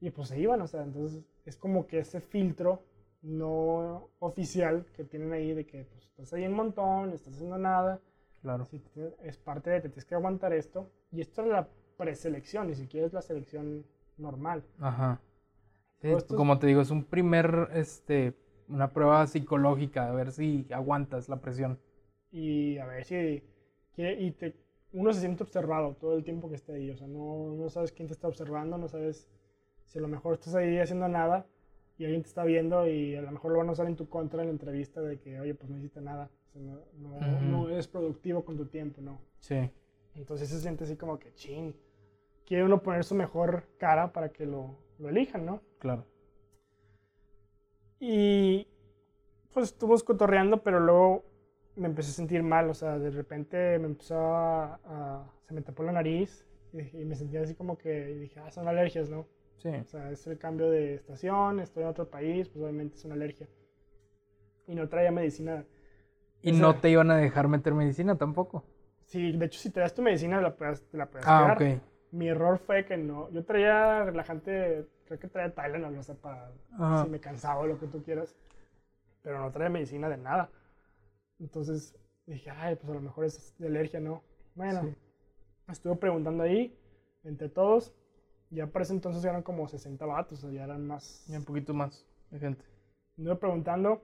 Y pues se iban, o sea, entonces es como que ese filtro no oficial que tienen ahí de que pues, estás ahí un montón, no estás haciendo nada. Claro. es parte de, te tienes que aguantar esto. Y esto es la preselección, ni siquiera es la selección normal. Ajá. como te digo, es un primer, este, una prueba psicológica, a ver si aguantas la presión. Y a ver si, y te, uno se siente observado todo el tiempo que esté ahí, o sea, no, no sabes quién te está observando, no sabes si a lo mejor estás ahí haciendo nada y alguien te está viendo y a lo mejor lo van a usar en tu contra en la entrevista de que, oye, pues no hiciste nada, no, no, eres productivo con tu tiempo, ¿no? Sí. Entonces se siente así como que, ching, quiere uno poner su mejor cara para que lo, lo elijan, ¿no? Claro. Y pues estuvo cotorreando, pero luego me empecé a sentir mal, o sea, de repente me empezó a, se me tapó la nariz y, me sentía así como que dije, ah, son alergias, ¿no? Sí. O sea, es el cambio de estación, estoy en otro país, pues obviamente es una alergia. Y no traía medicina. ¿Y no te iban a dejar meter medicina tampoco? Sí, de hecho, si traías tu medicina, la puedes, la puedes ah, ok mi error fue que no. Yo traía relajante, creo que traía Tylenol, no sé, para si me cansaba o lo que tú quieras. Pero no traía medicina de nada. Entonces dije, ay, pues a lo mejor es de alergia, ¿no? Bueno, estuve preguntando ahí, entre todos. Ya para ese entonces eran como 60 vatos, o sea, ya eran más. Y un poquito más de gente. Estuve preguntando,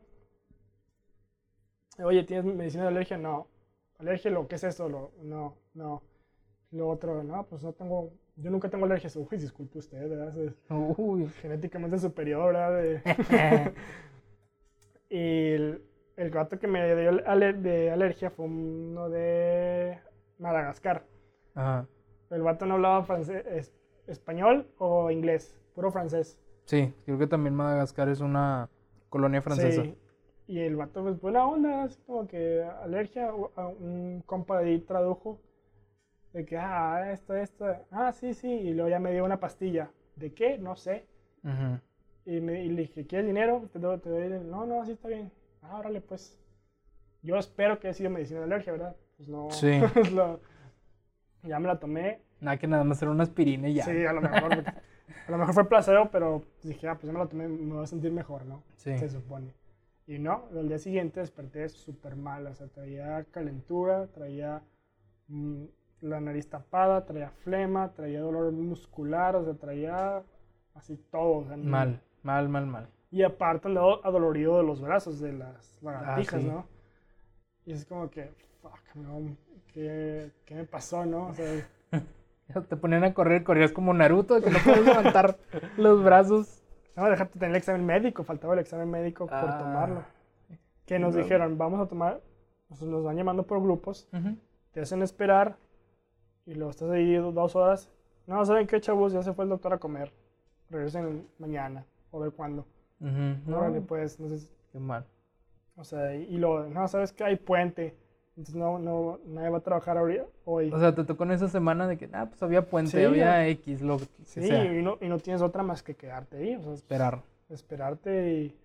oye, ¿tienes medicina de alergia? No. ¿Alergia lo qué es eso? Lo, no, no. Lo otro, no, pues no tengo, yo nunca tengo alergias. Uy, disculpe usted, ¿verdad? Uy. Genéticamente superior, ¿verdad? y el, el, gato que me dio de alergia fue uno de Madagascar. Ajá. El vato no hablaba francés, español o inglés, puro francés. Sí, creo que también Madagascar es una colonia francesa. Sí. Y el vato, pues buena onda, así como que alergia, un compa de ahí tradujo de que, ah, esto, esto, ah, sí, sí, y luego ya me dio una pastilla. ¿De qué? No sé. y, me, y le dije, ¿quieres dinero? Te doy, te doy No, no, así está bien. Ah, órale, pues. Yo espero que haya sido medicina de alergia, ¿verdad? Pues no. Sí. ya me la tomé. Nada, que nada más era una aspirina y ya. Sí, a lo mejor. a lo mejor fue placebo, pero dije, ah, pues ya me la tomé, me voy a sentir mejor, ¿no? Sí. Se supone. Y no, el día siguiente desperté súper mal, o sea, traía calentura, traía mm, la nariz tapada, traía flema, traía dolor muscular, o sea, traía así todo. mal, mal, mal, mal. Y aparte andaba adolorido de los brazos, de las lagartijas, ah, ¿no? Y es como que, fuck, ¿qué, ¿qué, me pasó, no? O sea, Te ponían a correr, corrías como Naruto, que no puedes levantar los brazos. No, déjate tener el examen médico, faltaba el examen médico por ah, tomarlo. Que nos dijeron, vamos a tomar, nos van llamando por grupos, te hacen esperar, y luego estás ahí dos horas. No, ¿saben qué, chavos? Ya se fue el doctor a comer. Regresen mañana o ver cuándo. no, pues, no sé. Qué mal. O sea, y, luego, no, ¿sabes qué? Hay puente. Entonces no, no, nadie va a trabajar hoy. O sea, te tocó en esa semana de que, ah, pues había puente, había X, lo que sí, Y no, y no tienes otra más que quedarte ahí. O sea, esperar. Esperarte y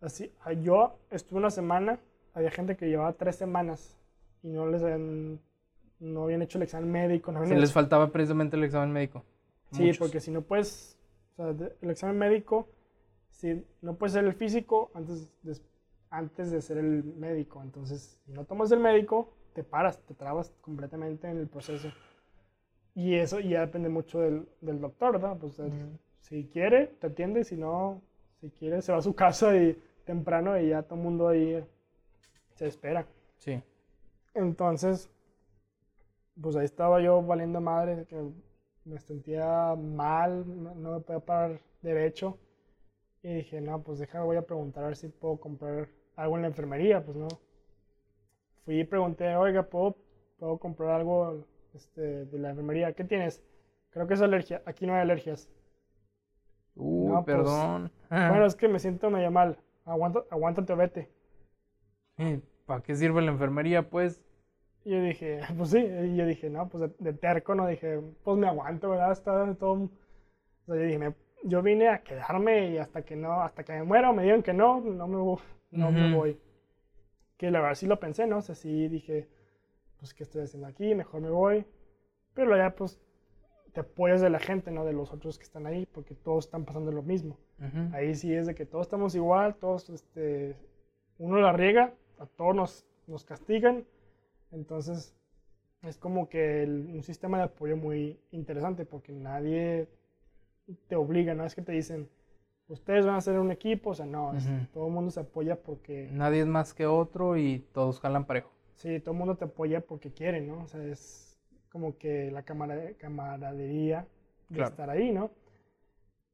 así. Ah, yo estuve una semana, había gente que llevaba tres semanas y no les habían no habían hecho el examen médico. No Se les faltaba precisamente el examen médico. Sí, porque si no puedes, o sea, el examen médico, si no puedes ser el físico antes de, antes de ser el médico. Entonces, si no tomas el médico, te paras, te trabas completamente en el proceso. Y eso ya depende mucho del, del doctor, ¿verdad? Pues si quiere, te atiende, si no, si quiere, se va a su casa y temprano y ya todo el mundo ahí se espera. Sí. Entonces, pues ahí estaba yo valiendo madre, que me sentía mal, no me podía parar derecho. Y dije, no, pues déjame, voy a preguntar a ver si puedo comprar algo en la enfermería, pues no. Fui y pregunté, oiga, ¿puedo, puedo comprar algo este, de la enfermería? ¿Qué tienes? Creo que es alergia. Aquí no hay alergias. Uh, no, pues, perdón. bueno, es que me siento medio mal. Aguanta, aguántate, vete. ¿Para qué sirve la enfermería, pues? Y yo dije, pues sí. Y yo dije, no, pues de, terco, ¿no? Dije, pues me aguanto, ¿verdad? Está todo... O sea, yo dije, yo vine a quedarme y hasta que no, hasta que me muera o me digan que no, no me, no me voy. Que la verdad sí lo pensé, ¿no? O sea, sí dije, pues, ¿qué estoy haciendo aquí? Mejor me voy. Pero ya, pues, te apoyas de la gente, ¿no? De los otros que están ahí, porque todos están pasando lo mismo. Ahí sí es de que todos estamos igual, todos, este, uno la riega, a todos nos, nos castigan. Entonces, es como que un sistema de apoyo muy interesante, porque nadie te obliga, no es que te dicen, ustedes van a ser un equipo, o sea, no, todo el mundo se apoya porque... Nadie es más que otro y todos jalan parejo. Sí, todo el mundo te apoya porque quiere, ¿no? O sea, es como que la camaradería de estar ahí, ¿no?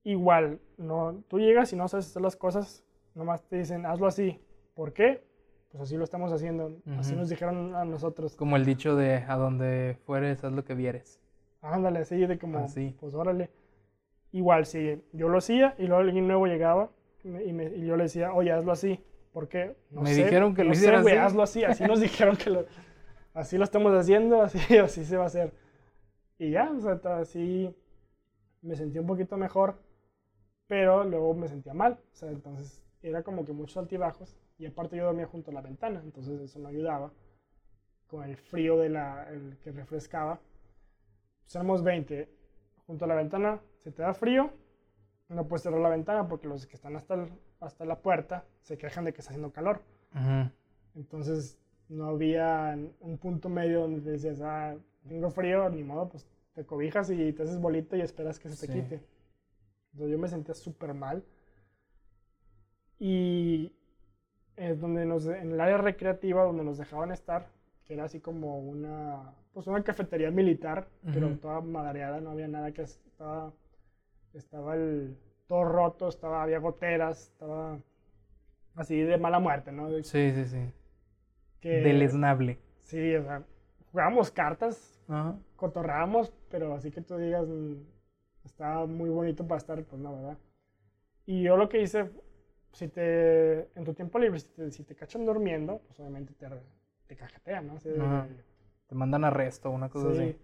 Igual, no, tú llegas y no sabes hacer las cosas, nomás te dicen, hazlo así. ¿Por qué? Pues así lo estamos haciendo. Así nos dijeron a nosotros. Como el dicho de a donde fueres, haz lo que vieres. Ándale, así de como, así. pues órale. Igual, si yo lo hacía y luego alguien nuevo llegaba y, y, yo le decía, oye, hazlo así. ¿Por qué? No me dijeron que lo hiciera así. hazlo así. Así nos dijeron que lo, así lo estamos haciendo, así, así se va a hacer. Y ya, o sea, así me sentí un poquito mejor, pero luego me sentía mal. O sea, entonces era como que muchos altibajos. Y aparte yo dormía junto a la ventana, entonces eso no ayudaba. Con el frío de la, el que refrescaba. Pues éramos 20 junto a la ventana, se te da frío, no puedes cerrar la ventana porque los que están hasta, hasta la puerta se quejan de que está haciendo calor. Entonces no había un punto medio donde decías, ah, tengo frío, ni modo, pues te cobijas y te haces bolita y esperas que se te quite. Entonces yo me sentía súper mal. Y es donde nos, en el área recreativa donde nos dejaban estar, que era así como una, pues una cafetería militar, pero toda madreada, no había nada que estaba, estaba el, todo roto, estaba, había goteras, estaba así de mala muerte, ¿no? sí, sí, sí. Que, Deleznable. Sí, o sea, jugábamos cartas, cotorrábamos, pero así que tú digas, mm, estaba muy bonito para estar, pues no, ¿verdad? Y yo lo que hice, si te, en tu tiempo libre, si te, si te cachan durmiendo, pues obviamente te te cajetean, ¿no? te mandan arresto, una cosa así.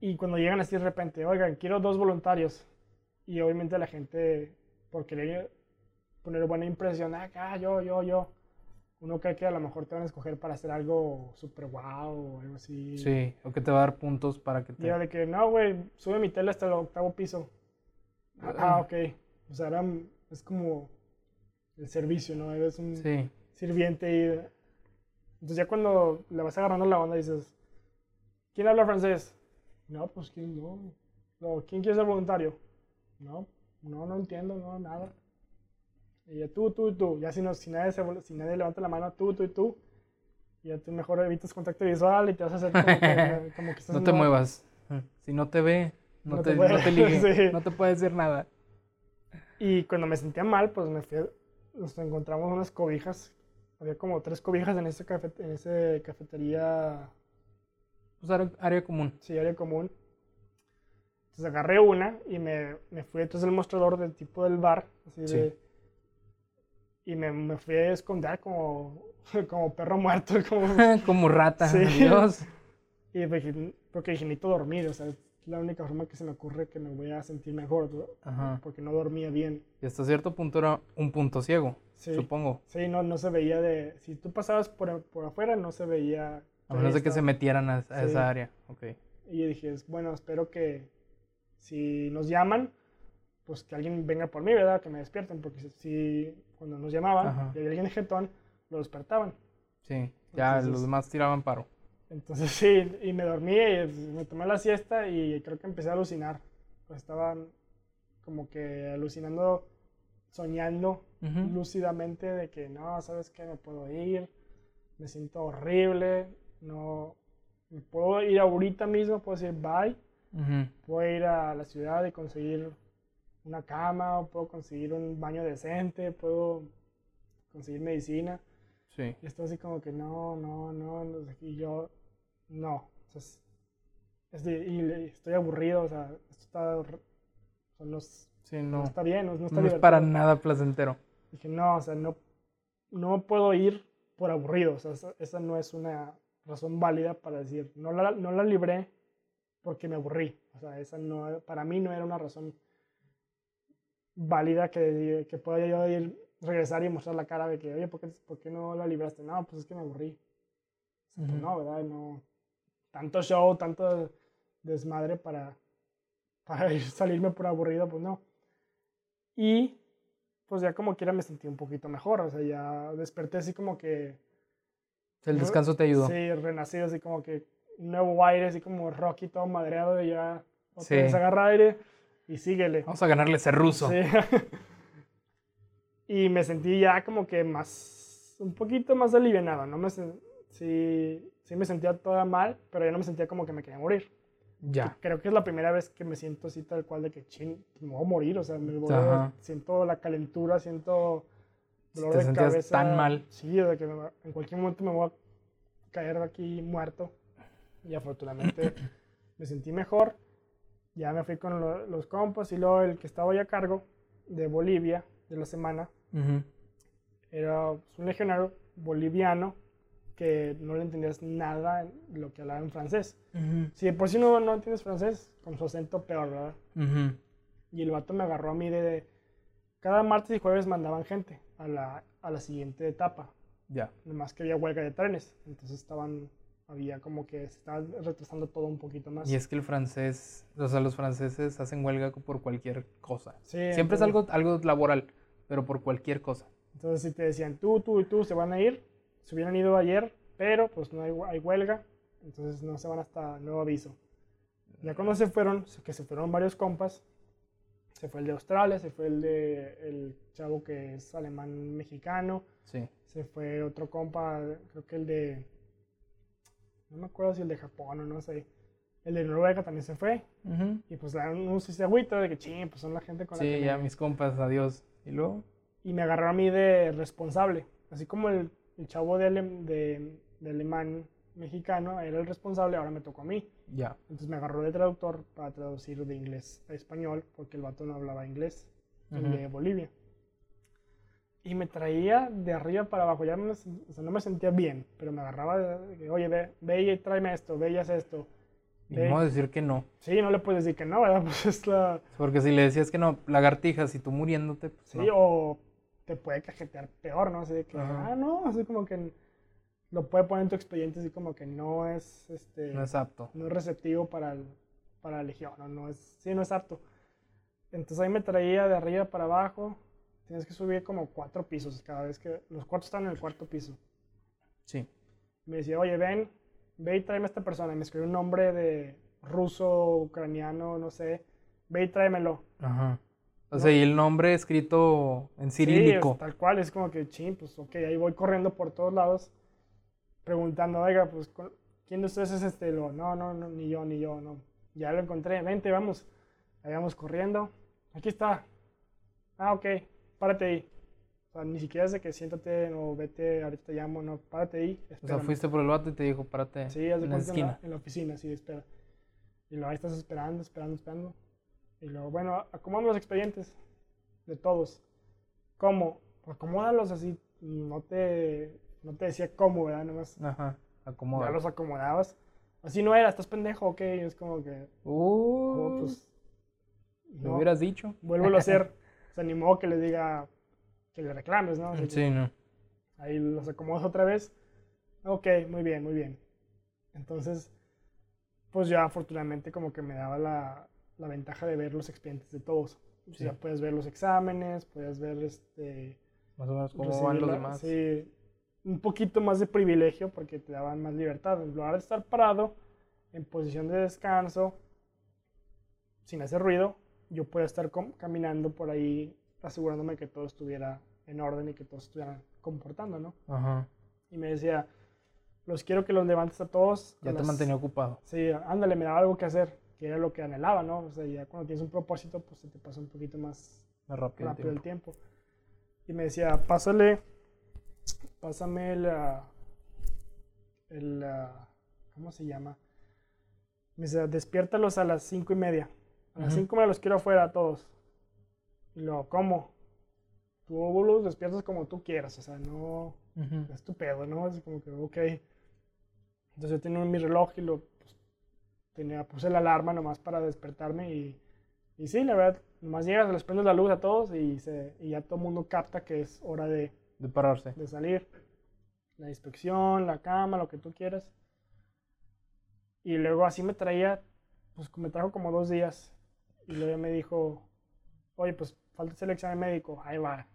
Y cuando llegan así de repente, oigan, quiero dos voluntarios. Y obviamente la gente, por querer poner buena impresión, ah, yo, yo, yo. Uno cree que a lo mejor te van a escoger para hacer algo súper guau o algo así. Sí, o que te va a dar puntos para que te... Ya de que, no, güey, sube mi tele hasta el octavo piso. Ah, ah ok. O sea, es como el servicio, ¿no? Eres un sirviente y entonces ya cuando le vas agarrando la onda dices, ¿quién habla francés? No, pues quién no. no ¿Quién quiere ser voluntario? No, no, no entiendo, no, nada. Y ya tú, tú, tú. Ya si, no, si, nadie, si nadie levanta la mano, tú, tú y tú. Y ya tú mejor evitas contacto visual y te vas a hacer como que, como que estás No te muevas. Si no te ve, no, te, puede, no te ligue, no te puede decir nada. Y cuando me sentía mal, pues me fui, nos encontramos unas cobijas había como tres cobijas en esa en ese cafetería. Pues área, común. Sí, área común. Entonces agarré una y me, me fui entonces al mostrador del tipo del bar. Así de, y me, me, fui a esconder como, como perro muerto. Como, como rata, sí. Dios. Y porque dije, necesito dormir, o sea, la única forma que se me ocurre que me voy a sentir mejor, porque no dormía bien. Y hasta cierto punto era un punto ciego, supongo. Sí, no, no se veía de... Si tú pasabas por, por afuera, no se veía... A menos de que se metieran a, esa área, ok. Y dije, bueno, espero que si nos llaman, pues que alguien venga por mí, ¿verdad? Que me despierten, porque si cuando nos llamaban y había alguien en jetón, lo despertaban. Sí, ya los demás tiraban paro. Entonces sí, y me dormí, y me tomé la siesta y creo que empecé a alucinar. Pues estaba como que alucinando, soñando lúcidamente de que no, ¿sabes qué? Me puedo ir, me siento horrible, no, me puedo ir ahorita mismo, puedo decir bye, a ir a la ciudad y conseguir una cama, o puedo conseguir un baño decente, puedo conseguir medicina. Sí. Y esto así como que no, no, no, y yo, no. O sea, es de, y estoy aburrido, o sea, esto está, no, sí, no, está bien, no, está no es para nada placentero. Dije, no, o sea, no, no puedo ir por aburrido, o sea, esa, no es una razón válida para decir, no la, no la libré porque me aburrí, o sea, esa no, para mí no era una razón válida que, que pueda yo ir, regresar y mostrar la cara de que, oye, ¿por qué, ¿por qué no la libraste? No, pues es que me aburrí. Pues no, ¿verdad? No, tanto show, tanto desmadre para, para salirme por aburrido, pues no. Y pues ya como quiera me sentí un poquito mejor, o sea, ya desperté así como que... El descanso te ayudó. Sí, renacido así como que nuevo aire, así como Rocky todo madreado y ya otra vez agarra aire y síguele. Vamos a ganarle ese ruso. Sí. y me sentí ya como que más, un poquito más aliviado, ¿no? Me, sí, sí me sentía toda mal, pero ya no me sentía como que me quería morir. Ya. Creo que es la primera vez que me siento así tal cual de que, chin, me voy a morir, o sea, me voy siento la calentura, siento dolor de cabeza. tan mal. Sí, de que en cualquier momento me voy a caer aquí muerto. Y afortunadamente me sentí mejor. Ya me fui con los compas y luego el que estaba ya a cargo de Bolivia de la semana era pues, un legionario boliviano que no le entendías nada de lo que hablaba en francés. Si de por sí no, no entiendes francés, con su acento peor, ¿verdad? Y el vato me agarró a mí de, Cada martes y jueves mandaban gente a la, a la siguiente etapa. Ya. Nomás que había huelga de trenes. Entonces estaban... Había como que se estaba retrasando todo un poquito más. Y es que el francés... O sea, los franceses hacen huelga por cualquier cosa. Siempre es algo, algo laboral, pero por cualquier cosa. Entonces si te decían, tú, tú y tú se van a ir, se hubieran ido ayer, pero pues no hay, hay huelga, entonces no se van hasta nuevo aviso. Ya cuando se fueron, que se fueron varios compas, se fue el de Australia, se fue el de el chavo que es alemán mexicano, sí. se fue otro compa, creo que el de, no me acuerdo si el de Japón o no sé, el de Noruega también se fue, y pues uno sí se agüita de que ching, pues son la gente con la que... Sí, ya mis compas, adiós, y luego... Y me agarró a mí de responsable, así como el el chavo de, de, alemán mexicano era el responsable, ahora me tocó a mí. Ya. Entonces me agarró de traductor para traducir de inglés a español, porque el vato no hablaba inglés, de Bolivia. Y me traía de arriba para abajo, ya no me sentía bien, pero me agarraba de, oye, ve, ve y tráeme esto, ve y haz esto. Y no decir que no. Sí, no le puedes decir que no, ¿verdad? Pues es la... Porque si le decías que no, lagartijas y tú muriéndote, pues Sí, o te puede cajetear peor, ¿no? Así de que, ah, no, así como que lo puede poner en tu expediente así como que no es, este... No es apto. No es receptivo para, para la legión, ¿no? no es, sí, no es apto. Entonces ahí me traía de arriba para abajo, tienes que subir como cuatro pisos cada vez que... Los cuartos están en el cuarto piso. Sí. Me decía, oye, ven, ve y tráeme a esta persona. Y me escribió un nombre de ruso, ucraniano, no sé. Ve y tráemelo. Ajá. O sea, y el nombre escrito en cirílico. Sí, tal cual, es como que, ching, pues ok, ahí voy corriendo por todos lados, preguntando, oiga, pues, ¿quién de ustedes es este? Lo, no, no, no, ni yo, ni yo, no. Ya lo encontré, vente, vamos. Ahí vamos corriendo. Aquí está. Ah, ok, párate ahí. O sea, ni siquiera es de que siéntate o vete, ahorita te llamo, no, párate ahí. O sea, fuiste por el vato y te dijo, párate sí, en la esquina. En la, oficina, sí, espera. Y luego ahí estás esperando, esperando, esperando. Y luego, bueno, acomodamos los expedientes de todos. ¿Cómo? Acomódalos así. No te, no te decía cómo, ¿verdad? Nomás. Ajá, acomoda. Ya los acomodabas. Así no era, estás pendejo, ok. Es como que. Uh, oh, pues. No, hubieras dicho. Vuelvo a hacer. Se animó que le diga. Que le reclames, ¿no? sí, no. Ahí los acomodas otra vez. Ok, muy bien, muy bien. Entonces, pues ya afortunadamente como que me daba la, la ventaja de ver los expedientes de todos. O sea, puedes ver los exámenes, puedes ver este... Más o menos cómo van los demás. Sí, un poquito más de privilegio porque te daban más libertad. En lugar de estar parado en posición de descanso, sin hacer ruido, yo puedo estar caminando por ahí asegurándome que todo estuviera en orden y que todos estuvieran comportando, ¿no? Ajá. Y me decía, los quiero que los levantes a todos. Ya te mantenía ocupado. Sí, ándale, me daba algo que hacer que era lo que anhelaba, ¿no? O sea, ya cuando tienes un propósito, pues se te pasa un poquito más, rápido, el, tiempo. Y me decía, pásale, pásame la, el, ¿cómo se llama? Me decía, despiértalos a las cinco y media. A las cinco me los quiero afuera a todos. Y luego, ¿cómo? Tú los despiertas como tú quieras, o sea, no es tu pedo, ¿no? Es como que, ok. Entonces yo tenía mi reloj y lo tenía, puse la alarma nomás para despertarme y, y sí, la verdad, nomás llegas, les prendes la luz a todos y, se, y ya todo el mundo capta que es hora de, de pararse. De salir. La inspección, la cama, lo que tú quieras. Y luego así me traía, pues me trajo como dos días. Y luego me dijo, oye, pues falta el examen médico. Ahí va.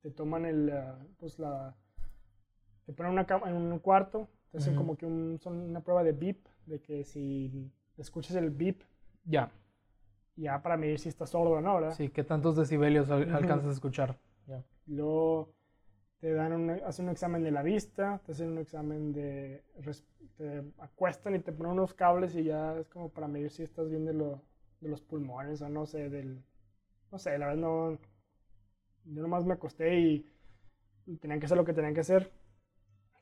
Te toman el, eh, pues la, te ponen una cama en un cuarto, te hacen como que un, son una prueba de beep, de que si escuchas el beep, ya. Ya para medir si estás sordo o no, ¿verdad? Sí, ¿qué tantos decibelios alcanzas a escuchar? Ya. Luego te dan un, hacen un examen de la vista, te hacen un examen de, te acuestan y te ponen unos cables y ya es como para medir si estás bien de, lo, de los pulmones o no sé, del, no sé, la verdad no, yo nomás me acosté y, tenían que hacer lo que tenían que hacer.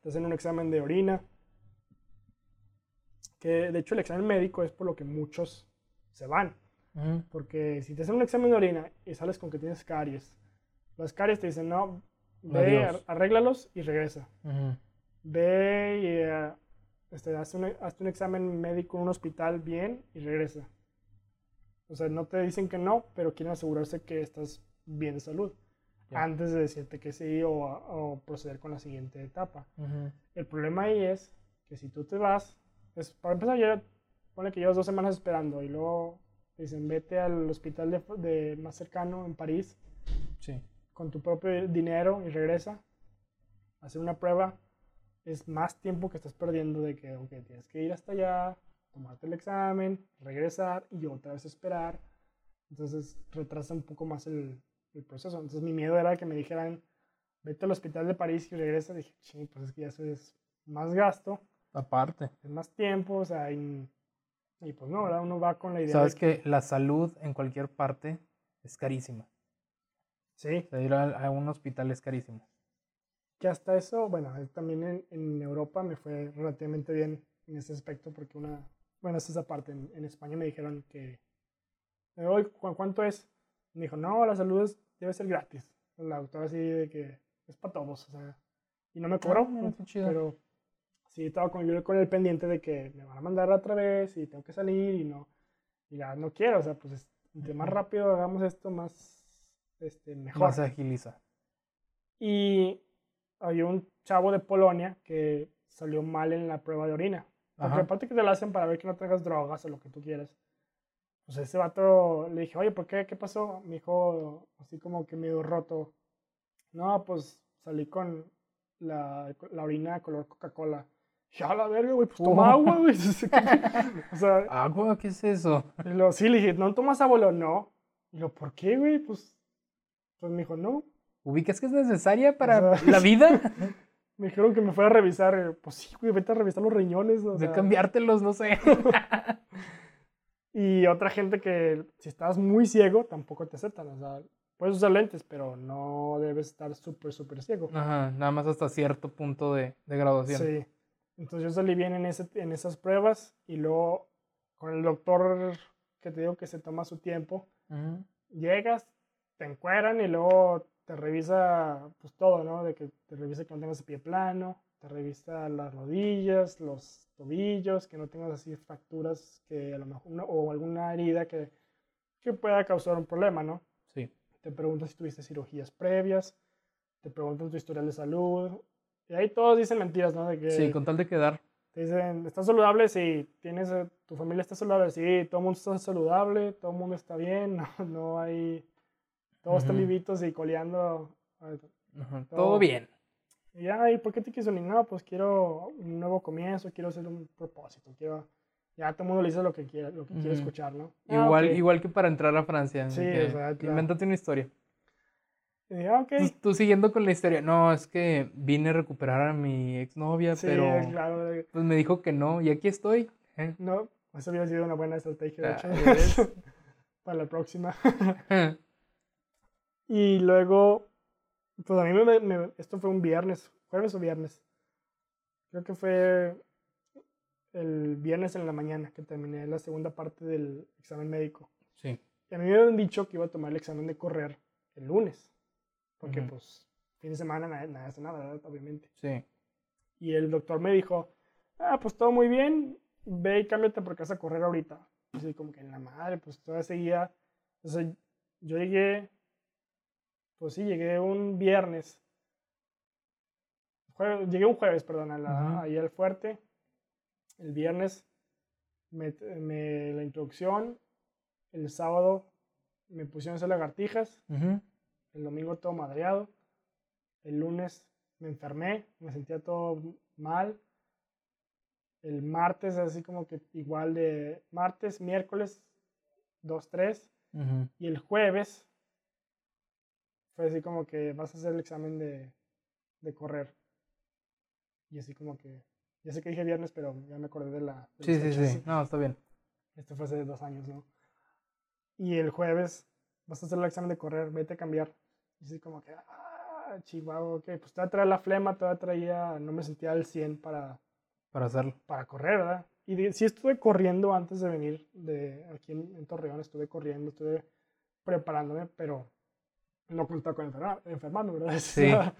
Te hacen un examen de orina, que de hecho el examen médico es por lo que muchos se van. Porque si te hacen un examen de orina y sales con que tienes caries, las caries te dicen, no, ve, arréglalos y regresa. Ve y uh, este, hazte, un, un, examen médico en un hospital bien y regresa. O sea, no te dicen que no, pero quieren asegurarse que estás bien de salud. Antes de decirte que sí o, o proceder con la siguiente etapa. El problema ahí es que si tú te vas, es, para empezar, ya, pone que llevas dos semanas esperando y luego dicen vete al hospital de, de más cercano en París. Sí con tu propio dinero y regresa, hacer una prueba, es más tiempo que estás perdiendo de que, ok, tienes que ir hasta allá, tomarte el examen, regresar y otra vez esperar. Entonces retrasa un poco más el, el proceso. Entonces mi miedo era que me dijeran, vete al hospital de París y regresa. Dije, sí, pues es que ya eso es más gasto. Aparte. Es más tiempo, o sea, y, pues no, ¿verdad? Uno va con la idea. Sabes que la salud en cualquier parte es carísima. Sí. ir a, un hospital es carísimo. Que hasta eso, bueno, también en, en, Europa me fue relativamente bien en ese aspecto porque una, bueno, es esa parte, en, España me dijeron que, ¿cuánto es? Me dijo, no, la salud debe ser gratis. La doctora así de que es para todos, o sea, y no me cobró, ah, pero sí estaba con, yo con el pendiente de que me van a mandar otra vez y tengo que salir y no, y ya no quiero, o sea, pues entre más rápido hagamos esto, más este, mejor. Más agiliza. Y hay un chavo de Polonia que salió mal en la prueba de orina. Porque aparte que te la hacen para ver que no tengas drogas o lo que tú quieras. Pues ese vato le dije, oye, ¿por qué? ¿Qué pasó? Me dijo, así como que medio roto. No, pues salí con la, la orina color Coca-Cola. Ya la verga, güey, pues toma agua, güey. o sea, ¿Agua? ¿Qué es eso? Y lo, sí, le dije, ¿no tomas abuelo? No. Y lo, ¿por qué, güey? Pues pues me dijo, no. ¿Ubicas que es necesaria para la vida? me dijeron que me fuera a revisar. Eh, pues sí, güey, vete a revisar los riñones. O de cambiártelos, no sé. y otra gente que si estás muy ciego, tampoco te aceptan. O sea, puedes usar lentes, pero no debes estar súper, súper ciego. Ajá, nada más hasta cierto punto de, de graduación. Sí. Entonces yo salí bien en, ese, en esas pruebas y luego con el doctor que te digo que se toma su tiempo, llegas, te encueran y luego te revisa pues todo, ¿no? De que te revisa que no tengas el pie plano, te revisa las rodillas, los tobillos, que no tengas así fracturas que a lo mejor o alguna herida que, que pueda causar un problema, ¿no? Sí. Te preguntan si tuviste cirugías previas, te preguntan tu historial de salud, y ahí todos dicen mentiras, ¿no? De que, sí, con tal de quedar. Te dicen, ¿estás saludable? Sí. ¿Tienes, eh, ¿Tu familia está saludable? Sí. Todo el mundo está saludable, todo el mundo está bien, no, no hay todos están vivitos y coleando. todo, bien. Y ya, ¿y por qué te quiso ni No, pues quiero un nuevo comienzo, quiero hacer un propósito, quiero... Ya todo el mundo le dice lo que quiere, lo que quiere escuchar, ¿no? Ah, igual, igual que para entrar a Francia. Sí, exacto. Invéntate una historia. Y ah, okay. tú, siguiendo con la historia, no, es que vine a recuperar a mi exnovia, pero claro. pues me dijo que no, y aquí estoy. ¿eh? No, Eso hubiera sido una buena estrategia, de hecho, para la próxima. y luego, pues a mí me, esto fue un viernes, jueves o viernes. Creo que fue el viernes en la mañana que terminé la segunda parte del examen médico. Sí. Y a mí me habían dicho que iba a tomar el examen de correr el lunes. Porque, pues, fin de semana nada, nada hace nada, ¿verdad? Obviamente. Sí. Y el doctor me dijo, ah, pues todo muy bien, ve y cámbiate porque vas a correr ahorita. Y así como que en la madre, pues todavía seguía. Entonces yo llegué, pues sí, llegué un viernes. llegué un jueves, perdón, ahí al fuerte. El viernes me, me, la introducción. El sábado me pusieron a hacer lagartijas. El domingo todo madreado. El lunes me enfermé, me sentía todo mal. El martes, así como que igual de martes, miércoles, 2, 3. Y el jueves fue así como que vas a hacer el examen de, de correr. Y así como que, ya sé que dije viernes, pero ya me acordé de la... sí, sí, sí, no, está bien. Esto fue hace dos años, ¿no? Y el jueves vas a hacer el examen de correr, vete a cambiar. Y así como que, ah, chihuahua, ok, pues todavía traía la flema, todavía traía, no me sentía al 100 para... Para hacerlo. Para correr, ¿verdad? Y sí estuve corriendo antes de venir de aquí en, Torreón, estuve corriendo, estuve preparándome, pero no contaba con enfermar, enfermarme, ¿verdad?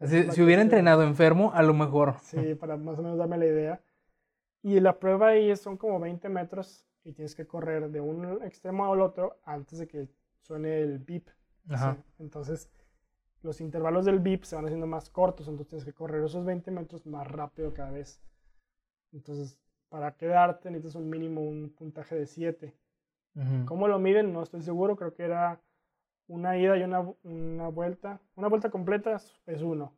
Sí. si hubiera entrenado enfermo, a lo mejor. Sí, para más o menos darme la idea. Y la prueba ahí son como 20 metros y tienes que correr de un extremo al otro antes de que suene el beep. Entonces, los intervalos del beep se van haciendo más cortos, entonces tienes que correr esos 20 metros más rápido cada vez. Entonces, para quedarte necesitas un mínimo, un puntaje de 7. ¿Cómo lo miden? No estoy seguro, creo que era una ida y una, una vuelta. Una vuelta completa es 1.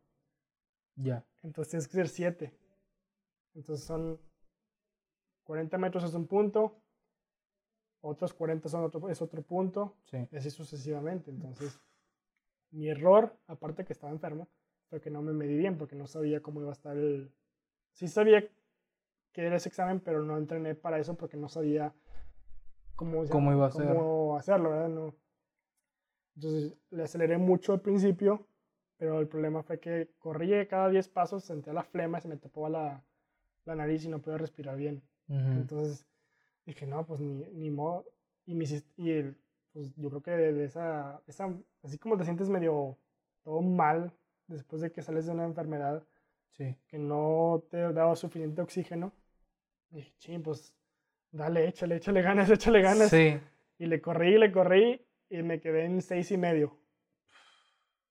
Ya. Entonces tienes que ser 7. Entonces son 40 metros es un punto, otros 40 son otro, es otro punto, sí. así sucesivamente. Entonces, mi error, aparte que estaba enfermo, fue que no me medí bien porque no sabía cómo iba a estar el... Sí sabía que era ese examen, pero no entrené para eso porque no sabía cómo, ¿Cómo iba a cómo hacerlo, ¿verdad? No. Entonces, le aceleré mucho al principio, pero el problema fue que corrí cada 10 pasos, sentía la flema, se me tapaba la, la nariz y no podía respirar bien. Entonces, dije, no, pues ni, ni modo. Y, mi, y el, pues yo creo que de esa, esa, así como te sientes medio todo mal después de que sales de una enfermedad, sí. que no te daba suficiente oxígeno, dije, ching, pues dale, échale, échale ganas, échale ganas. Sí. Y le corrí, le corrí y me quedé en seis y medio.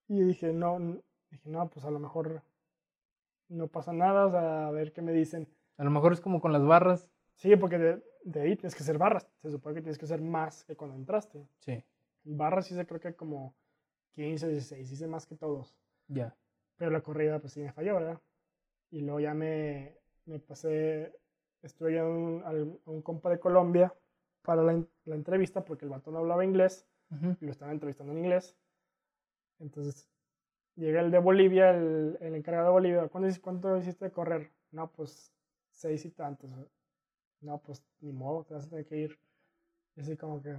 Y dije, no, dije, no, pues a lo mejor no pasa nada, o sea, a ver qué me dicen. A lo mejor es como con las barras. Sí, porque de, ahí tienes que hacer barras. Se supone que tienes que hacer más que cuando entraste. Sí. Barras se creo que como 15, 16, hice más que todos. Ya. Pero la corrida pues sí me falló, ¿verdad? Y luego ya me, me pasé, estuve ya un, a un compa de Colombia para la, la, entrevista porque el vato no hablaba inglés y lo estaban entrevistando en inglés. Entonces llega el de Bolivia, el, el encargado de Bolivia. ¿Cuánto, ¿Cuánto hiciste de correr? No, pues seis y tantos no, pues ni modo, te vas a tener que ir. Y así como que,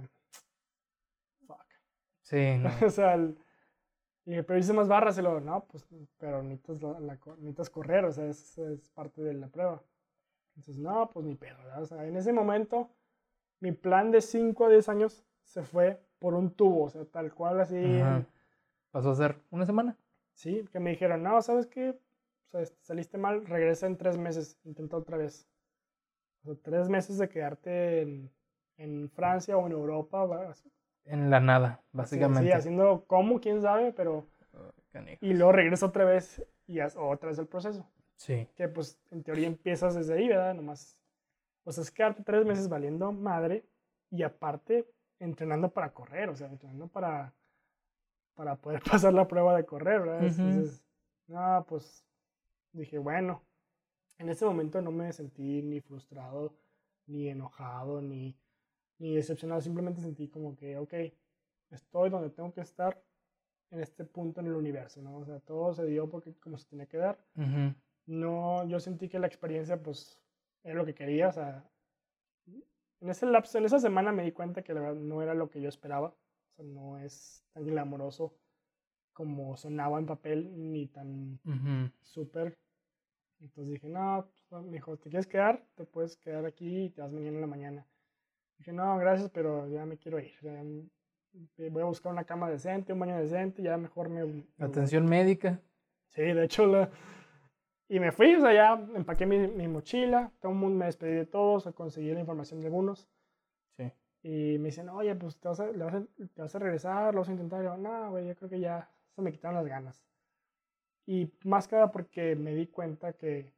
fuck. Sí. o sea, y, pero hice más barras y luego, no, pues, pero necesitas, la, necesitas correr, o sea, es, es, parte de la prueba. Entonces, no, pues ni pedo, ¿verdad? O sea, en ese momento, mi plan de 5 a 10 años se fue por un tubo, o sea, tal cual así. ¿Pasó a ser una semana? Sí, que me dijeron, no, ¿sabes qué? O sea, saliste mal, regresa en tres meses, intenta otra vez tres meses de quedarte en, en Francia o en Europa. En la nada, básicamente. Sí, haciendo como, quién sabe, pero... y luego regreso otra vez y otra vez el proceso. Sí. Que pues en teoría empiezas desde ahí, ¿verdad? Nomás... O sea, es quedarte tres meses valiendo madre y aparte entrenando para correr, o sea, entrenando para, para poder pasar la prueba de correr, ¿verdad? Entonces, no, pues dije, bueno, en ese momento no me sentí ni frustrado, ni enojado, ni, ni decepcionado. Simplemente sentí como que, ok, estoy donde tengo que estar en este punto en el universo, ¿no? O sea, todo se dio porque como se tenía que dar. No, yo sentí que la experiencia, pues, era lo que quería, o sea, en ese lapso, en esa semana me di cuenta que la verdad no era lo que yo esperaba. O sea, no es tan glamoroso como sonaba en papel, ni tan súper. Entonces dije, no, pues, me dijo, ¿te quieres quedar? Te puedes quedar aquí y te vas mañana en la mañana. Dije, no, gracias, pero ya me quiero ir. voy a buscar una cama decente, un baño decente, ya mejor me... Atención médica. Sí, de hecho, la, y me fui, o sea, ya empaqué mi, mi mochila, todo el mundo me despedí de todos, conseguí la información de algunos. Sí. Y me dicen, oye, pues te vas a, te vas a regresar, lo vas a intentar. Y yo, no, güey, yo creo que ya se me quitaron las ganas. Y más que nada porque me di cuenta que,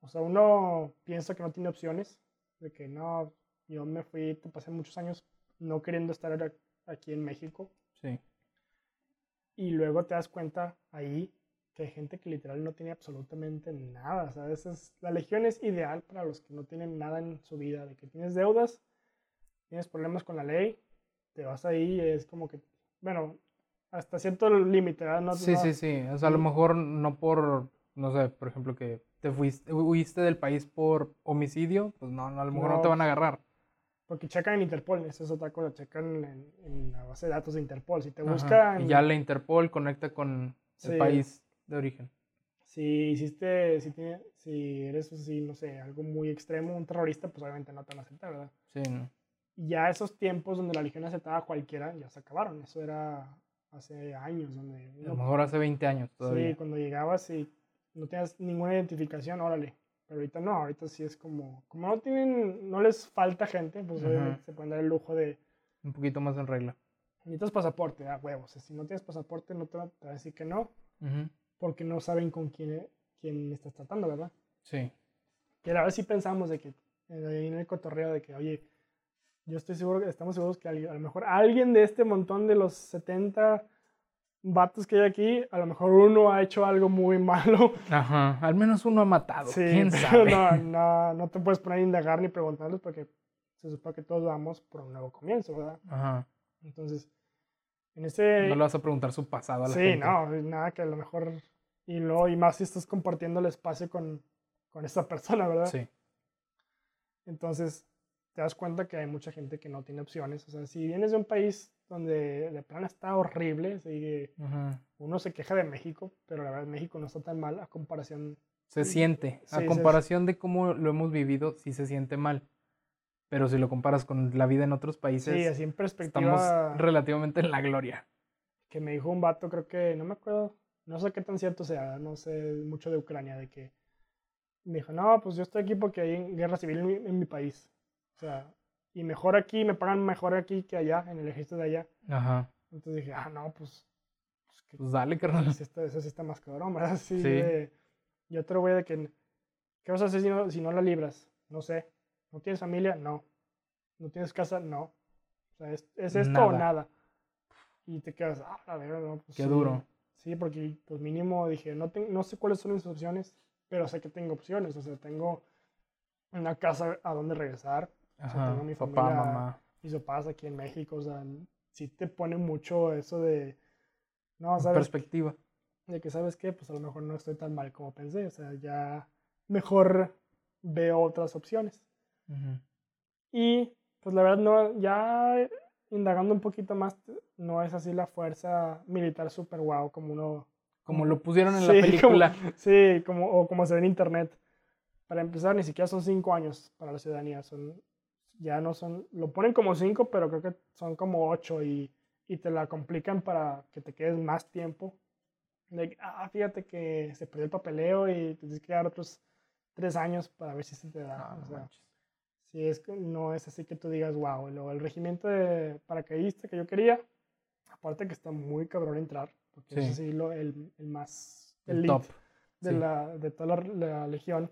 o sea, uno piensa que no tiene opciones, de que no, yo me fui, te pasé muchos años no queriendo estar aquí en México. Sí. Y luego te das cuenta ahí que hay gente que literal no tiene absolutamente nada. ¿sabes? Es, la legión es ideal para los que no tienen nada en su vida, de que tienes deudas, tienes problemas con la ley, te vas ahí, es como que, bueno, hasta cierto límite, ¿verdad? sí, sí, sí. O sea, a lo mejor no por, no sé, por ejemplo, que te fuiste, huiste del país por homicidio, pues no, a lo mejor no, te van a agarrar. Porque checan en Interpol, esa es otra cosa, checan en, la base de datos de Interpol. Si te buscan. Y ya la Interpol conecta con el país de origen. Si hiciste, si, tiene, si eres así, no sé, algo muy extremo, un terrorista, pues obviamente no te van a aceptar, ¿verdad? Sí, no. Ya esos tiempos donde la Legión aceptaba a cualquiera, ya se acabaron. Eso era hace años. Donde a lo mejor hace 20 años todavía. Sí, cuando llegabas y no tenías ninguna identificación, órale. Pero ahorita no, ahorita sí es como, como no tienen, no les falta gente, pues obviamente se pueden dar el lujo de... Un poquito más en regla. Necesitas pasaporte, a huevos. Si no tienes pasaporte, no te va a decir que no porque no saben con quién, quién estás tratando, ¿verdad? Sí. Que a ver si pensamos de que en el cotorreo de que, oye, yo estoy seguro que estamos seguros que a lo mejor alguien de este montón de los 70 vatos que hay aquí, a lo mejor uno ha hecho algo muy malo. Ajá, al menos uno ha matado. Sí, ¿Quién sabe? No, no, no te puedes poner a indagar ni preguntarles porque se supone que todos vamos por un nuevo comienzo, ¿verdad? Ajá. Entonces, no le vas a preguntar su pasado a la gente. Sí, no, nada que a lo mejor. Y luego, y más si estás compartiendo el espacio con, con esa persona, ¿verdad? Sí. Entonces, te das cuenta que hay mucha gente que no tiene opciones. O sea, si vienes de un país donde de plan está horrible, sigue, uno se queja de México, pero la verdad México no está tan mal a comparación. Se siente. a comparación de cómo lo hemos vivido, sí se siente mal. Pero si lo comparas con la vida en otros países, sí, así en perspectiva, estamos relativamente en la gloria. Que me dijo un vato, creo que, no me acuerdo, no sé qué tan cierto sea, no sé mucho de Ucrania, de que me dijo, no, pues yo estoy aquí porque hay guerra civil en mi, país. O sea, y mejor aquí, me pagan mejor aquí que allá, en el ejército de allá. Ajá. Entonces dije, ah, no, pues. Pues, pues dale, carnal. Eso sí está más cabrón, ¿verdad? Sí. sí. y otro güey de que, ¿qué vas a hacer si no, si no la libras? No sé. ¿No tienes familia? No. ¿No tienes casa? No. O sea, ¿es, esto o nada? Y te quedas, ah, a ver, no, pues Qué duro. Sí, porque pues mínimo dije, no, no sé cuáles son mis opciones, pero sé que tengo opciones. O sea, tengo una casa a donde regresar. O sea, tengo mi familia, papá, mamá. mis papás aquí en México. O sea, sí te pone mucho eso de... No, ¿sabes? Perspectiva. De que, ¿sabes qué? Pues a lo mejor no estoy tan mal como pensé. O sea, ya mejor veo otras opciones. Y pues la verdad, no, ya indagando un poquito más, no es así la fuerza militar super guau como uno... Como lo pusieron en la película. sí, como, o como se ve en internet. Para empezar, ni siquiera son cinco años para la ciudadanía. Son, ya no son, lo ponen como cinco, pero creo que son como ocho y, y te la complican para que te quedes más tiempo. ah, fíjate que se perdió el papeleo y tienes que dar otros tres años para ver si se te da. Ah, o sea, si es que no es así que tú digas, wow, luego el regimiento de paracaidista que yo quería, aparte que está muy cabrón entrar, porque es así lo, el, el, más el top de, la, de toda la, legión.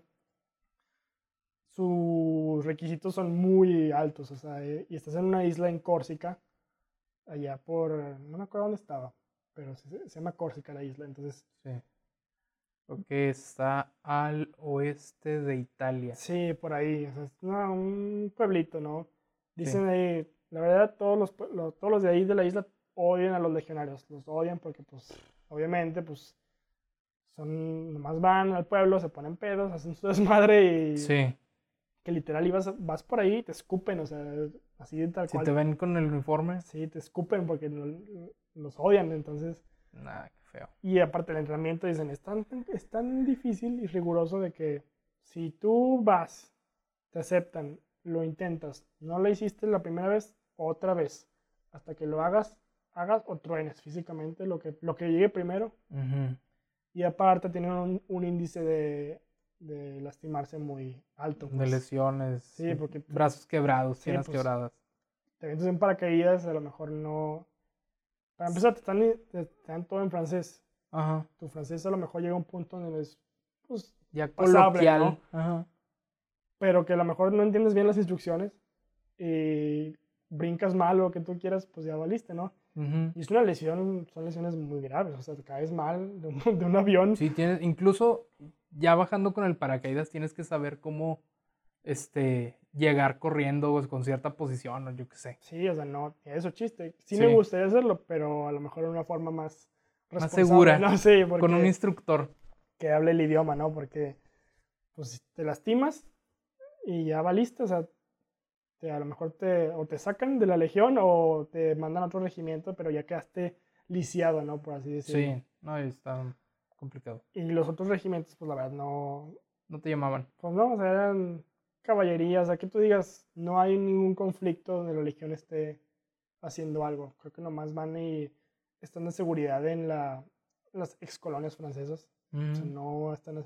Sus requisitos son muy altos, o sea, eh, y estás en una isla en Córcega, allá por, no me acuerdo dónde estaba, pero se, se llama Córcega la isla, entonces sí que está al oeste de Italia. Sí, por ahí. O sea, es un pueblito, ¿no? Dicen ahí, la verdad, todos los, todos los de ahí de la isla odian a los legionarios. Los odian porque, pues, obviamente, pues, son, nomás van al pueblo, se ponen pedos, hacen su desmadre y... Sí. Que literal ibas, vas por ahí y te escupen, o sea, así de tal cual. Si te ven con el uniforme. Sí, te escupen porque los odian, entonces. Nada, qué feo. Y aparte el entrenamiento dicen, es tan, es tan difícil y riguroso de que si tú vas, te aceptan, lo intentas, no lo hiciste la primera vez, otra vez, hasta que lo hagas, hagas o truenes físicamente lo que, lo que llegue primero. Y aparte tienen un, un índice de de lastimarse muy alto. De pues. lesiones. Sí, porque... Brazos quebrados, piernas pues, quebradas. Te metes en paracaídas, a lo mejor no... Para empezar, te están, te, dan todo en francés. Ajá. Tu francés a lo mejor llega a un punto donde es, pues, ya pasable, Ajá. Pero que a lo mejor no entiendes bien las instrucciones y brincas mal o lo que tú quieras, pues ya valiste, ¿no? Y es una lesión, son lesiones muy graves, o sea, te caes mal de un, de un avión. Sí, tienes, incluso ya bajando con el paracaídas tienes que saber cómo este, llegar corriendo con cierta posición o yo qué sé. Sí, o sea, no, eso chiste. Sí, me gustaría hacerlo, pero a lo mejor de una forma más más segura. No, sí, con un instructor que hable el idioma, ¿no? Porque pues te lastimas y ya va listo, o sea, te, a lo mejor te o te sacan de la legión o te mandan a otro regimiento, pero ya quedaste lisiado, ¿no? Por así decirlo. Sí, no, está complicado. Y los otros regimientos, pues la verdad, no... No te llamaban. Pues no, o sea, eran caballerías, o sea, que tú digas, no hay ningún conflicto donde la legión esté haciendo algo. Creo que nomás van y están de seguridad en la, las ex colonias francesas. O sea, mm. no están...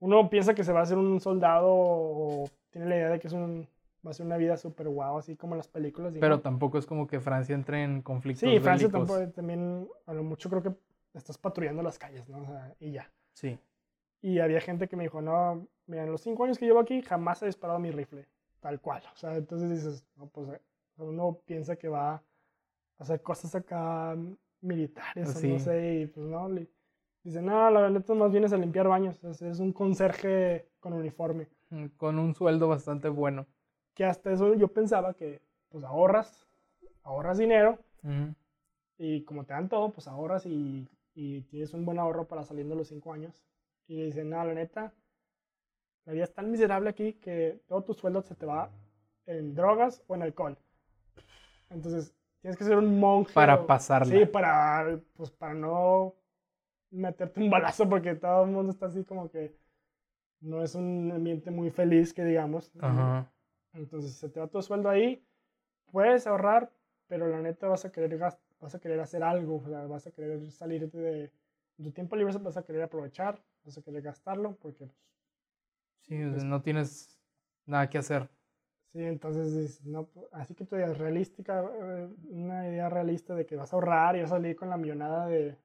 Uno piensa que se va a hacer un soldado o tiene la idea de que es un, va a ser una vida súper guau, así como en las películas. Pero tampoco es como que Francia entre en conflictos Sí, Francia tampoco, también, a lo mucho creo que estás patrullando las calles, ¿no? O sea, y ya. Sí. Y había gente que me dijo, no, mira, en los cinco años que llevo aquí jamás he disparado mi rifle, tal cual. O sea, entonces dices, no, pues eh, uno piensa que va a hacer cosas acá militares, o no sé, y pues no, le, dice, no, la verdad más vienes a limpiar baños, es, es, un conserje con uniforme. Mm, con un sueldo bastante bueno. Que hasta eso yo pensaba que, pues ahorras, ahorras dinero, y como te dan todo, pues ahorras y y tienes un buen ahorro para saliendo los cinco años. Y dicen, no, la neta, la vida es tan miserable aquí que todo tu sueldo se te va en drogas o en alcohol. Entonces, tienes que ser un monje. Para pasarla. Sí, para, pues, para no meterte un balazo porque todo el mundo está así como que no es un ambiente muy feliz, que digamos. Entonces, se te va todo sueldo ahí, puedes ahorrar, pero la neta vas a querer gastar vas a querer hacer algo, vas a querer salir de, tu tiempo libre, vas a querer aprovechar, vas a querer gastarlo, porque pues, Sí, no tienes nada que hacer. Sí, entonces, no, así que tu idea es realística, eh, una idea realista de que vas a ahorrar y vas a salir con la millonada de...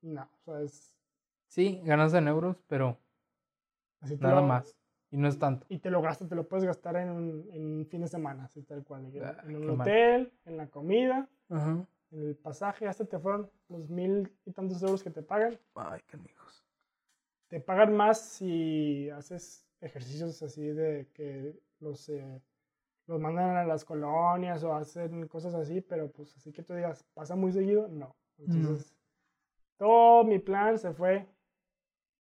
No, o sea, es... Sí, ganas en euros, pero nada más. Y no es tanto. Y te lo gastas, te lo puedes gastar en un, en fin de semana, así tal cual. Ah, en un hotel, en la comida, en el pasaje, hasta te fueron los mil y tantos euros que te pagan. Ay, qué amigos. Te pagan más si haces ejercicios así de que los, eh, los mandan a las colonias o hacen cosas así, pero pues así que tú digas, ¿pasa muy seguido? No. Entonces, todo mi plan se fue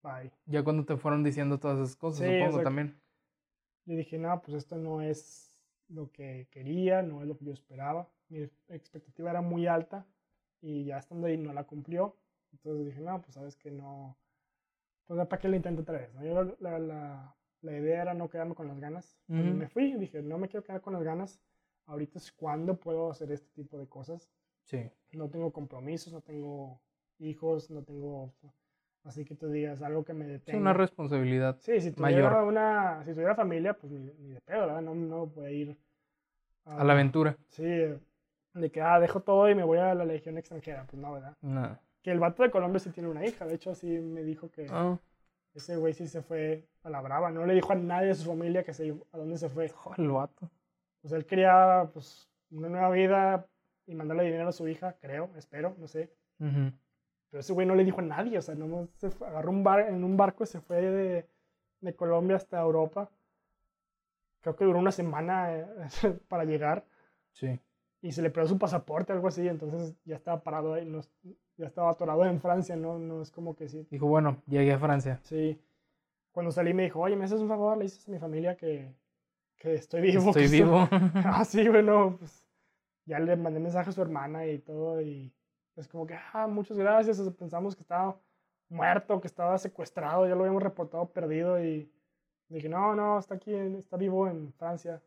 Bye. Ya cuando te fueron diciendo todas esas cosas, supongo también. Yo dije, no, pues esto no es lo que quería, no es lo que yo esperaba. Mi expectativa era muy alta y ya estando ahí no la cumplió. Entonces dije, no, pues sabes que no. Pues para qué lo intento otra vez. Yo la, la, la, idea era no quedarme con las ganas. Me fui, dije, no me quiero quedar con las ganas. Ahorita es cuando puedo hacer este tipo de cosas. Sí. No tengo compromisos, no tengo hijos, no tengo Así que tú digas algo que me detenga. Es una responsabilidad. Sí, si tuviera, mayor. Una, si tuviera familia, pues ni, de pedo, ¿verdad? No, no voy a ir a, la aventura. Sí, de que, ah, dejo todo y me voy a la legión extranjera. Pues no, ¿verdad? No. Que el vato de Colombia sí tiene una hija. De hecho, sí me dijo que ah. ese güey sí se fue a la brava. No le dijo a nadie de su familia que se, a dónde se fue. el vato. Pues él quería, pues, una nueva vida y mandarle dinero a su hija, creo, espero, no sé. Pero ese güey no le dijo a nadie, o sea, no se agarró un bar, en un barco y se fue de, de Colombia hasta Europa. Creo que duró una semana eh, para llegar. Sí. Y se le perdió su pasaporte, algo así, entonces ya estaba parado ahí, ya estaba atorado en Francia, ¿no? No es como que sí. Dijo, bueno, llegué a Francia. Sí. cuando salí me dijo, oye, ¿me haces un favor? Le dices a mi familia que, que estoy vivo. Estoy vivo. ah, sí, bueno, pues ya le mandé mensaje a su hermana y todo y es como que, ah, muchas gracias. pensamos que estaba muerto, que estaba secuestrado, ya lo habíamos reportado perdido y dije, no, no, está aquí, está vivo en Francia,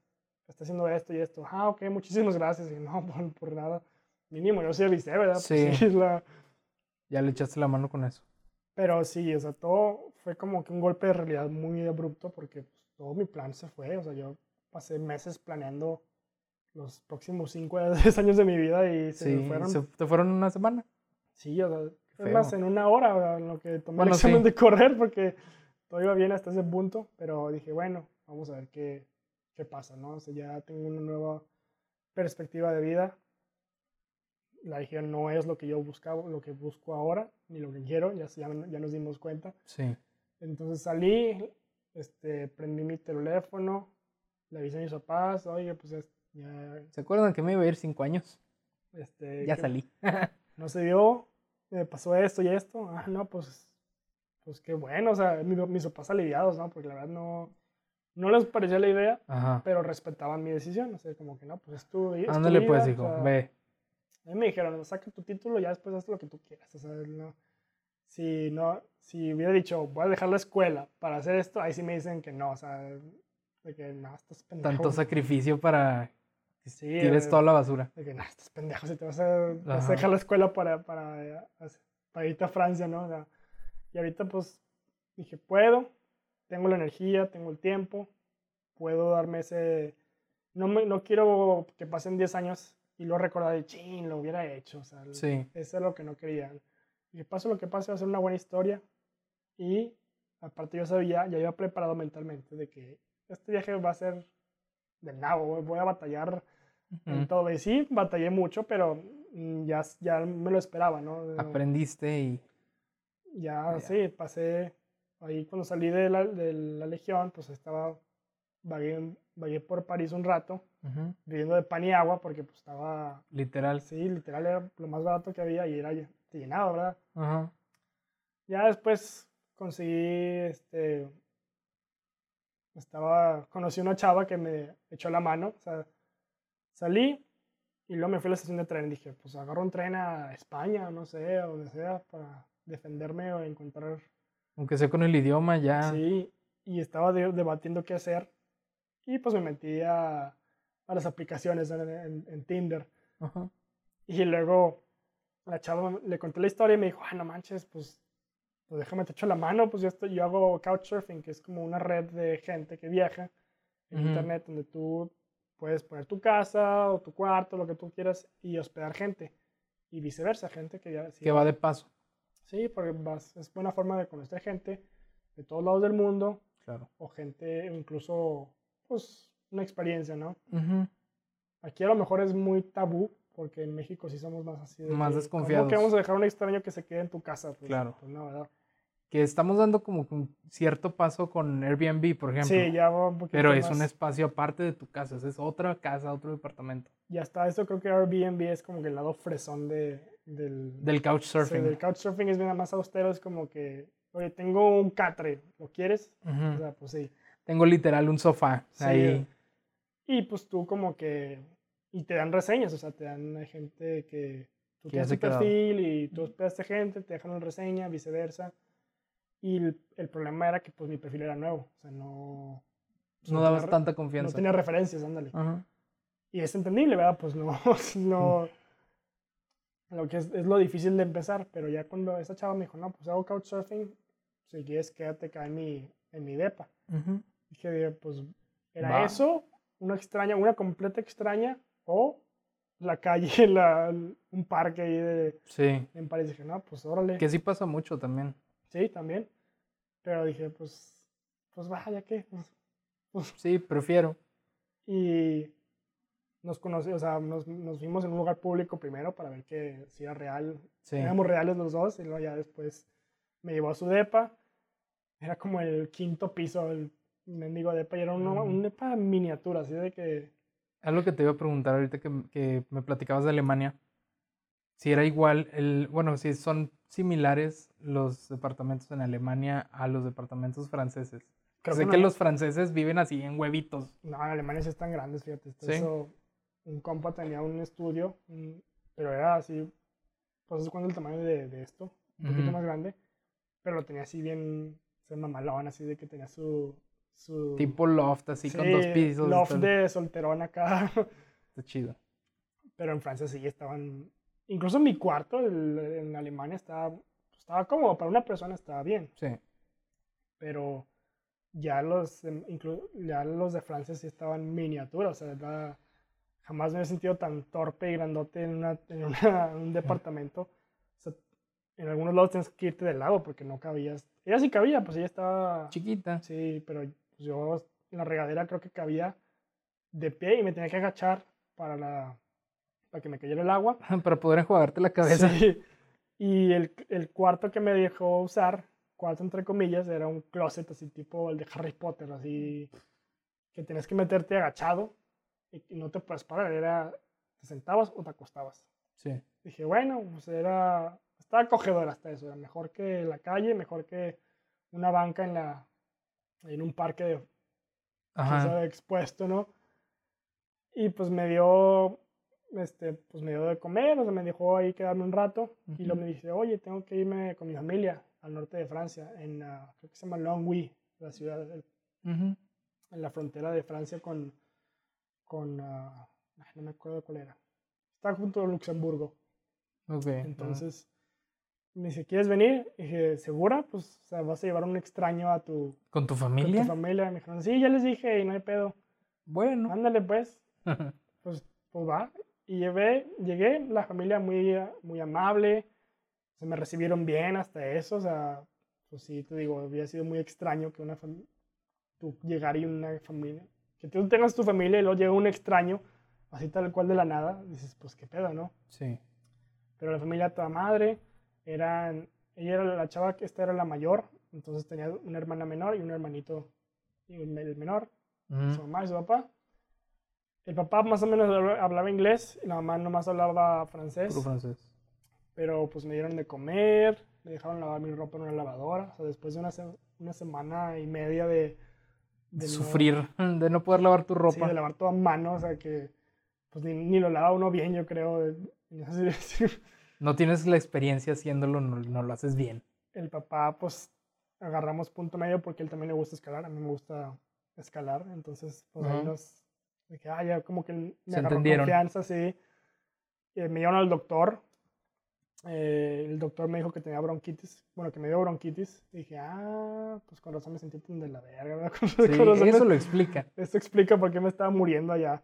está haciendo esto y esto. Ah, ok, muchísimas gracias. Y no, por, nada. Mínimo, yo sí avisé, ¿verdad? Pues sí. la... Ya le echaste la mano con eso. Pero sí, o sea, todo fue como que un golpe de realidad muy abrupto porque pues, todo mi plan se fue. O sea, yo pasé meses planeando los próximos 5 a 10 años de mi vida y se fueron. Se ¿Te fueron una semana? Sí, o sea, más en una hora en lo que tomé el examen de correr porque todo iba bien hasta ese punto, pero dije, bueno, vamos a ver qué, qué pasa, ¿no? O sea, ya tengo una nueva perspectiva de vida. La dije, no es lo que yo buscaba, lo que busco ahora, ni lo que quiero, ya, ya, ya nos dimos cuenta. Sí. Entonces salí, este, prendí mi teléfono, le avisé a mis papás, oye, pues ya... ¿Se acuerdan que me iba a ir cinco años? Este, ya salí. no se dio, me pasó esto y esto. Ah, no, pues, pues qué bueno, o sea, mis, papás aliviados, ¿no? Porque la verdad no, no les parecía la idea, pero respetaban mi decisión, o sea, como que no, pues es tu, Ándale pues, hijo, ve. A mí me dijeron, saca tu título, ya después haz lo que tú quieras, o sea, no, si no, si hubiera dicho, voy a dejar la escuela para hacer esto, ahí sí me dicen que no, o sea, de que no, estás pendejo. Tanto sacrificio para sí, tires toda la basura. De que no, estás pendejo, si te vas a, dejar la escuela para, para, para, irte a Francia, ¿no? O sea, y ahorita pues dije, puedo, tengo la energía, tengo el tiempo, puedo darme ese... No, me, no quiero que pasen 10 años y lo recordar de, ching, lo hubiera hecho, o sea, sí. eso es lo que no quería. Y pase lo que pase, va a ser una buena historia. Y aparte yo sabía, ya iba preparado mentalmente de que este viaje va a ser de nabo, voy a batallar en todo. Y sí, batallé mucho, pero mm, ya, ya me lo esperaba, ¿no? Aprendiste y... Ya, sí, pasé, ahí cuando salí de la, de la Legión, pues estaba, vagué, por París un rato, viviendo de pan y agua, porque pues estaba... Literal. Sí, literal era lo más barato que había y era llenado, ¿verdad? Ya después conseguí, este, estaba, conocí una chava que me echó la mano, o sea, salí y luego me fui a la estación de tren. Dije, pues agarro un tren a España, no sé, a donde sea, para defenderme o encontrar... Aunque sea con el idioma ya. Sí, y estaba debatiendo qué hacer. Y pues me metí a, a las aplicaciones en, en, Tinder. Y luego la chava le conté la historia y me dijo, ah, no manches, pues, pues déjame te echo la mano, pues yo, estoy, yo hago couchsurfing, que es como una red de gente que viaja en internet donde tú puedes poner tu casa o tu cuarto, lo que tú quieras, y hospedar gente. Y viceversa, gente que ya... que va de paso. Sí, porque vas, es buena forma de conocer gente de todos lados del mundo. Claro. O gente, incluso, pues, una experiencia, ¿no? Aquí a lo mejor es muy tabú porque en México sí somos más así. De más desconfiados. ¿Cómo que vamos a dejar a un extraño que se quede en tu casa? Pues, claro. Pues no, ¿verdad? Que estamos dando como un cierto paso con Airbnb, por ejemplo. Sí, ya va un poquito Pero es un espacio aparte de tu casa, es otra casa, otro departamento. Ya está, eso creo que Airbnb es como que el lado fresón de, del... Del couchsurfing. Sí, del couchsurfing es bien más austero, es como que, oye, tengo un catre, ¿lo quieres? O sea, pues sí. Tengo literal un sofá ahí. Y pues tú como que y te dan reseñas, o sea, te dan gente que tú tienes tu perfil y tú hospedaste gente, te dejan una reseña, viceversa. Y el, problema era que pues mi perfil era nuevo, o sea, no... Pues, no, dabas tanta confianza. No tenía referencias, ándale. Y es entendible, ¿verdad? Pues no, no... Lo que es, es, lo difícil de empezar, pero ya cuando esa chava me dijo, no, pues hago couchsurfing, si quieres quédate acá en mi, en mi depa. Dije, pues era eso, una extraña, una completa extraña, o la calle, la, un parque ahí de, sí. en París. Dije, no, pues órale. Que sí pasa mucho también. Sí, también. Pero dije, pues, pues vaya que. Pues, pues, sí, prefiero. Y nos conocí, o sea, nos, nos vimos en un lugar público primero para ver que si era real. Sí. Éramos reales los dos y luego ya después me llevó a su depa. Era como el quinto piso, el mendigo depa y era un, un depa miniatura, así de que algo que te iba a preguntar ahorita que, que, me platicabas de Alemania. Si era igual, el, bueno, si son similares los departamentos en Alemania a los departamentos franceses? sé que, los franceses viven así en huevitos. No, en Alemania sí están grandes, fíjate. Eso, un compa tenía un estudio, pero era así, pues es cuando el tamaño de, esto, un poquito más grande, pero lo tenía así bien, se mamalón, así de que tenía su... su tipo loft, así con dos pisos. Loft de solterón acá. Está chido. Pero en Francia sí estaban, incluso mi cuarto en Alemania estaba, estaba como para una persona estaba bien. Sí. Pero ya los, ya los de Francia sí estaban miniaturas, o sea, jamás me he sentido tan torpe y grandote en, una, en, un departamento. O sea, en algunos lados tienes que irte del lado porque no cabías. Ella sí cabía, pues ella estaba... Chiquita. Sí, pero yo en la regadera creo que cabía de pie y me tenía que agachar para, la, para que me cayera el agua. para poder enjuagarte la cabeza. Sí. Y el, el cuarto que me dejó usar cuarto entre comillas, era un closet así tipo el de Harry Potter, así que tenías que meterte agachado y no te puedes parar, era te sentabas o te acostabas. Sí. Dije, bueno, pues era, estaba acogedor hasta eso, era mejor que la calle, mejor que una banca en la en un parque de Ajá. expuesto, ¿no? Y pues me dio este, pues me dio de comer, o sea, me dejó ahí quedarme un rato y luego me dice, oye, tengo que irme con mi familia al norte de Francia, en, creo que se llama Longwy, la ciudad, en la frontera de Francia con, con ah, no me acuerdo cuál era. Está junto a Luxemburgo. Ok. Entonces, me dice, ¿quieres venir? Y dije, ¿segura? Pues, o sea, vas a llevar un extraño a tu... ¿Con tu familia? Con tu familia. Me dijeron, sí, ya les dije y no hay pedo. Bueno. Ándale, pues. pues, pues va. Y llevé, llegué, la familia muy, muy amable se me recibieron bien hasta eso, o sea, pues sí, te digo, había sido muy extraño que una familia, tú llegar y una familia, que tú tengas tu familia y luego llega un extraño, así tal cual de la nada, dices, pues qué pedo, ¿no? Sí. Pero la familia toda madre, eran, ella era la chava, que esta era la mayor, entonces tenía una hermana menor y un hermanito, el menor, su mamá y su papá. El papá más o menos hablaba inglés y la mamá nomás hablaba francés. Puro francés. Pero pues me dieron de comer, me dejaron lavar mi ropa en una lavadora. O sea, después de una, una semana y media de... de Sufrir, de no poder lavar tu ropa. Sí, de lavar todo a mano, o sea que pues ni, ni lo lava uno bien, yo creo. no tienes la experiencia haciéndolo, no, no, lo haces bien. El papá, pues agarramos punto medio porque él también le gusta escalar, a mí me gusta escalar, entonces pues ahí nos... Dije, ah, ya como que me Se agarró confianza, sí. Y me llevaron al doctor, eh, el doctor me dijo que tenía bronquitis, bueno, que me dio bronquitis. Y dije, ah, pues con razón me sentí tan de la verga, ¿verdad? Sí, eso lo explica. Esto explica por qué me estaba muriendo allá.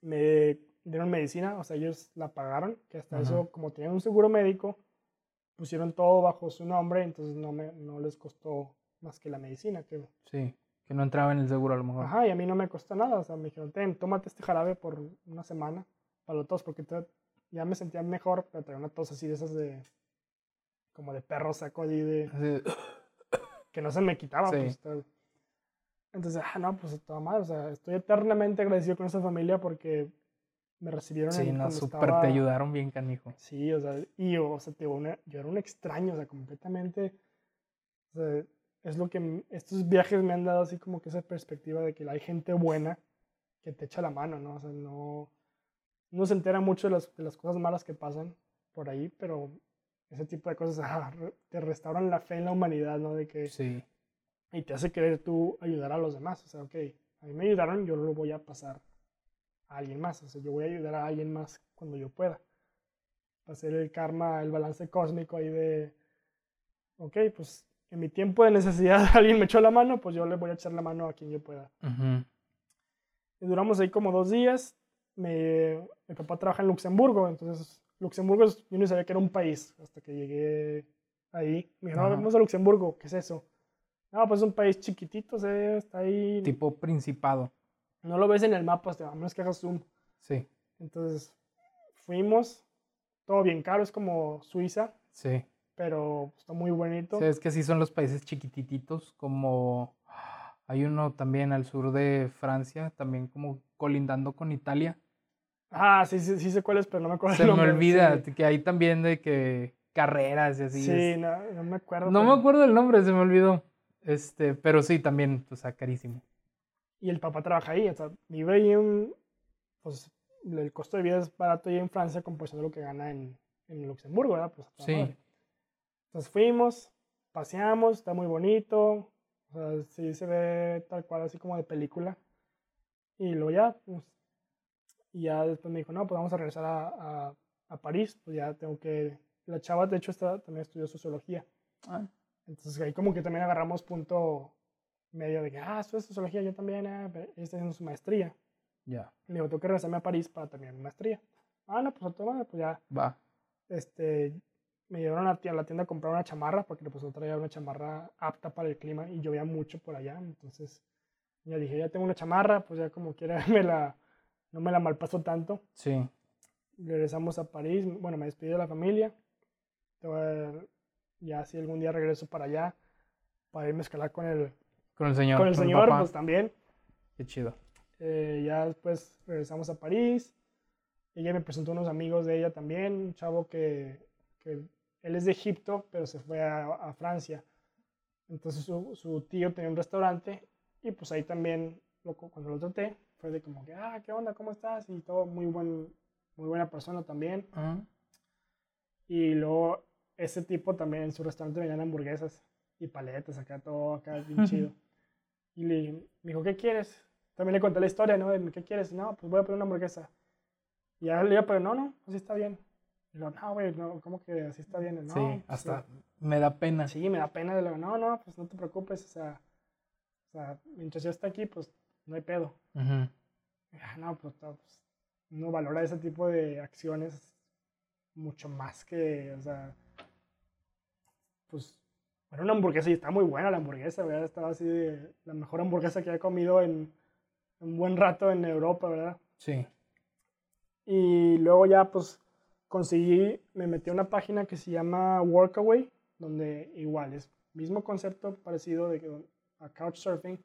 Me dieron medicina, o sea, ellos la pagaron, que hasta eso, como tenían un seguro médico, pusieron todo bajo su nombre, entonces no, me, no les costó más que la medicina. Que, sí, que no entraba en el seguro a lo mejor. Ajá, y a mí no me costó nada, o sea, me dijeron, ten, tómate este jarabe por una semana para los tos, porque te, ya me sentía mejor, pero tenía una tos así de esas de. como de perro saco allí de. que no se me quitaba. Pues, entonces, ah, no, pues toda madre, o sea, estoy eternamente agradecido con esa familia porque me recibieron. Sí, no, súper te ayudaron bien, canijo. Sí, o sea, y yo, o sea, te, una, yo era un extraño, o sea, completamente. O sea, es lo que estos viajes me han dado así como que esa perspectiva de que hay gente buena que te echa la mano, ¿no? O sea, no uno se entera mucho de las, de las cosas malas que pasan por ahí, pero ese tipo de cosas ah, te restauran la fe en la humanidad, ¿no? De que... Sí. Y te hace querer tú ayudar a los demás. O sea, ok, a mí me ayudaron, yo lo voy a pasar a alguien más. O sea, yo voy a ayudar a alguien más cuando yo pueda. Hacer el karma, el balance cósmico ahí de, ok, pues en mi tiempo de necesidad alguien me echó la mano, pues yo le voy a echar la mano a quien yo pueda. Y duramos ahí como dos días me, mi papá trabaja en Luxemburgo, entonces Luxemburgo yo no sabía que era un país hasta que llegué ahí. Me dijeron, vamos a Luxemburgo, ¿qué es eso? No, pues es un país chiquitito, está ahí. Tipo principado. No lo ves en el mapa, a menos que hagas zoom. Sí. Entonces fuimos, todo bien caro, es como Suiza. Sí. Pero está muy bonito. Sí, es que sí son los países chiquititos, como hay uno también al sur de Francia, también como colindando con Italia Ah, sí, sí, sí sé cuál es, pero no me acuerdo. Se me olvida que hay también de que, carreras y así. Sí, no, no, me acuerdo. No me acuerdo el nombre, se me olvidó. Este, pero sí, también, o sea, carísimo. Y el papá trabaja ahí, o sea, vive ahí un, pues el costo de vida es barato ahí en Francia comparación de lo que gana en, en Luxemburgo, ¿verdad? Pues, sí. Entonces fuimos, paseamos, está muy bonito, o sea, sí se ve tal cual así como de película. Y luego ya, pues, y ya después me dijo, no, pues vamos a regresar a, a, a París, pues ya tengo que, la chava de hecho está, también estudió sociología. Ah. Entonces ahí como que también agarramos punto medio de que, ah, esto es sociología, yo también, eh, ella está haciendo su maestría. Ya. Le digo, tengo que regresarme a París para terminar mi maestría. Ah, no, pues toma, pues ya. Va. Este, me llevaron a la tienda, a comprar una chamarra, porque pues yo traía una chamarra apta para el clima y llovía mucho por allá. Entonces, ya dije, ya tengo una chamarra, pues ya como quiera me la, no me la malpaso tanto. Sí. Regresamos a París, bueno, me despedí de la familia. Ya si algún día regreso para allá, para irme a escalar con el, con el señor. Con el señor, pues también. Qué chido. Eh, ya después regresamos a París. Ella me presentó unos amigos de ella también, un chavo que, que él es de Egipto, pero se fue a, a Francia. Entonces su, su, tío tenía un restaurante y pues ahí también, lo, cuando lo traté, fue de como que, ah, ¿qué onda? ¿Cómo estás? Y todo, muy, buen, muy buena persona también. Uh -huh. Y luego ese tipo también en su restaurante vendían hamburguesas y paletas, acá todo, acá bien chido. Y le, me dijo, ¿qué quieres? También le conté la historia, ¿no? ¿Qué quieres? No, pues voy a poner una hamburguesa. Y ahora le digo, pero no, no, así está bien. Y luego, no, güey, no, ¿cómo que así está bien? No, sí, pues, hasta me da pena. Sí, me da pena. Le digo, no, no, pues no te preocupes, o sea, o sea mientras yo esté aquí, pues no hay pedo. Uh -huh. ah, no, pues, pues uno valora ese tipo de acciones mucho más que, o sea, pues bueno, una hamburguesa y está muy buena la hamburguesa, ¿verdad? Estaba así de la mejor hamburguesa que he comido en un buen rato en Europa, ¿verdad? Sí. Y luego ya pues conseguí, me metí a una página que se llama Workaway, donde igual es mismo concepto parecido de a Couchsurfing,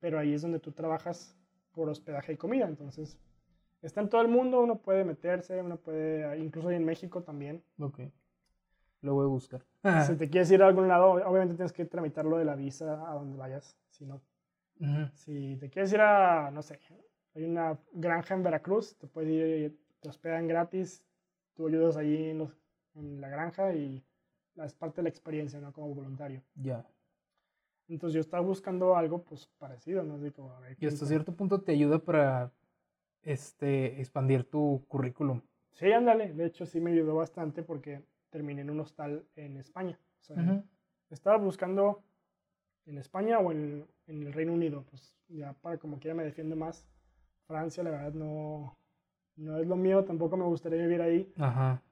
pero ahí es donde tú trabajas por hospedaje y comida, entonces está en todo el mundo, uno puede meterse, uno puede, incluso en México también. Ok. Lo voy a buscar. Si te quieres ir a algún lado, obviamente tienes que tramitar lo de la visa a donde vayas. Si no, Uh -huh. si te quieres ir a, no sé, hay una granja en Veracruz, te puedes ir, te hospedan gratis, tú ayudas allí en, los, en la granja y es parte de la experiencia, ¿no? Como voluntario. Ya. Yeah. Entonces yo estaba buscando algo, pues, parecido, ¿no? Así como, a ver, y hasta cierto punto te ayuda para, este, expandir tu currículum. Sí, ándale. De hecho, sí me ayudó bastante porque terminé en un hostal en España. O sea, Uh -huh. estaba buscando en España o en, en, el Reino Unido. Pues ya para como quiera me defiendo más. Francia, la verdad, no, no es lo mío. Tampoco me gustaría vivir ahí. Ajá.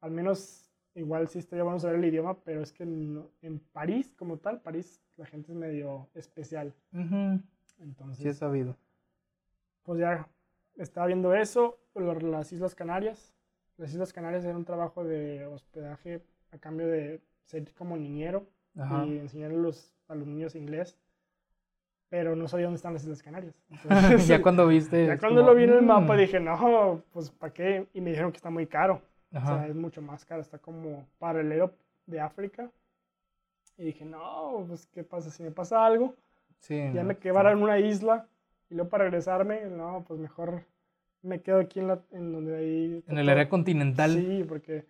Al menos, igual sí estaría bueno saber el idioma, pero es que en, en París, como tal, París, la gente es medio especial. Uh -huh. Entonces, sí he sabido. Pues ya estaba viendo eso, las Islas Canarias. Las Islas Canarias era un trabajo de hospedaje a cambio de ser como niñero Ajá. y enseñar a los, a los niños inglés. Pero no sabía dónde están las Islas Canarias. Entonces, ya cuando viste. Ya cuando como, lo vi en el mapa dije, no, pues ¿para qué? Y me dijeron que está muy caro. Ajá. O sea, es mucho más caro. Está como paralelo de África. Y dije, no, pues ¿qué pasa si me pasa algo? Sí, ya no, me quedaron en una isla y luego para regresarme, no, pues mejor me quedo aquí en, la, en donde ahí... En el área continental. Sí, porque...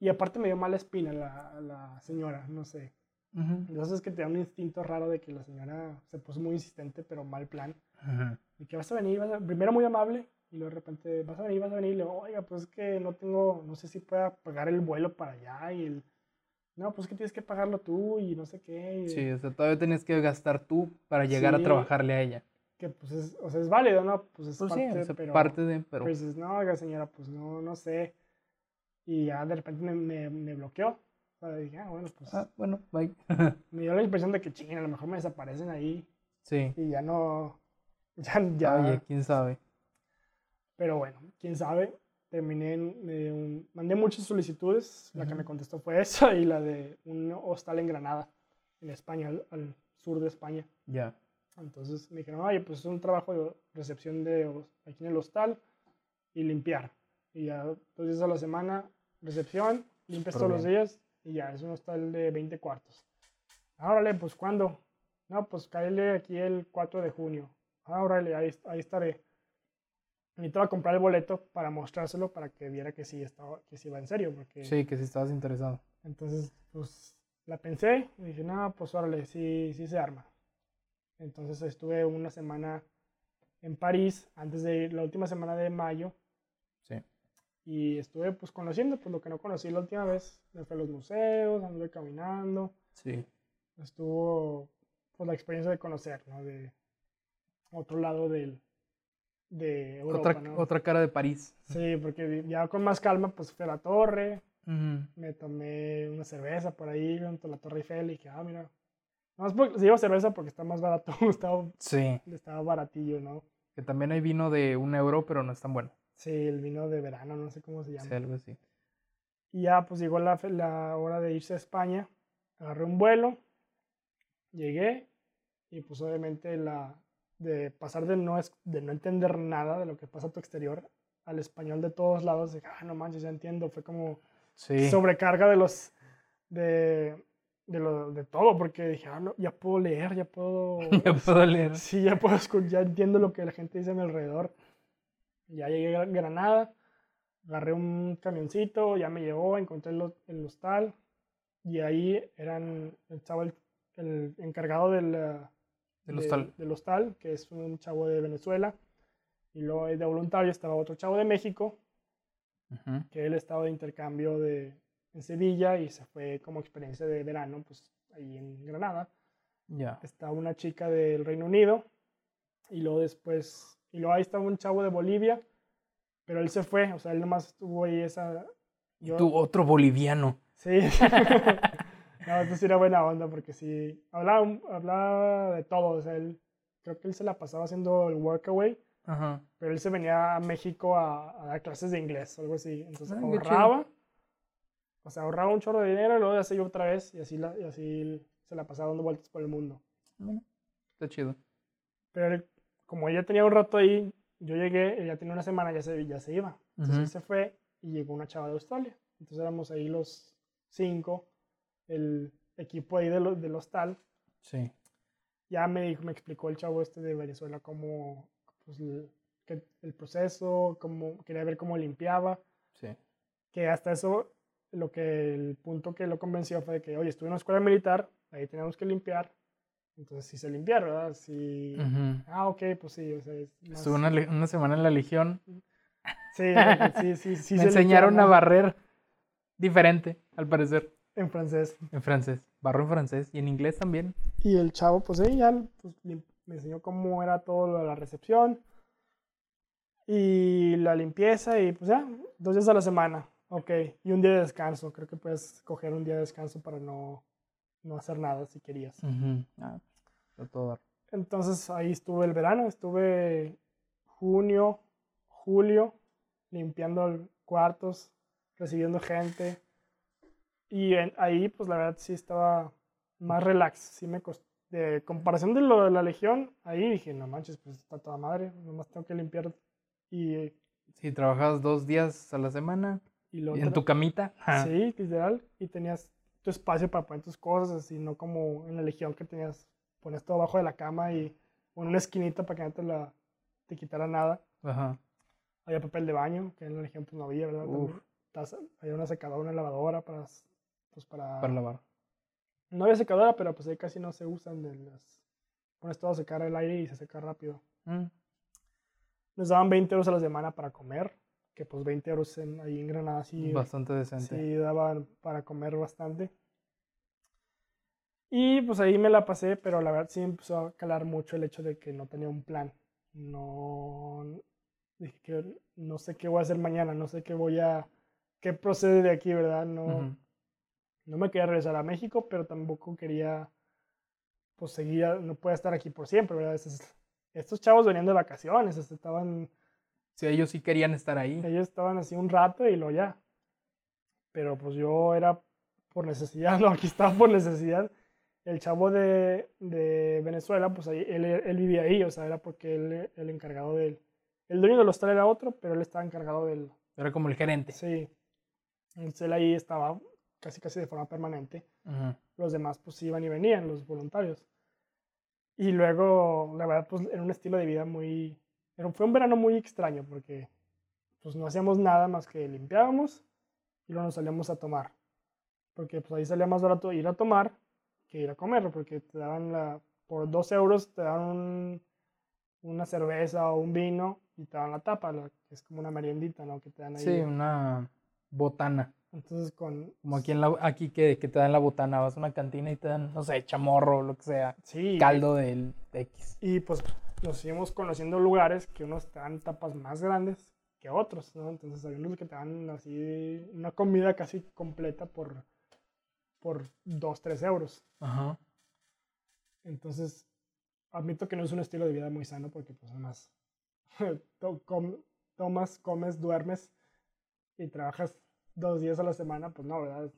Y aparte me dio mala espina la, la señora, no sé. Uh -huh. Entonces es que te da un instinto raro de que la señora se puso muy insistente, pero mal plan. Uh -huh. Y que vas a venir, vas a... primero muy amable, y luego de repente vas a venir, vas a venir, y luego, oiga, pues es que no tengo, no sé si pueda pagar el vuelo para allá, y el... No, pues que tienes que pagarlo tú, y no sé qué. Y... Sí, o sea, todavía tienes que gastar tú para llegar sí. a trabajarle a ella que pues es, o sea, es válido, ¿no? Pues es pues parte, sí, o sea, pero, parte de, pero... Pues dices, no, oiga señora, pues no, no sé. Y ya de repente me, me, me bloqueó. O sea, dije, ah, bueno, pues... Ah, bueno, bye. me dio la impresión de que, ching, a lo mejor me desaparecen ahí. Sí. Y ya no... Ya, ya... Oye, quién sabe. Pero bueno, quién sabe. Terminé, en, me, mandé muchas solicitudes. La uh -huh. que me contestó fue esa y la de un hostal en Granada, en España, al, al sur de España. Ya. Yeah. Entonces me dijeron, oye, pues es un trabajo de recepción de aquí en el hostal y limpiar. Y ya dos días a la semana, recepción limpias todos los días y ya, es un hostal de 20 cuartos. Órale, pues ¿cuándo? No, pues cállale aquí el 4 de junio. Ah, órale, ahí, ahí estaré. Necesitaba comprar el boleto para mostrárselo para que viera que sí, estaba, que sí iba en serio. Porque... Sí, que sí estabas interesado. Entonces, pues la pensé y dije, no, pues órale, sí, sí se arma. Entonces estuve una semana en París antes de ir, la última semana de mayo. Sí. Y estuve pues conociendo pues lo que no conocí la última vez. Me fui a los museos, anduve caminando. Sí. Estuvo pues la experiencia de conocer, ¿no? De otro lado del, de Europa, otra, ¿no? otra cara de París. Sí, porque ya con más calma pues fui a la torre, me tomé una cerveza por ahí junto a la Torre Eiffel y dije, ah, mira. No, es digo cerveza porque está más barato, estaba, sí. estaba baratillo, ¿no? Que también hay vino de un euro, pero no es tan bueno. Sí, el vino de verano, no sé cómo se llama. Sí, algo así. Y ya, pues llegó la, la hora de irse a España, agarré un vuelo, llegué y pues obviamente la, de pasar de no, de no entender nada de lo que pasa a tu exterior al español de todos lados, de, ah, no manches, ya entiendo, fue como sobrecarga de los, de, de, lo, de todo, porque dije, ah, no, ya puedo leer, ya puedo... ya puedo leer. Sí, ya puedo ya entiendo lo que la gente dice a mi alrededor. Ya llegué a Granada, agarré un camioncito, ya me llevó, encontré el, el hostal, y ahí eran, estaba el, el encargado del, del, hostal. del hostal, que es un chavo de Venezuela, y luego de voluntario estaba otro chavo de México, que él estaba de intercambio de, en Sevilla y se fue como experiencia de verano, pues ahí en Granada. Ya. Estaba una chica del Reino Unido y luego después, y luego ahí estaba un chavo de Bolivia, pero él se fue, o sea, él nomás estuvo ahí esa... y tú, otro boliviano. Sí. no, esto sí era buena onda porque sí, hablaba, hablaba de todo, o sea, él, creo que él se la pasaba haciendo el workaway pero él se venía a México a, dar clases de inglés algo así. Entonces ahorraba. O sea, ahorraba un chorro de dinero y luego ya se iba otra vez y así, la, y así se la pasaba dando vueltas por el mundo. está chido. Pero él, como ella tenía un rato ahí, yo llegué, ella tenía una semana, ya se, ya se iba. Entonces él se fue y llegó una chava de Australia. Entonces éramos ahí los cinco, el equipo ahí de del hostal. Sí. Ya me, dijo, me explicó el chavo este de Venezuela cómo, pues, el, el proceso, como, quería ver cómo limpiaba. Sí. Que hasta eso, lo que el punto que lo convenció fue que, oye, estuve en una escuela militar, ahí tenemos que limpiar. Entonces sí se limpiar, ¿verdad? Sí. Ah, ok, pues sí. O sea, Estuve una, una, semana en la Legión. Sí, sí, sí. sí Me enseñaron a barrer diferente, al parecer. En francés. En francés. Barro en francés y en inglés también. Y el chavo, pues sí, ya pues, me enseñó cómo era todo la recepción y la limpieza y pues ya, dos días a la semana, ok, y un día de descanso, creo que puedes coger un día de descanso para no, no hacer nada si querías. Ah, todo. Entonces ahí estuve el verano, estuve junio, julio, limpiando cuartos, recibiendo gente. Y ahí, pues la verdad sí estaba más relax. Sí me costó, de comparación de lo de la Legión, ahí dije, no manches, pues está toda madre, nomás tengo que limpiar. Y. Si trabajabas dos días a la semana y, en tu camita. Sí, literal. Y tenías tu espacio para poner tus cosas, así, no como en la Legión que tenías, pones todo abajo de la cama y en una esquinita para que no te, la, te quitara nada. Ajá. Había papel de baño, que en la Legión pues no había, ¿verdad? Había una secadora, una lavadora para, pues, para, para lavar. No había secadora, pero pues ahí casi no se usan de las... Pones todo a secar el aire y se seca rápido. Mm. Nos daban 20 euros a la semana para comer, que pues 20 euros en, ahí en Granada sí... Bastante decente. Sí, daban para comer bastante. Y pues ahí me la pasé, pero la verdad sí empezó a calar mucho el hecho de que no tenía un plan. No... Dije que no sé qué voy a hacer mañana, no sé qué voy a... ¿Qué procede de aquí, verdad? No no me quería regresar a México, pero tampoco quería, pues seguir, no puede estar aquí por siempre, ¿verdad? Estos, chavos venían de vacaciones, estaban... Sí, ellos sí querían estar ahí. Ellos estaban así un rato y lo ya. Pero pues yo era por necesidad, no, aquí estaba por necesidad. El chavo de, de Venezuela, pues ahí, él, él, vivía ahí, o sea, era porque él, el encargado del... El dueño del hostal era otro, pero él estaba encargado del... Era como el gerente. Sí. Entonces él ahí estaba casi casi de forma permanente. Los demás pues iban y venían, los voluntarios. Y luego, la verdad, pues era un estilo de vida muy... Fue un verano muy extraño porque pues no hacíamos nada más que limpiábamos y luego nos salíamos a tomar. Porque pues ahí salía más barato ir a tomar que ir a comer, porque te daban la... Por dos euros te daban una cerveza o un vino y te dan la tapa, que es como una meriendita, ¿no? Que te dan ahí. Sí, una botana. Entonces con... Como aquí, en la, aquí que, que te dan la botana, vas a una cantina y te dan, no sé, chamorro, lo que sea. Sí. Caldo del X. Y pues nos seguimos conociendo lugares que unos te dan tapas más grandes que otros, ¿no? Entonces hay unos que te dan así una comida casi completa por, por 2, 3 euros. Ajá. Entonces, admito que no es un estilo de vida muy sano porque pues además tomas, comes, duermes y trabajas dos días a la semana, pues no, ¿verdad?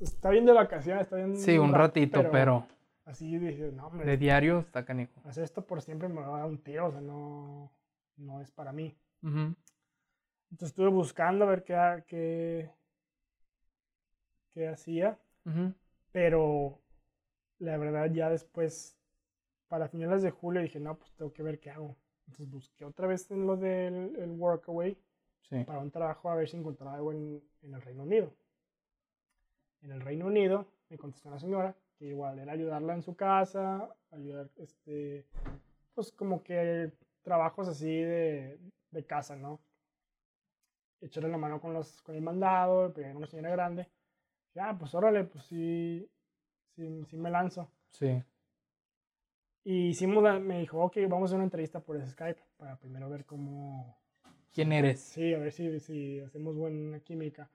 Está bien de vacaciones, está bien. Sí, un ratito, pero, Así dije, no, hombre. De diario está canijo. Hacer esto por siempre me va a dar un tiro, o sea, no, no es para mí. Entonces estuve buscando a ver qué, qué, qué hacía, pero la verdad ya después, para finales de julio, dije, no, pues tengo que ver qué hago. Entonces busqué otra vez en lo del el Workaway para un trabajo a ver si encontraba algo en, en, el Reino Unido. En el Reino Unido me contestó una señora que igual era ayudarla en su casa, ayudar, este, pues como que trabajos así de, de casa, ¿no? Echarle la mano con, los, con el mandado, pero una señora grande. Ya, ah, pues órale, pues sí, sí, sí me lanzo. Sí. Y hicimos, me dijo, ok, vamos a hacer una entrevista por Skype para primero ver cómo, quién eres. Sí, a ver si, si hacemos buena química.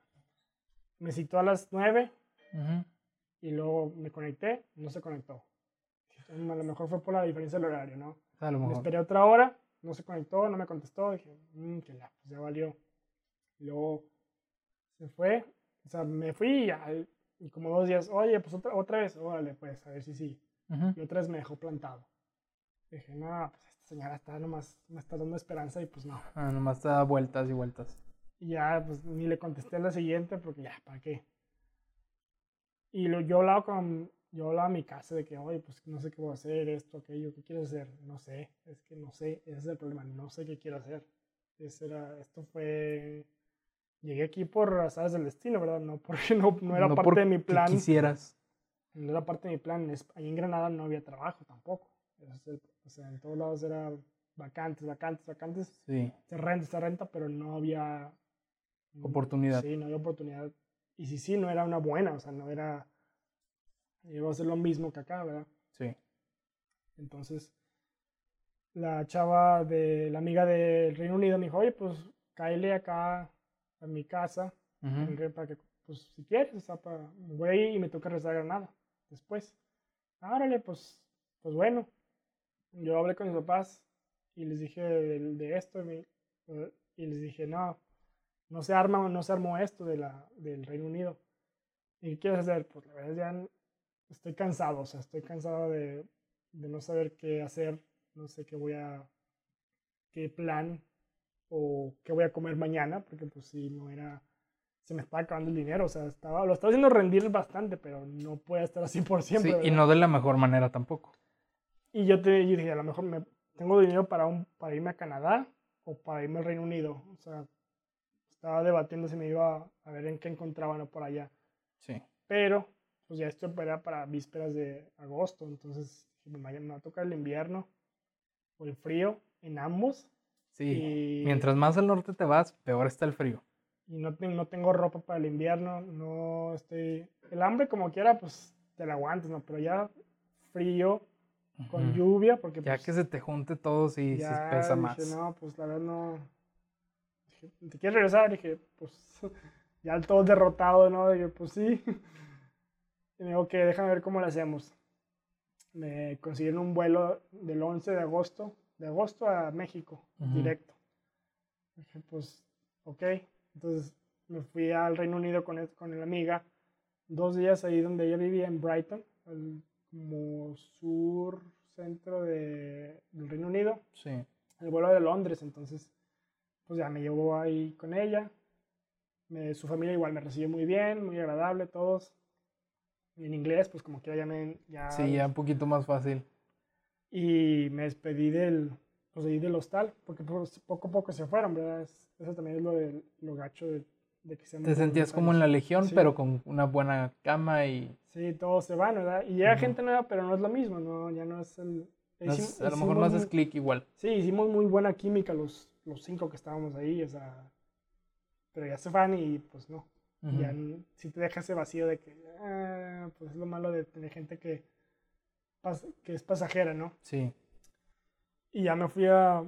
Me citó a las 9 y luego me conecté, no se conectó. A lo mejor fue por la diferencia del horario, ¿no? A lo mejor. Me esperé otra hora, no se conectó, no me contestó, dije, mmm, que la, pues ya valió. Y luego se fue, o sea, me fui y, como dos días, oye, pues otra, otra vez, órale, pues, a ver si sí. Y otra vez me dejó plantado. Dije, no, pues señora está nomás, me está dando esperanza y pues no. Ah, nomás te da vueltas y vueltas. Y ya, pues ni le contesté la siguiente porque ya, ¿para qué? Y lo, yo hablaba con, yo hablaba a mi casa de que, oye, pues no sé qué voy a hacer, esto, aquello, ¿qué quieres hacer? No sé, es que no sé, ese es el problema, no sé qué quiero hacer. Ese era, esto fue, llegué aquí por sabes del destino, ¿verdad? No porque no, no era parte de mi plan. quisieras. No era parte de mi plan, ahí en Granada no había trabajo tampoco. O sea, en todos lados era vacantes, vacantes, vacantes. Sí. Se renta, se renta, pero no había... Oportunidad. Sí, no había oportunidad. Y si sí, no era una buena, o sea, no era... Iba a ser lo mismo que acá, ¿verdad? Sí. Entonces, la chava de la amiga del Reino Unido me dijo, oye, pues cáele acá a mi casa, para que, pues si quieres, o sea, para, voy y me toca rezar Granada después. Árale, pues, pues bueno yo hablé con mis papás y les dije de, esto y, les dije, no, no se arma, no se armó esto de la, del Reino Unido. ¿Y qué quieres hacer? Pues la verdad ya estoy cansado, o sea, estoy cansado de, de no saber qué hacer, no sé qué voy a, qué plan o qué voy a comer mañana, porque pues sí, no era, se me estaba acabando el dinero, o sea, estaba, lo estaba haciendo rendir bastante, pero no puede estar así por siempre. Sí, y no de la mejor manera tampoco. Y yo, te, dije, a lo mejor me, tengo dinero para, un, para irme a Canadá o para irme al Reino Unido. O sea, estaba debatiendo si me iba a ver en qué encontraba ¿no? por allá. Sí. Pero, pues ya esto era para vísperas de agosto. Entonces, me, me va a tocar el invierno o el frío en ambos. Sí. Mientras más al norte te vas, peor está el frío. Y no, no tengo ropa para el invierno. No estoy. El hambre, como quiera, pues te la aguantas, ¿no? Pero ya frío con lluvia, porque... Ya pues, que se te junte todo, sí, se pesa más. no, pues la verdad no... ¿te quieres regresar? dije, pues ya todo derrotado, ¿no? Dije, pues sí. Y me dijo que déjame ver cómo lo hacemos. Me consiguieron un vuelo del 11 de agosto, de agosto a México, directo. Dije, pues, ok. Entonces me fui al Reino Unido con, con la amiga, dos días ahí donde ella vivía, en Brighton, como sur centro de, del Reino Unido. Sí. El vuelo de Londres, entonces, pues ya me llevó ahí con ella. su familia igual me recibió muy bien, muy agradable, todos. En inglés, pues como que ya me... Ya, sí, ya un poquito más fácil. Y me despedí del, pues, del hostal, porque pues, poco a poco se fueron, ¿verdad? eso también es lo, de, lo gacho de, de que Te sentías como en la legión, pero con una buena cama y... Sí, todos se van, ¿verdad? Y llega gente nueva, pero no es lo mismo, ¿no? Ya no es el... a lo mejor no haces clic igual. Sí, hicimos muy buena química los, los cinco que estábamos ahí, o sea... Pero ya se van y pues no. Ya si te deja ese vacío de que, ah, pues es lo malo de tener gente que, que es pasajera, ¿no? Sí. Y ya me fui a,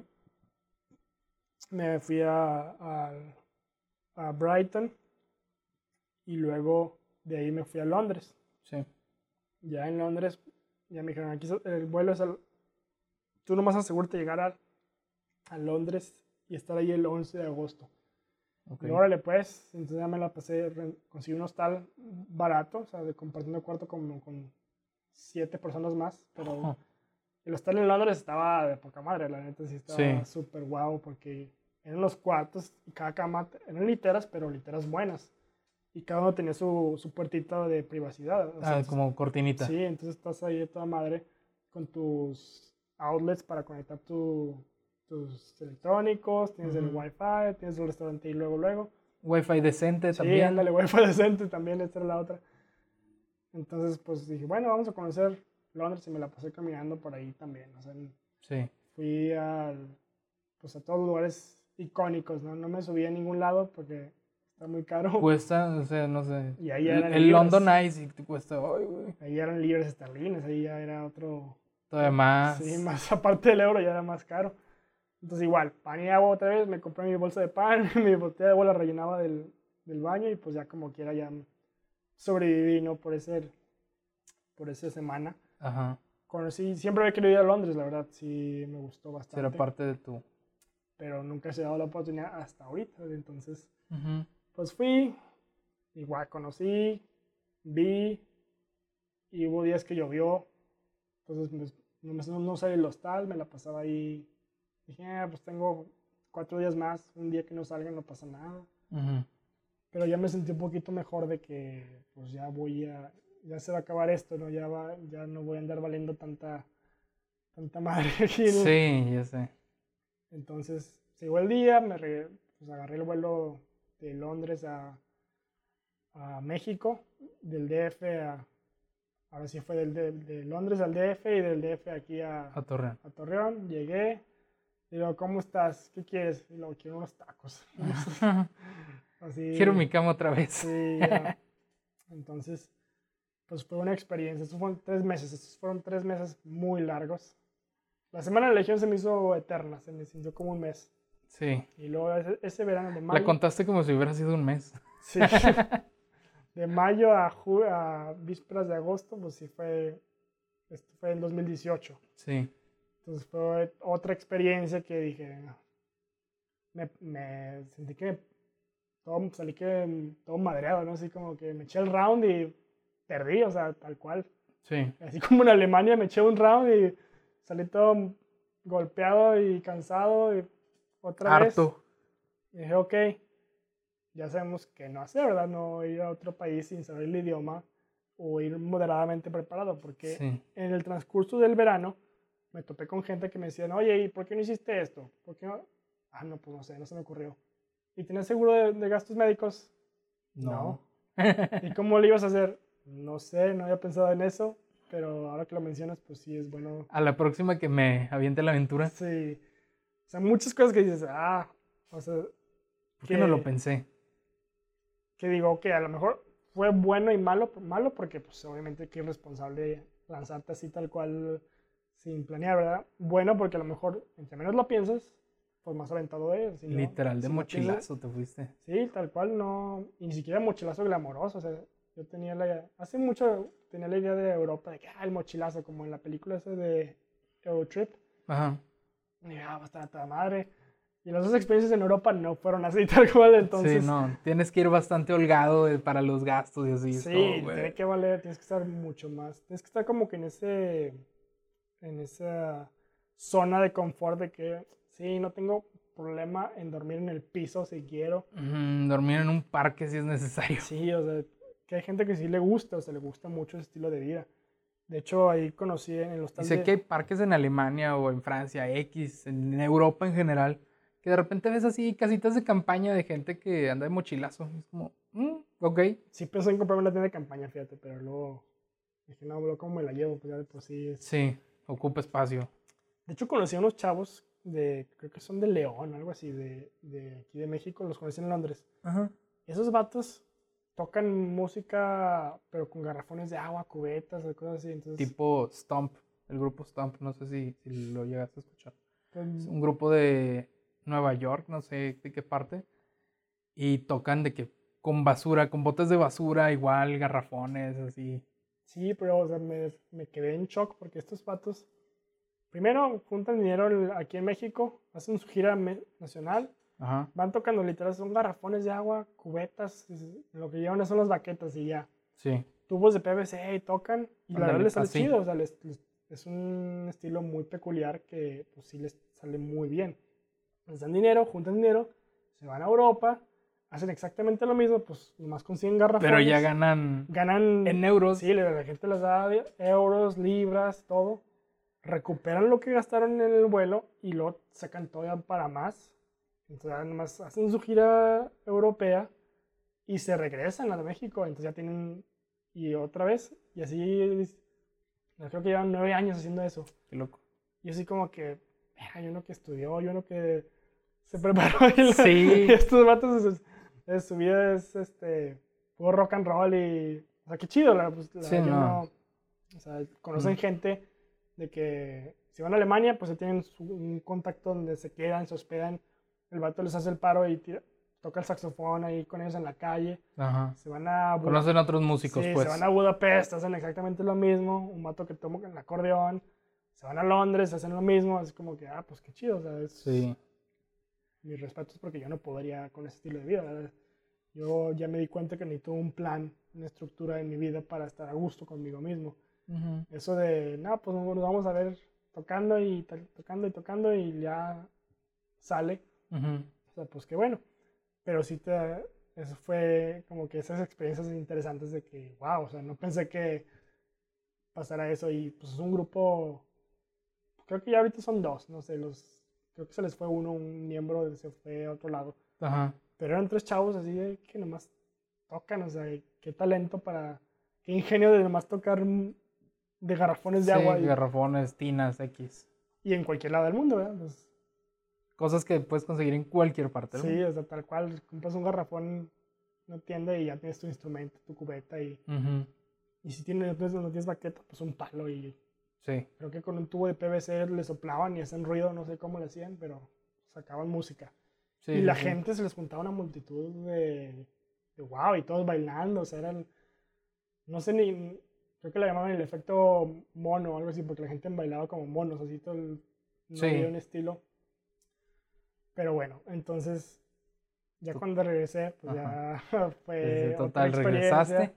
me fui a, a, Brighton y luego de ahí me fui a Londres. Sí. Ya en Londres, ya me dijeron, aquí el vuelo es al... Tú nomás asegúrate llegar a, a Londres y estar ahí el 11 de agosto. Okay. Y órale, pues, entonces ya me la pasé, conseguí un hostal barato, o sea, de compartiendo cuarto con, con siete personas más, pero el hostal en Londres estaba de poca madre, la neta sí estaba súper guau, porque eran los cuartos y cada cama, eran literas, pero literas buenas. Y cada uno tenía su, su puertita de privacidad. ah, como cortinita. Sí, entonces estás ahí de toda madre con tus outlets para conectar tu, tus electrónicos, tienes el wifi, tienes el restaurante y luego, luego. Wi-Fi decente también. Sí, ándale, Wi-Fi decente también, esta era la otra. Entonces, pues dije, bueno, vamos a conocer Londres y me la pasé caminando por ahí también. O sea, sí. fui a, pues a todos los lugares icónicos, ¿no? No me subí a ningún lado porque está muy caro. Cuesta, o sea, no sé. Y ahí eran el, London Eye te cuesta, ay, güey. Ahí eran libres esterlinas, ahí ya era otro... Todavía más. Sí, más aparte del euro ya era más caro. Entonces igual, pan y agua otra vez, me compré mi bolsa de pan, mi botella de agua la rellenaba del, del baño y pues ya como quiera ya sobreviví, ¿no? Por, ese, por esa semana. Ajá. Conocí, siempre había querido ir a Londres, la verdad, sí me gustó bastante. Era parte de tu... Pero nunca se ha dado la oportunidad hasta ahorita, entonces, pues fui, igual conocí, vi, y hubo días que llovió, entonces pues, no, no salí del hostal, me la pasaba ahí Dije, ah, pues tengo cuatro días más, un día que no salga no pasa nada. Pero ya me sentí un poquito mejor de que pues ya voy a, ya se va a acabar esto, ¿no? Ya, va, ya no voy a andar valiendo tanta, tanta madre aquí. Sí, ya sé. Entonces, llegó el día, me pues agarré el vuelo de Londres a, a México, del DF a, ahora sí fue del, de, de, Londres al DF y del DF aquí a, a Torreón. A Torreón, llegué, Digo, ¿cómo estás? ¿Qué quieres? Y luego, quiero unos tacos. Así, quiero mi cama otra vez. Sí, Entonces, pues fue una experiencia. Estos fueron tres meses. Estos fueron tres meses muy largos. La semana de legión se me hizo eterna. Se me sintió como un mes. Sí. Y luego ese, verano de mayo. La contaste como si hubiera sido un mes. Sí. de mayo a, a vísperas de agosto, pues sí fue. Esto fue en 2018. Sí. Entonces fue otra experiencia que dije, me, me sentí que todo, salí que todo madreado, ¿no? Así como que me eché el round y perdí, o sea, tal cual. Sí. Así como en Alemania me eché un round y salí todo golpeado y cansado y otra Harto. vez. Y dije, ok, ya sabemos que no hacer, ¿verdad? No ir a otro país sin saber el idioma o ir moderadamente preparado, porque en el transcurso del verano me topé con gente que me decían, oye, ¿y por qué no hiciste esto? ¿Por qué no? Ah, no, pues no sé, no se me ocurrió. ¿Y tienes seguro de, gastos médicos? No. ¿Y cómo lo ibas a hacer? No sé, no había pensado en eso, pero ahora que lo mencionas, pues sí es bueno. A la próxima que me aviente la aventura. Sí. O sea, muchas cosas que dices, ah, o sea. ¿Por qué no lo pensé? Que digo, que a lo mejor fue bueno y malo, malo porque pues obviamente que irresponsable lanzarte así tal cual sin planear, ¿verdad? Bueno, porque a lo mejor, entre menos lo piensas, pues más aventado es. Literal, de mochilazo te fuiste. Sí, tal cual, no. Y ni siquiera mochilazo glamoroso. O sea, yo tenía la. Hace mucho tenía la idea de Europa, de que, ah, el mochilazo, como en la película esa de Eurotrip. Ajá. Y ah, va a estar a toda madre. Y las dos experiencias en Europa no fueron así tal cual, entonces... Sí, no, tienes que ir bastante holgado para los gastos y así. Sí, tiene que valer, tienes que estar mucho más, tienes que estar como que en ese en esa zona de confort de que Sí, no tengo problema en dormir en el piso si quiero. dormir en un parque si es necesario. Sí, o sea, que hay gente que sí le gusta, o sea, le gusta mucho ese estilo de vida. De hecho, ahí conocí en los Y sé que hay parques en Alemania o en Francia, X, en Europa en general, que de repente ves así casitas de campaña de gente que anda de mochilazo. Es como, mm, ok. Sí pensé en comprarme una tienda de campaña, fíjate, pero luego dije, no, bro, ¿cómo me la llevo? Pues ya de por sí Sí, ocupa espacio. De hecho, conocí a unos chavos de, creo que son de León, algo así, de, de aquí de México, los conocí en Londres. Ajá. Esos vatos tocan música, pero con garrafones de agua, cubetas, cosas así. Entonces... Tipo Stomp, el grupo Stomp, no sé si, lo llegaste a escuchar. Pues, es un grupo de Nueva York, no sé de qué parte, y tocan de que con basura, con botes de basura, igual, garrafones, así. Sí, pero o sea, me, me quedé en shock porque estos patos, primero juntan dinero aquí en México, hacen su gira nacional Van tocando literal, son garrafones de agua, cubetas, lo que llevan son las baquetas y ya. Sí. Tubos de PVC y tocan. Y la verdad les sale chido, o sea, es un estilo muy peculiar que pues sí les sale muy bien. Les dan dinero, juntan dinero, se van a Europa, hacen exactamente lo mismo, pues nomás consiguen garrafones. Pero ya ganan, ganan en euros. Sí, la gente les da euros, libras, todo. Recuperan lo que gastaron en el vuelo y lo sacan todavía para más entonces además hacen su gira europea y se regresan a México. Entonces ya tienen, y otra vez, y así, creo que llevan nueve años haciendo eso. Qué loco. Y así como que, hay uno que estudió, hay uno que se preparó. Y, sí. y estos vatos, es, su vida es este, puro rock and roll y, o sea, qué chido. La, pues, sí, no. o sea, conocen mm. gente de que si van a Alemania, pues tienen un contacto donde se quedan, se hospedan el vato les hace el paro y toca el saxofón ahí con ellos en la calle. Ajá. Se van a... Conocen a otros músicos, sí, pues. se van a Budapest, hacen exactamente lo mismo. Un vato que toma el acordeón. Se van a Londres, hacen lo mismo. Es como que, ah, pues qué chido, ¿sabes? Sí. Mis respetos porque yo no podría con ese estilo de vida. Yo ya me di cuenta que necesito un plan, una estructura en mi vida para estar a gusto conmigo mismo. Eso de, no, pues nos vamos a ver tocando y tocando y tocando y ya sale o sea, pues qué bueno. Pero sí te, eso fue como que esas experiencias interesantes de que, wow, o sea, no pensé que pasara eso y pues es un grupo, creo que ya ahorita son dos, no sé, los, creo que se les fue uno, un miembro se fue a otro lado. Ajá. Pero eran tres chavos así que nomás tocan, o sea, qué talento para, qué ingenio de nomás tocar de garrafones de agua. Y, garrafones, tinas, X. Y en cualquier lado del mundo, ¿verdad? Pues, Cosas que puedes conseguir en cualquier parte. Sí, o sea, tal cual. Compras un garrafón en una tienda y ya tienes tu instrumento, tu cubeta y... Y si tienes, no tienes baqueta, pues un palo y... Sí. Creo que con un tubo de PVC le soplaban y hacen ruido, no sé cómo le hacían, pero sacaban música. Sí, y la gente se les juntaba una multitud de, de wow, y todos bailando, o sea, eran... No sé ni... Creo que le llamaban el efecto mono o algo así, porque la gente bailaba como monos, así todo el... No había un estilo. Pero bueno, entonces ya cuando regresé, pues ya fue total regresaste.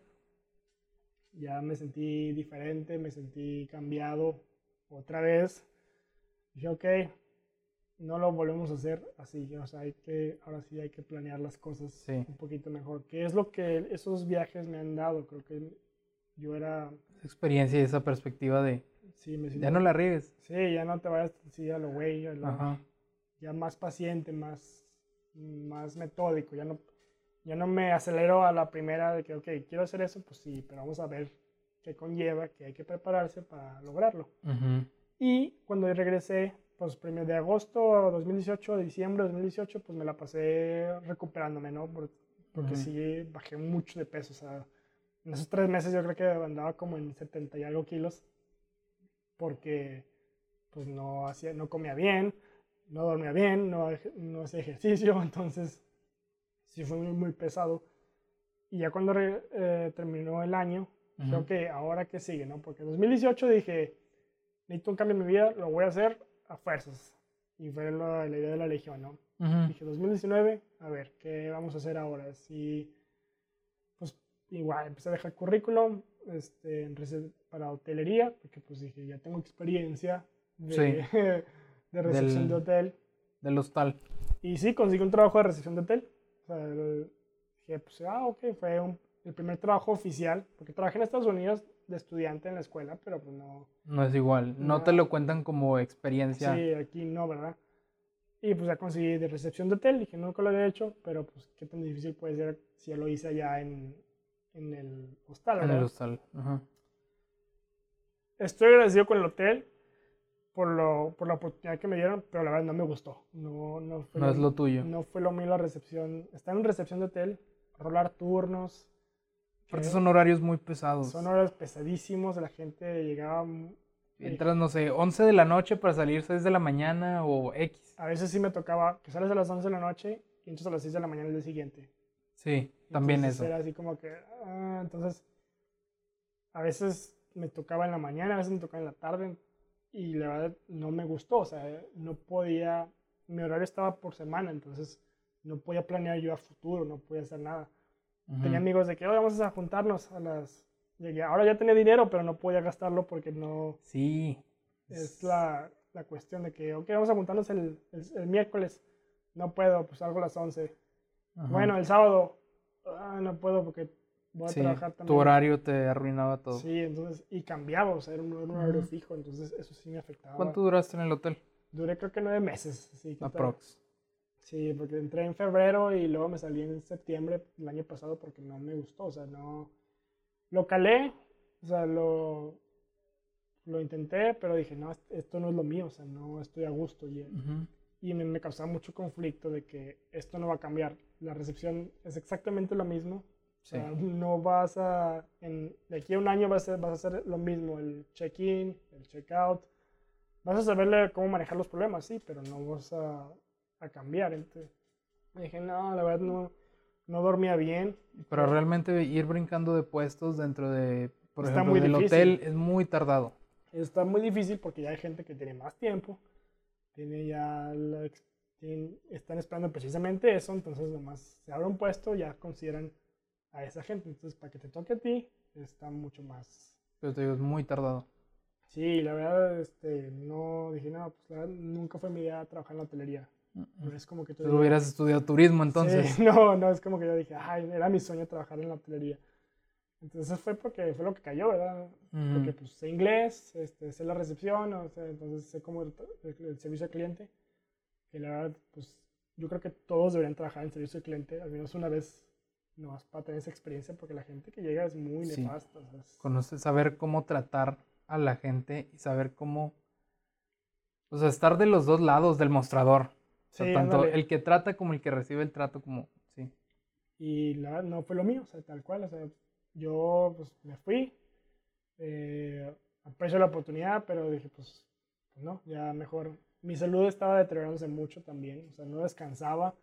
Ya me sentí diferente, me sentí cambiado otra vez. Dije, ok, no lo volvemos a hacer así. O sea, hay que, ahora sí hay que planear las cosas un poquito mejor. ¿Qué es lo que esos viajes me han dado? Creo que yo era... Esa experiencia y esa perspectiva de... Sí, me ya no la riegues. Sí, ya no te vayas así a lo güey, Ajá ya más paciente, más, más metódico, ya no, ya no me acelero a la primera de que, ok, quiero hacer eso, pues sí, pero vamos a ver qué conlleva, que hay que prepararse para lograrlo. Y cuando regresé, pues primero de agosto a 2018, de diciembre de 2018, pues me la pasé recuperándome, ¿no? porque sí bajé mucho de peso, o sea, en esos tres meses yo creo que andaba como en 70 y algo kilos, porque pues no, hacía, no comía bien, no dormía bien, no, no hacía ejercicio, entonces sí fue muy, muy pesado. Y ya cuando eh, terminó el año, creo que ahora que sigue, ¿no? Porque en 2018 dije, necesito un cambio en mi vida, lo voy a hacer a fuerzas. Y fue la, idea de la Legión, ¿no? Dije, 2019, a ver, ¿qué vamos a hacer ahora? Si, pues igual, empecé a dejar currículum este, para hotelería, porque pues dije, ya tengo experiencia de, de recepción de hotel. del hostal. Y sí, conseguí un trabajo de recepción de hotel. O sea, dije, pues, ah, ok, fue el primer trabajo oficial, porque trabajé en Estados Unidos de estudiante en la escuela, pero pues no... No es igual, no, te lo cuentan como experiencia. Sí, aquí no, ¿verdad? Y pues ya conseguí de recepción de hotel, dije, nunca lo había hecho, pero pues qué tan difícil puede ser si ya lo hice allá en, en el hostal, ¿verdad? En el hostal, ajá. Estoy agradecido con el hotel por, lo, por la oportunidad que me dieron, pero la verdad no me gustó. No, no, fue no es lo tuyo. No fue lo mío la recepción. Estar en recepción de hotel, rolar turnos. Porque son horarios muy pesados. Son horarios pesadísimos, la gente llegaba... Entras, no sé, 11 de la noche para salir 6 de la mañana o X. A veces sí me tocaba que sales a las 11 de la noche y entras a las 6 de la mañana el día siguiente. Sí, también eso. Era así como que, ah, entonces, a veces me tocaba en la mañana, a veces me tocaba en la tarde y la verdad no me gustó, o sea, no podía, mi horario estaba por semana, entonces no podía planear yo a futuro, no podía hacer nada. Tenía amigos de que, hoy vamos a juntarnos a las... Llegué. Ahora ya tenía dinero, pero no podía gastarlo porque no... Sí. Es la, la cuestión de que, ok, vamos a juntarnos el, el, miércoles. No puedo, pues salgo a las 11. Bueno, el sábado, ah, no puedo porque voy a trabajar también. Tu horario te arruinaba todo. Sí, entonces, y cambiaba, o sea, era un, horario fijo, entonces eso sí me afectaba. ¿Cuánto duraste en el hotel? Duré creo que nueve meses. Sí, Aprox. Sí, porque entré en febrero y luego me salí en septiembre el año pasado porque no me gustó, o sea, no... Lo calé, o sea, lo, lo intenté, pero dije, no, esto no es lo mío, o sea, no estoy a gusto. Y, y me, me, causaba mucho conflicto de que esto no va a cambiar. La recepción es exactamente lo mismo, no vas a, en, de aquí a un año vas a, vas a hacer lo mismo, el check-in, el check-out. Vas a saberle cómo manejar los problemas, sí, pero no vas a, a cambiar. Entonces, dije, no, la verdad no, no dormía bien. Pero realmente ir brincando de puestos dentro de, por ejemplo, del hotel es muy tardado. Está muy difícil porque ya hay gente que tiene más tiempo, tiene ya están esperando precisamente eso, entonces nomás se abre un puesto, ya consideran a esa gente. Entonces, para que te toque a ti, está mucho más. Pero te digo, es muy tardado. Sí, la verdad, este, no, dije, no, pues la verdad, nunca fue mi idea trabajar en la hotelería. es como que tú... hubieras estudiado turismo entonces. Sí, no, no, es como que yo dije, ay, era mi sueño trabajar en la hotelería. Entonces fue porque fue lo que cayó, ¿verdad? Porque pues sé inglés, este, sé la recepción, o sea, entonces sé cómo el, el, servicio al cliente. Que la verdad, pues yo creo que todos deberían trabajar en servicio al cliente, al menos una vez no vas para tener esa experiencia porque la gente que llega es muy nefasta. Conocer, saber cómo tratar a la gente y saber cómo, o sea, estar de los dos lados del mostrador. O sea, tanto el que trata como el que recibe el trato, como, sí. Y la, no fue lo mío, o sea, tal cual, o sea, yo pues me fui, eh, aprecio la oportunidad, pero dije, pues, pues no, ya mejor. Mi salud estaba deteriorándose mucho también, o sea, no descansaba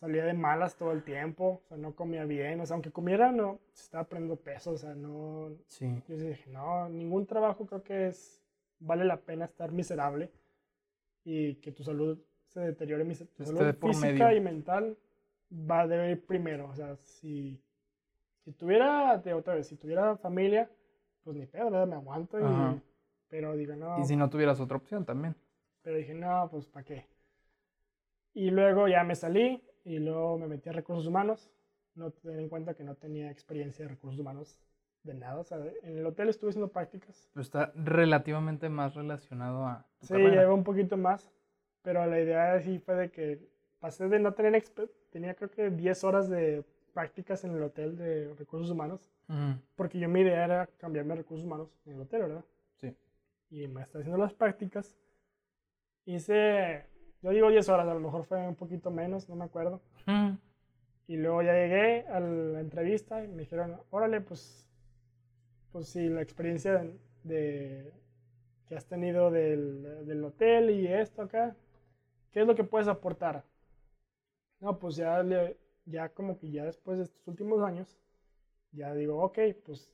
salía de malas todo el tiempo, o sea, no comía bien, o sea, aunque comiera, no, se estaba poniendo peso, o sea, no... Sí. Yo dije, no, ningún trabajo creo que es, vale la pena estar miserable y que tu salud se deteriore, tu salud física y mental va a debe ir primero, o sea, si, si tuviera, de otra vez, si tuviera familia, pues ni pedo, ¿verdad? me aguanto y... Pero digo, no... Y si no tuvieras otra opción también. Pero dije, no, pues ¿para qué? Y luego ya me salí, y luego me metí a recursos humanos. No tener en cuenta que no tenía experiencia de recursos humanos de nada. O sea, en el hotel estuve haciendo prácticas. Pero está relativamente más relacionado a. sí, lleva un poquito más. Pero la idea sí fue de que pasé de no tener. Tenía creo que 10 horas de prácticas en el hotel de recursos humanos. Porque yo mi idea era cambiarme a recursos humanos en el hotel, ¿verdad? Sí. Y me está haciendo las prácticas. Hice yo digo 10 horas, a lo mejor fue un poquito menos, no me acuerdo. Y luego ya llegué a la entrevista y me dijeron, órale, pues, pues sí, la experiencia de, que has tenido del, del, hotel y esto acá, ¿qué es lo que puedes aportar? No, pues ya, ya como que ya después de estos últimos años, ya digo, ok, pues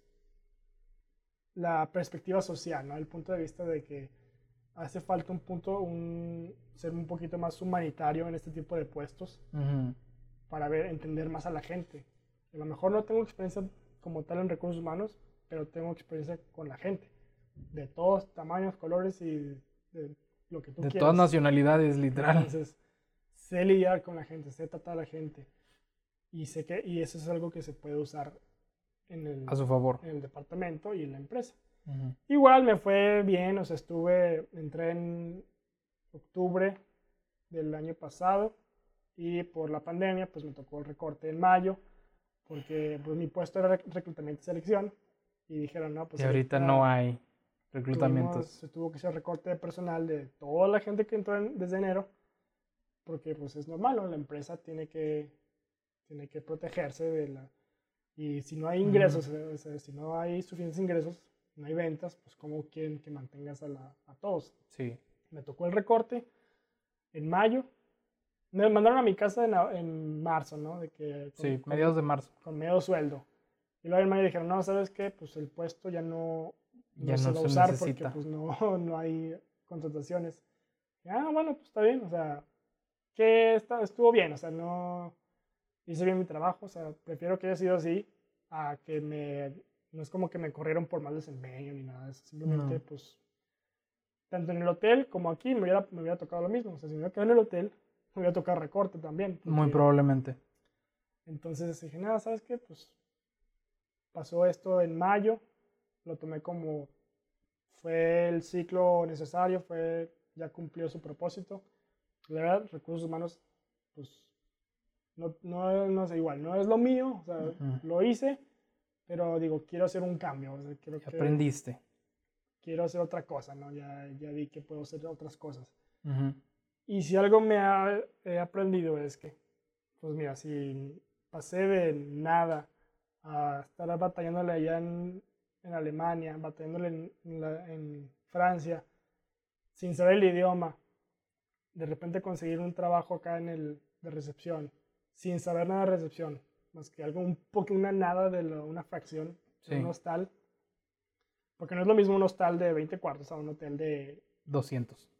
la perspectiva social, ¿no? El punto de vista de que hace falta un punto, un, ser un poquito más humanitario en este tipo de puestos para ver, entender más a la gente. A lo mejor no tengo experiencia como tal en recursos humanos, pero tengo experiencia con la gente, de todos tamaños, colores y de lo que tú de quieras. todas nacionalidades, literal. Entonces, sé lidiar con la gente, sé tratar a la gente. Y sé que y eso es algo que se puede usar en el, a su favor. en el departamento y en la empresa. Igual me fue bien, o sea, estuve, entré en octubre del año pasado y por la pandemia pues me tocó el recorte en mayo porque pues mi puesto era reclutamiento y selección y dijeron no pues y ahorita no hay reclutamientos se tuvo que hacer recorte de personal de toda la gente que entró desde enero porque pues es normal ¿no? la empresa tiene que tiene que protegerse de la y si no hay ingresos o sea, si no hay suficientes ingresos no hay ventas pues cómo quieren que mantengas a, la, a todos sí me tocó el recorte en mayo me mandaron a mi casa en, en marzo, ¿no? De que, sí, mediados de marzo. Con medio sueldo. Y luego en mayo dijeron, no, ¿sabes qué? Pues el puesto ya no, ya se no va a usar porque pues no, no hay contrataciones. ah, bueno, pues está bien, o sea, que está, estuvo bien, o sea, no hice bien mi trabajo, o sea, prefiero que haya sido así a que me, no es como que me corrieron por mal desempeño ni nada, es simplemente pues, tanto en el hotel como aquí me hubiera, me hubiera tocado lo mismo, o sea, si me hubiera quedado en el hotel, me voy a tocar recorte también. Muy probablemente. Entonces dije, nada, ¿sabes qué? Pues pasó esto en mayo, lo tomé como fue el ciclo necesario, fue ya cumplió su propósito. La verdad, recursos humanos, pues no, no, no es igual, no es lo mío, o sea, lo hice, pero digo, quiero hacer un cambio. O sea, quiero que, aprendiste. Quiero hacer otra cosa, ¿no? Ya, ya vi que puedo hacer otras cosas. Y si algo me ha, he aprendido es que, pues mira, si pasé de nada a estar batallándole allá en, en Alemania, batallándole en, en, Francia, sin saber el idioma, de repente conseguir un trabajo acá en el de recepción, sin saber nada de recepción, más que algo un poco, una nada de una fracción, un hostal, porque no es lo mismo un hostal de 20 cuartos a un hotel de 200.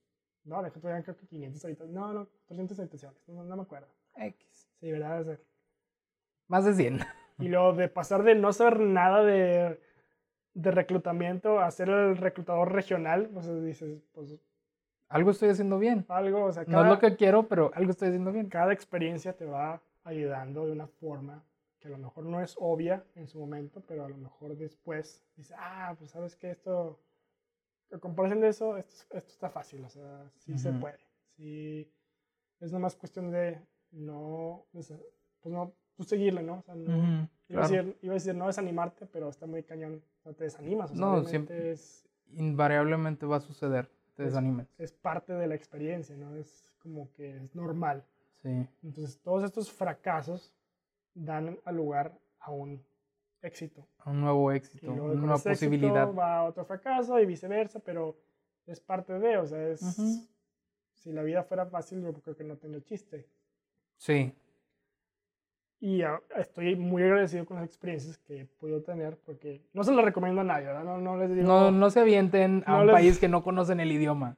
No, dejó todavía creo que 500 habitaciones. No, no, 300 habitaciones. No, no me acuerdo. X. Sí, ¿verdad? ser. Más de 100. Y luego de pasar de no saber nada de, de reclutamiento a ser el reclutador regional, pues dices, pues... Algo estoy haciendo bien. Algo, o sea, cada, No es lo que quiero, pero algo estoy haciendo bien. Cada experiencia te va ayudando de una forma que a lo mejor no es obvia en su momento, pero a lo mejor después dices, ah, pues sabes que esto a comparación de eso, esto, esto, está fácil, o sea, sí se puede. Sí, es nomás cuestión de no, pues no, tú seguirle, ¿no? O sea, no iba, a decir, iba, a decir, no desanimarte, pero está muy cañón, no te desanimas. O sea, no, siempre, es, invariablemente va a suceder, te desanimes. Es parte de la experiencia, ¿no? Es como que es normal. Sí. Entonces, todos estos fracasos dan lugar a un éxito. Un nuevo éxito, una nueva posibilidad. va a otro fracaso y viceversa, pero es parte de, o sea, es... Si la vida fuera fácil, yo creo que no tenía chiste. Sí. Y estoy muy agradecido con las experiencias que he podido tener, porque no se las recomiendo a nadie, ¿verdad? No, no les digo... No, no se avienten a un país que no conocen el idioma.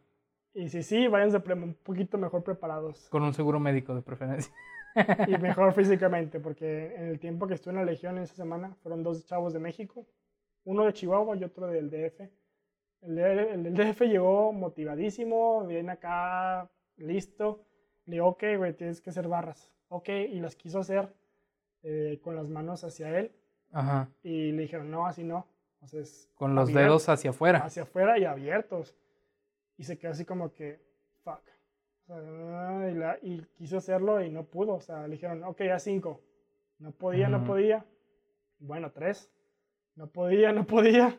Y si sí, váyanse un poquito mejor preparados. Con un seguro médico de preferencia. y mejor físicamente, porque en el tiempo que estuve en la Legión esa semana fueron dos chavos de México, uno de Chihuahua y otro del DF. El, del DF llegó motivadísimo, viene acá, listo. Le digo, ok, güey, tienes que hacer barras. Ok, y las quiso hacer eh, con las manos hacia él. Ajá. Y le dijeron, no, así no. Entonces, con los dedos hacia afuera. Hacia afuera y abiertos. Y se quedó así como que, fuck y, la, y, quiso hacerlo y no pudo. O sea, le dijeron, ok, a cinco. No podía, no podía. Bueno, tres. No podía, no podía.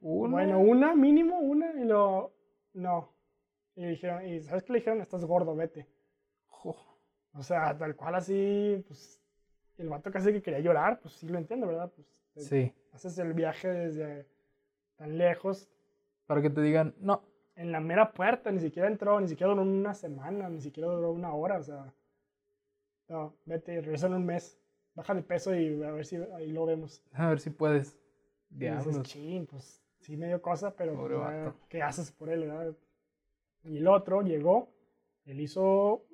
Bueno, una, mínimo, una. Y lo, no. Y dijeron, ¿y sabes qué le dijeron? Estás gordo, vete. O sea, tal cual así, pues, el vato casi que quería llorar, pues sí lo entiendo, ¿verdad? Pues, sí. Haces el viaje desde tan lejos. Para que te digan, no, en la mera puerta, ni siquiera entró, ni siquiera duró una semana, ni siquiera duró una hora, o sea, no, vete, regresa en un mes, baja de peso y a ver si ahí lo vemos. A ver si puedes. Diablos. ching, pues sí medio cosa, pero pues, ¿qué haces por él, verdad? Y el otro llegó, él hizo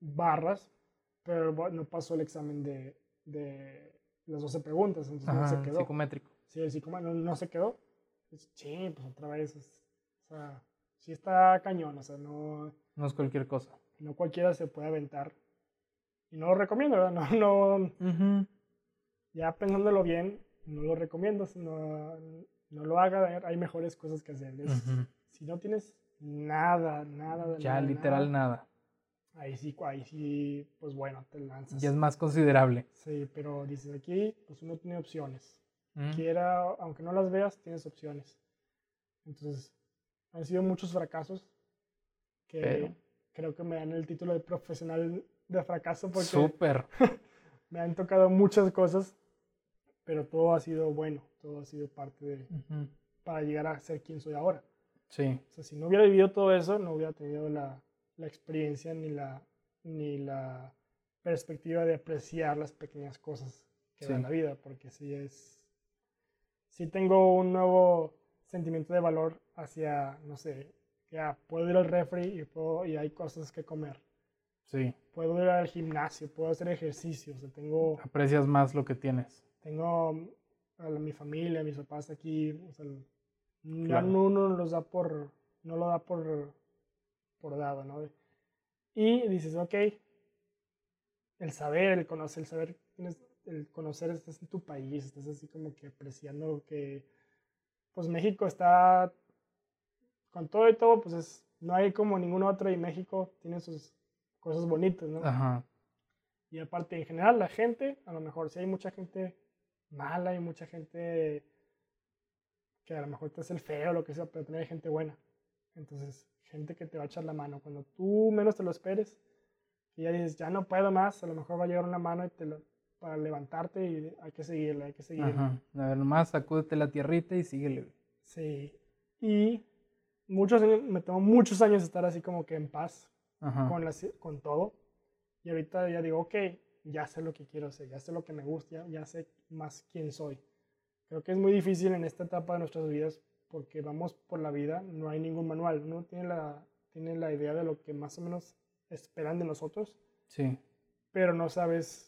barras, pero no pasó el examen de, de las 12 preguntas, entonces no se quedó. psicométrico. Sí, el psicométrico no, se quedó. Pues, ching, pues otra vez, o sea, sí está cañón, o sea, no... No es cualquier cosa. No cualquiera se puede aventar Y no lo recomiendo, ¿verdad? No, no, Ya pensándolo bien, no lo recomiendo, no, no lo haga, hay mejores cosas que hacer. Si no tienes nada, nada. Ya, literal nada. Ahí sí, ahí sí, pues bueno, te lanzas. Ya es más considerable. Sí, pero dices aquí, pues uno tiene opciones. Quiera, aunque no las veas, tienes opciones. Entonces, han sido muchos fracasos que creo que me dan el título de profesional de fracaso porque Súper. me han tocado muchas cosas, pero todo ha sido bueno, todo ha sido parte de para llegar a ser quien soy ahora. Sí. O sea, si no hubiera vivido todo eso, no hubiera tenido la, la experiencia ni la, ni la perspectiva de apreciar las pequeñas cosas que da la vida, porque sí es, sí tengo un nuevo sentimiento de valor hacia, no sé, ya puedo ir al refri y, puedo, y hay cosas que comer. Sí. Puedo ir al gimnasio, puedo hacer ejercicio, o sea, tengo... Aprecias más lo que tienes. Tengo a mi familia, a mis papás aquí, o sea, uno los da por, no lo da por, por dado, ¿no? Y dices, ok, el saber, el conocer, el saber, el conocer, estás en tu país, estás así como que apreciando que, pues México está, con todo y todo, pues es, no hay como ningún otro y México tiene sus cosas bonitas, ¿no? Ajá. Y aparte, en general, la gente, a lo mejor, si hay mucha gente mala y mucha gente que a lo mejor te hace el feo o lo que sea, pero también hay gente buena. Entonces, gente que te va a echar la mano. Cuando tú menos te lo esperes, y ya dices, ya no puedo más, a lo mejor va a llegar una mano y te para levantarte y hay que seguirle, hay que seguirle. Ajá. A ver, nomás sacúdete la tierrita y síguele. Sí. Y muchos años, me tomó muchos años estar así como que en paz con, con todo. Y ahorita ya digo, ok, ya sé lo que quiero hacer, ya sé lo que me gusta, ya sé más quién soy. Creo que es muy difícil en esta etapa de nuestras vidas porque vamos por la vida, no hay ningún manual, uno tiene la, tiene la idea de lo que más o menos esperan de nosotros. Sí. Pero no sabes,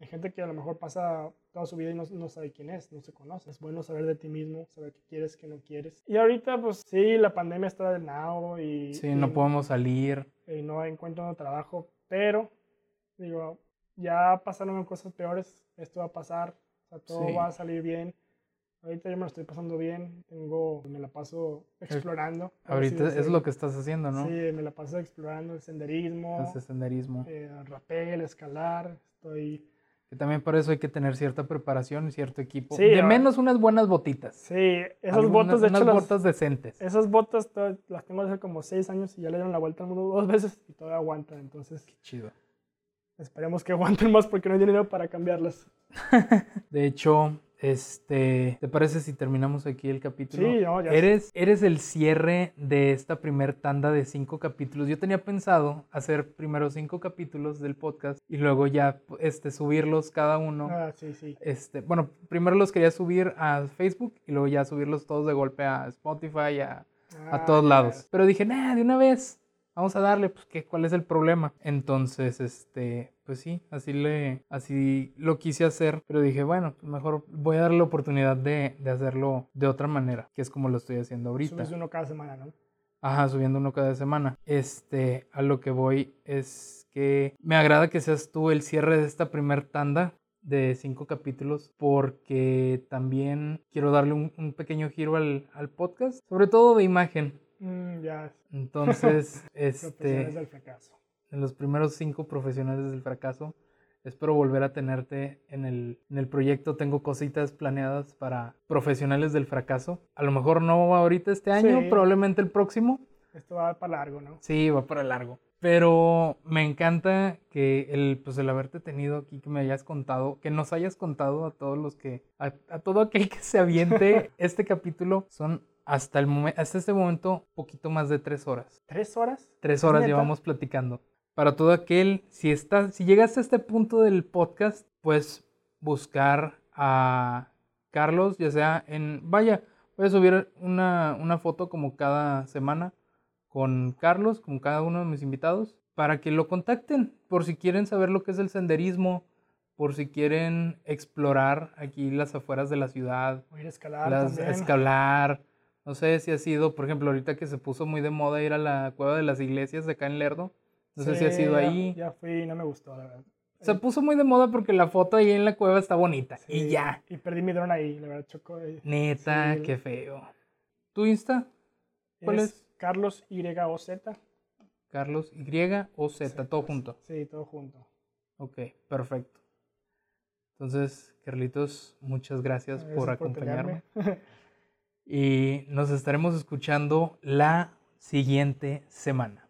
hay gente que a lo mejor pasa toda su vida y no, no, sabe quién es, no se conoce. Es bueno saber de ti mismo, saber qué quieres, qué no quieres. Y ahorita, pues sí, la pandemia está del nao y... Sí, no podemos salir. Y no encuentro trabajo, pero digo, ya pasaron cosas peores, esto va a pasar, todo va a salir bien. Ahorita yo me lo estoy pasando bien, tengo, me la paso explorando. Ahorita es lo que estás haciendo, ¿no? Sí, me la paso explorando el senderismo. Hace senderismo. Eh, rapel, escalar, estoy... Que también por eso hay que tener cierta preparación y cierto equipo. Sí, de menos unas buenas botitas. Sí, esas botas, de hecho. Unas botas decentes. Esas botas las tengo hace como seis años y ya le dieron la vuelta al mundo dos veces y todavía aguantan, entonces... Qué chido. Esperemos que aguanten más porque no hay dinero para cambiarlas. de hecho, este, ¿te parece si terminamos aquí el capítulo? Sí, no, ya eres, eres el cierre de esta primer tanda de cinco capítulos. Yo tenía pensado hacer primero cinco capítulos del podcast y luego ya este, subirlos cada uno. Ah, sí, sí. Este, bueno, primero los quería subir a Facebook y luego ya subirlos todos de golpe a Spotify, a, a ah, todos lados. Pero dije, nah, de una vez vamos a darle, pues, ¿qué, ¿cuál es el problema? Entonces, este, pues sí, así, le, así lo quise hacer, pero dije, bueno, pues mejor voy a darle la oportunidad de, de hacerlo de otra manera, que es como lo estoy haciendo ahorita. Subes uno cada semana, ¿no? Ajá, subiendo uno cada semana. Este, a lo que voy es que me agrada que seas tú el cierre de esta primer tanda de cinco capítulos porque también quiero darle un, un pequeño giro al, al, podcast, sobre todo de imagen. Mm, Entonces, este... del fracaso. En los primeros cinco profesionales del fracaso, espero volver a tenerte en el, en el proyecto. Tengo cositas planeadas para profesionales del fracaso. A lo mejor no ahorita este año, probablemente el próximo. Esto va para largo, ¿no? Sí, va para largo. Pero me encanta que el, pues el haberte tenido aquí, que me hayas contado, que nos hayas contado a todos los que, a, a todo aquel que se aviente este capítulo, son hasta, el hasta este momento, poquito más de tres horas. ¿Tres horas? Tres horas llevamos platicando. Para todo aquel, si, está, si llegaste a este punto del podcast, pues buscar a Carlos, ya sea en... Vaya, voy a subir una, una foto como cada semana con Carlos, con cada uno de mis invitados, para que lo contacten por si quieren saber lo que es el senderismo, por si quieren explorar aquí las afueras de la ciudad. O ir a escalar las, también. Escalar, no sé si ha sido, por ejemplo, ahorita que se puso muy de moda ir a la cueva de las iglesias de acá en Lerdo. No sé si ha sido ahí. Ya, fui y no me gustó, la verdad. Se puso muy de moda porque la foto ahí en la cueva está bonita. y ya. Y perdí mi dron ahí, la verdad, chocó. Neta, qué feo. ¿Tu Insta? ¿Cuál es? Carlos YOZ. Carlos Y o Z, todo junto. Sí, todo junto. Ok, perfecto. Entonces, Carlitos, muchas gracias, por acompañarme. y nos estaremos escuchando la siguiente semana.